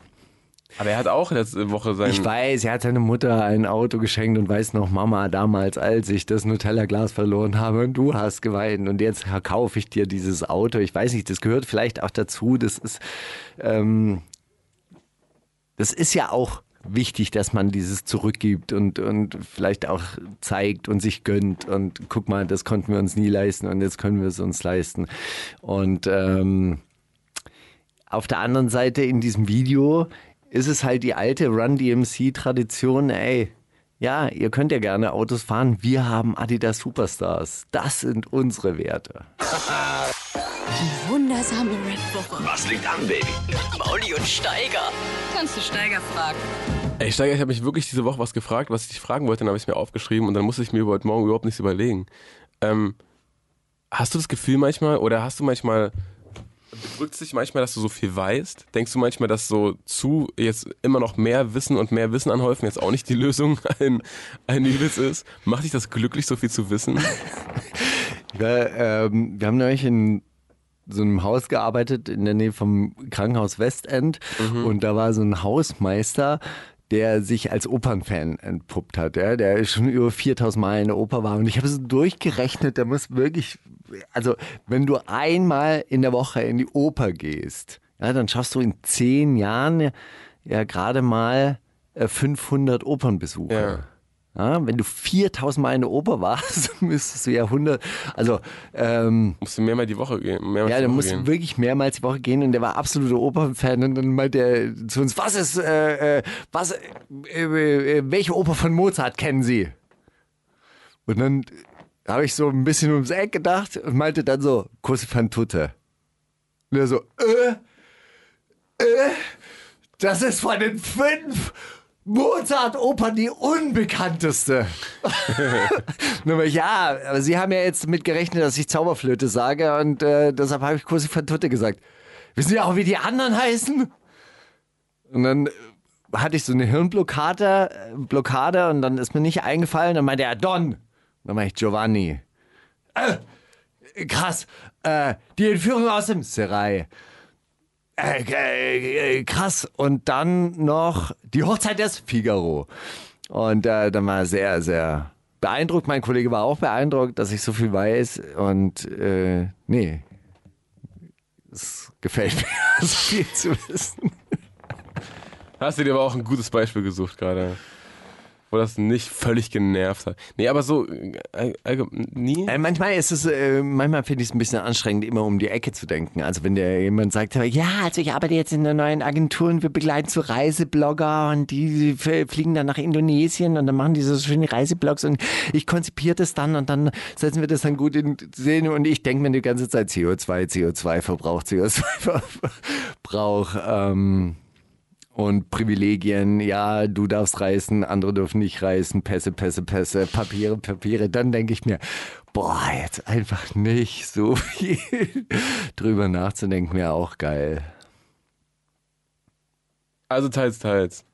Aber er hat auch letzte Woche sein.
Ich weiß, er hat seine Mutter ein Auto geschenkt und weiß noch, Mama, damals, als ich das Nutella-Glas verloren habe und du hast geweint und jetzt kaufe ich dir dieses Auto. Ich weiß nicht, das gehört vielleicht auch dazu. Das ist, ähm, das ist ja auch wichtig, dass man dieses zurückgibt und, und vielleicht auch zeigt und sich gönnt und guck mal, das konnten wir uns nie leisten und jetzt können wir es uns leisten. Und ähm, auf der anderen Seite in diesem Video ist es halt die alte Run DMC-Tradition, ey. Ja, ihr könnt ja gerne Autos fahren. Wir haben Adidas Superstars. Das sind unsere Werte.
Die wundersame Red Woche.
Was liegt an, Baby?
Mauli und Steiger. Kannst du Steiger fragen?
Ey, Steiger, ich habe mich wirklich diese Woche was gefragt, was ich dich fragen wollte, dann habe ich es mir aufgeschrieben und dann musste ich mir heute Morgen überhaupt nichts überlegen. Ähm, hast du das Gefühl manchmal oder hast du manchmal bedrückt dich manchmal, dass du so viel weißt? Denkst du manchmal, dass so zu jetzt immer noch mehr Wissen und mehr Wissen anhäufen jetzt auch nicht die Lösung ein, ein Übels ist? Macht dich das glücklich, so viel zu wissen?
ja, ähm, wir haben neulich in so einem Haus gearbeitet in der Nähe vom Krankenhaus Westend mhm. und da war so ein Hausmeister, der sich als Opernfan entpuppt hat, ja, der schon über 4000 Mal in der Oper war. Und ich habe so durchgerechnet, der muss wirklich, also wenn du einmal in der Woche in die Oper gehst, ja, dann schaffst du in zehn Jahren ja gerade mal 500 äh, Opernbesuche. Ja. Ja, wenn du 4000 Mal in der Oper warst, müsstest du ja 100, also ähm,
musst du mehrmals die Woche gehen.
ja, du musst gehen. wirklich mehrmals die Woche gehen und der war absoluter Opernfan und dann meinte er zu uns, was ist, äh, äh was, äh, äh, welche Oper von Mozart kennen Sie? Und dann habe ich so ein bisschen ums Eck gedacht und meinte dann so, Così fan tutte. Und er so, äh, äh, das ist von den fünf Mozart-Oper die unbekannteste. ja, aber Sie haben ja jetzt mit gerechnet, dass ich Zauberflöte sage und äh, deshalb habe ich Kursi von Tutte gesagt. Wissen Sie auch, wie die anderen heißen? Und dann hatte ich so eine Hirnblockade äh, Blockade, und dann ist mir nicht eingefallen. Dann meinte er Don. Dann meinte ich Giovanni. Äh, krass. Äh, die Entführung aus dem Serai. Äh, äh, äh, krass. Und dann noch die Hochzeit des Figaro. Und äh, dann war sehr, sehr beeindruckt. Mein Kollege war auch beeindruckt, dass ich so viel weiß. Und äh, nee, es gefällt mir, so viel zu wissen.
Hast du dir aber auch ein gutes Beispiel gesucht gerade? Wo das nicht völlig genervt hat. Nee, aber so, äh, äh, nie?
Äh, manchmal ist es, äh, manchmal finde ich es ein bisschen anstrengend, immer um die Ecke zu denken. Also wenn der jemand sagt, ja, also ich arbeite jetzt in einer neuen Agentur und wir begleiten so Reiseblogger und die fliegen dann nach Indonesien und dann machen die so schöne Reiseblogs und ich konzipiere das dann und dann setzen wir das dann gut in Szene und ich denke mir die ganze Zeit CO2, CO2 Verbrauch, CO2 Verbrauch. Ähm, und Privilegien. Ja, du darfst reisen, andere dürfen nicht reisen. Pässe, Pässe, Pässe, Papiere, Papiere. Dann denke ich mir, boah, jetzt einfach nicht so viel drüber nachzudenken, wäre auch geil.
Also teils, teils.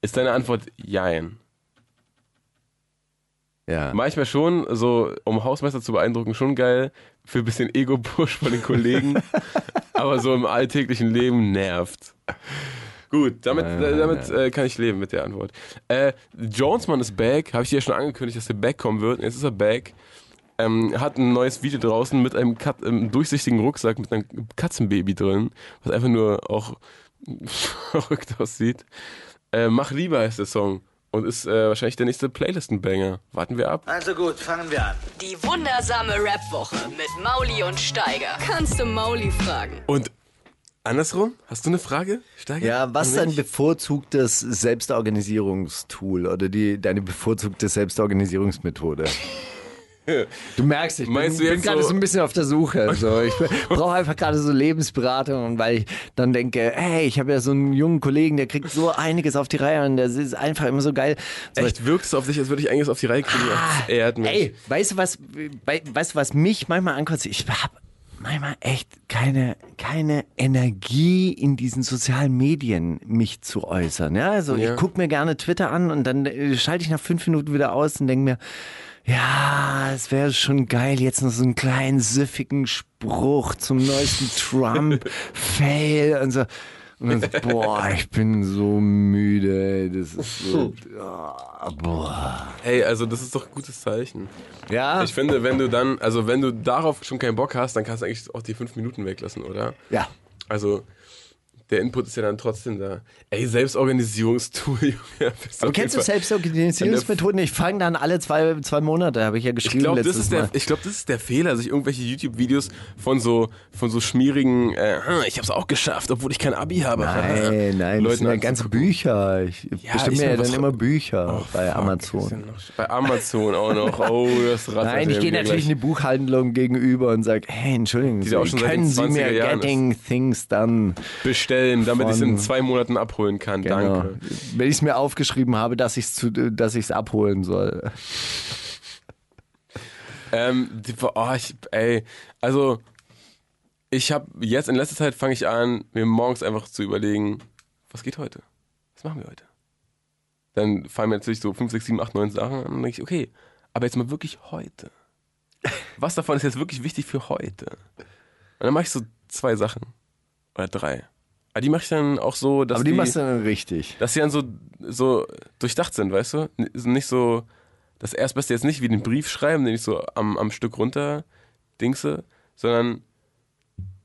Ist deine Antwort Jein?
Ja.
Manchmal schon, so um Hausmeister zu beeindrucken, schon geil. Für ein bisschen Ego-Push von den Kollegen. aber so im alltäglichen Leben nervt. Gut, damit, äh, damit äh, kann ich leben mit der Antwort. Äh, Jonesman ist back. Habe ich dir ja schon angekündigt, dass er back kommen wird. Jetzt ist er back. Ähm, hat ein neues Video draußen mit einem, Kat einem durchsichtigen Rucksack mit einem Katzenbaby drin, was einfach nur auch verrückt aussieht. Äh, Mach lieber heißt der Song und ist äh, wahrscheinlich der nächste Playlisten-Banger. Warten wir ab.
Also gut, fangen wir an.
Die wundersame Rap-Woche mit Mauli und Steiger. Kannst du Mauli fragen?
Und andersrum, hast du eine Frage, Steiger?
Ja, was dein bevorzugtes Selbstorganisierungstool oder die, deine bevorzugte Selbstorganisierungsmethode? Du merkst, ich bin,
Meinst
bin
jetzt
gerade
so-
so ein bisschen auf der Suche. So. Ich brauche einfach gerade so Lebensberatung, und weil ich dann denke, hey, ich habe ja so einen jungen Kollegen, der kriegt so einiges auf die Reihe und der ist einfach immer so geil. So,
Echt, wirkt es auf dich, als würde ich eigentlich auf die Reihe kriegen. Das ehrt mich.
Ey, weißt du was, wei- weißt du was mich manchmal ankotzt? Ich habe manchmal echt keine, keine Energie in diesen sozialen Medien mich zu äußern. Ja, also
Ja.
ich gucke mir gerne Twitter an und dann äh, schalte ich nach fünf Minuten wieder aus und denke mir, ja, es wäre schon geil, jetzt noch so einen kleinen süffigen Spruch zum neuesten Trump-Fail und so. Und dann so, boah, ich bin so müde. Das ist so, ah, boah.
Hey, also das ist doch ein gutes Zeichen.
Ja,
Ich finde, wenn du dann, also wenn du darauf schon keinen Bock hast, dann kannst du eigentlich auch die fünf Minuten weglassen, oder?
ja.
Also der Input ist ja dann trotzdem da. Ey, Selbstorganisierungstool, Junge. bist
Aber kennst du Selbstorganisierungsmethoden? Ich fange dann alle zwei, zwei Monate, habe ich ja
Ich
geschrieben
glaube, das,
letztes
ist der-
Mal.
ich glaub, das ist der Fehler, sich irgendwelche YouTube-Videos von so, von so schmierigen, äh, "Hm, ich habe es auch geschafft, obwohl ich kein Abi habe.
Nein, nein, das
Leuten
sind ja ganze. Bücher. Ich
Ja,
bestimme
ich
ja dann immer Bücher
Oh,
bei
fuck, ja
Amazon.
Bei Amazon auch noch. Oh, das rattert
Nein, ich
ja
gehe natürlich in
gleich.
die Buchhandlung gegenüber und sage, hey,
schon seit
können Sie
20er
mir Getting Things Done?
bestellen, damit ich es in zwei Monaten abholen kann.
Genau.
Danke.
Wenn ich es mir aufgeschrieben habe, dass ich es abholen soll.
Ähm, die, oh, ich, ey, also ich habe jetzt in letzter Zeit fange ich an, mir morgens einfach zu überlegen, was geht heute? Was machen wir heute? Dann fallen mir natürlich so 5, 6, 7, 8, 9 Sachen an und denke ich, okay, aber jetzt mal wirklich heute. Was davon ist jetzt wirklich wichtig für heute? Und dann mache ich so zwei Sachen. Oder drei. Aber die mache ich dann auch so, dass
Aber die
die,
machst du dann richtig.
dass sie dann so, so durchdacht sind, weißt du? Nicht so, das Erstbeste jetzt nicht wie den Brief schreiben, den ich so am, am Stück runter dingse, sondern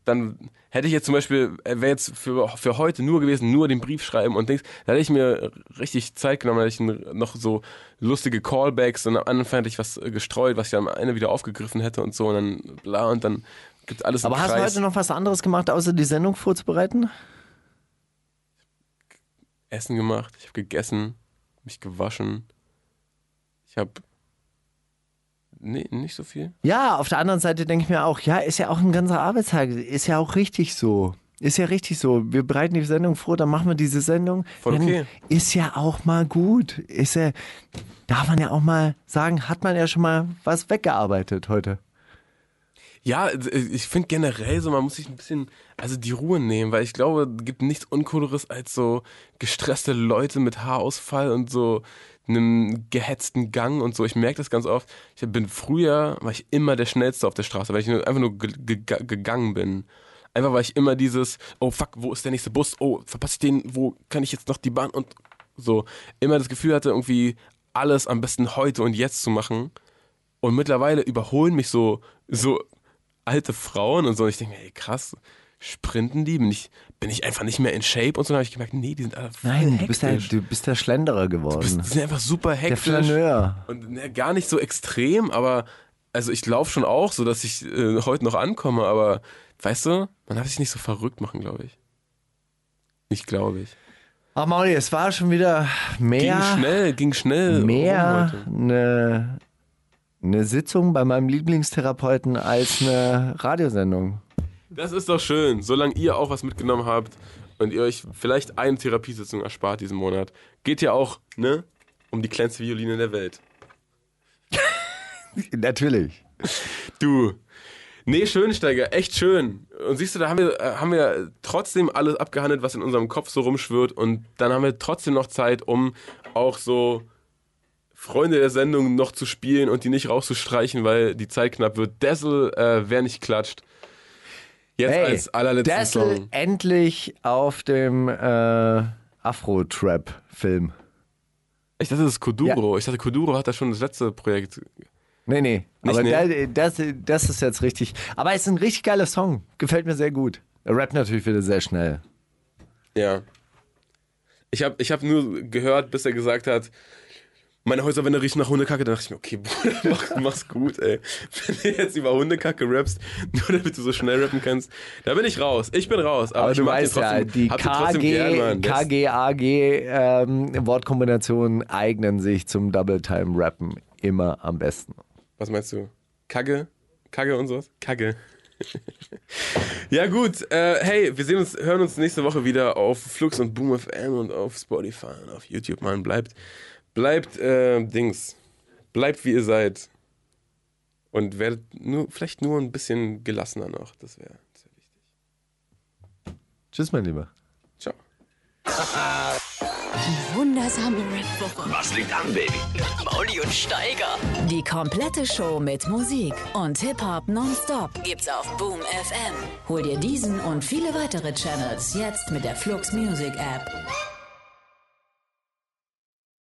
dann hätte ich jetzt zum Beispiel, wäre jetzt für, für heute nur gewesen, nur den Brief schreiben und Dings, da hätte ich mir richtig Zeit genommen, da hätte ich noch so lustige Callbacks und am Anfang hätte ich was äh, gestreut, was ich am Ende wieder aufgegriffen hätte und so und dann bla und dann gibt alles
Aber hast du
Kreis.
heute noch was anderes gemacht, außer die Sendung vorzubereiten?
Essen gemacht, ich habe gegessen, mich gewaschen. Ich habe nee, nicht so viel.
Ja, auf der anderen Seite denke ich mir auch, ja, ist ja auch ein ganzer Arbeitstag. Ist ja auch richtig so. Ist ja richtig so. Wir bereiten die Sendung vor, dann machen wir diese Sendung.
Voll
Dann
okay.
Ist ja auch mal gut. Ist ja, darf man ja auch mal sagen, hat man ja schon mal was weggearbeitet heute.
Ja, ich finde generell so, man muss sich ein bisschen, also die Ruhe nehmen, weil ich glaube, es gibt nichts Uncooleres als so gestresste Leute mit Haarausfall und so einem gehetzten Gang und so. Ich merke das ganz oft. Ich bin früher, war ich immer der Schnellste auf der Straße, weil ich einfach nur ge ge gegangen bin. Einfach weil ich immer dieses, oh fuck, wo ist der nächste Bus? Oh, verpasse ich den? Wo kann ich jetzt noch die Bahn? Und so immer das Gefühl hatte, irgendwie alles am besten heute und jetzt zu machen. Und mittlerweile überholen mich so, so alte Frauen und so. Und ich denke mir, ey, krass, sprinten die? Bin ich, bin ich einfach nicht mehr in Shape? Und so dann habe ich gemerkt, nee, die sind alle
Nein, du bist, der, du bist der Schlenderer geworden.
Die sind einfach super
der
hektisch.
Flaneur.
Und ne, gar nicht so extrem, aber also ich laufe schon auch so, dass ich äh, heute noch ankomme, aber weißt du, man darf sich nicht so verrückt machen, glaube ich. Nicht glaube ich.
Ach Mauli, es war schon wieder mehr.
Ging schnell, ging schnell.
mehr eine, eine Sitzung bei meinem Lieblingstherapeuten als eine Radiosendung.
Das ist doch schön, solange ihr auch was mitgenommen habt und ihr euch vielleicht eine Therapiesitzung erspart diesen Monat, geht ja auch, ne, um die kleinste Violine der Welt.
Natürlich.
Du. Nee, Schönsteiger, echt schön. Und siehst du, da haben wir, äh, haben wir trotzdem alles abgehandelt, was in unserem Kopf so rumschwirrt. Und dann haben wir trotzdem noch Zeit, um auch so Freunde der Sendung noch zu spielen und die nicht rauszustreichen, weil die Zeit knapp wird. Dessel, äh, wer nicht klatscht. Jetzt
Hey,
als allerletzten
Dessel
Song.
endlich auf dem äh, Afro-Trap-Film.
Ich dachte, das ist Koduro. Ich dachte, Koduro hat da schon das letzte Projekt.
Nee, nee.
Nicht,
aber
nee?
da- Das, das ist jetzt richtig. Aber es ist ein richtig geiler Song. Gefällt mir sehr gut. Er rappt natürlich wieder sehr schnell.
Ja. Ich habe ich hab nur gehört, bis er gesagt hat, meine Häuserwände riechen nach Hundekacke. Da dachte ich mir, okay, Bruder, mach, mach's gut, ey. Wenn du jetzt über Hundekacke rappst, nur damit du so schnell rappen kannst, da bin ich raus. Ich bin raus. Aber,
Aber du weißt ja,
trotzdem,
die
trotzdem gern,
KG, KG-AG-Wortkombinationen ähm, eignen sich zum Double-Time-Rappen immer am besten.
Was meinst du? Kagge? Kagge und sowas? Kagge. ja gut, äh, hey, wir sehen uns, hören uns nächste Woche wieder auf Flux und Boom FM und auf Spotify und auf YouTube, Mann. Bleibt, bleibt, äh, Dings, bleibt wie ihr seid. Und werdet nur, vielleicht nur ein bisschen gelassener noch. Das wäre wär wichtig.
Tschüss, mein Lieber.
Ciao.
Wundersame Rap-Woche.
Was liegt an, Baby?
Mauli und Steiger.
Die komplette Show mit Musik und Hip-Hop nonstop
Gibt's auf Boom FM.
Hol dir diesen und viele weitere Channels jetzt mit der Flux Music App.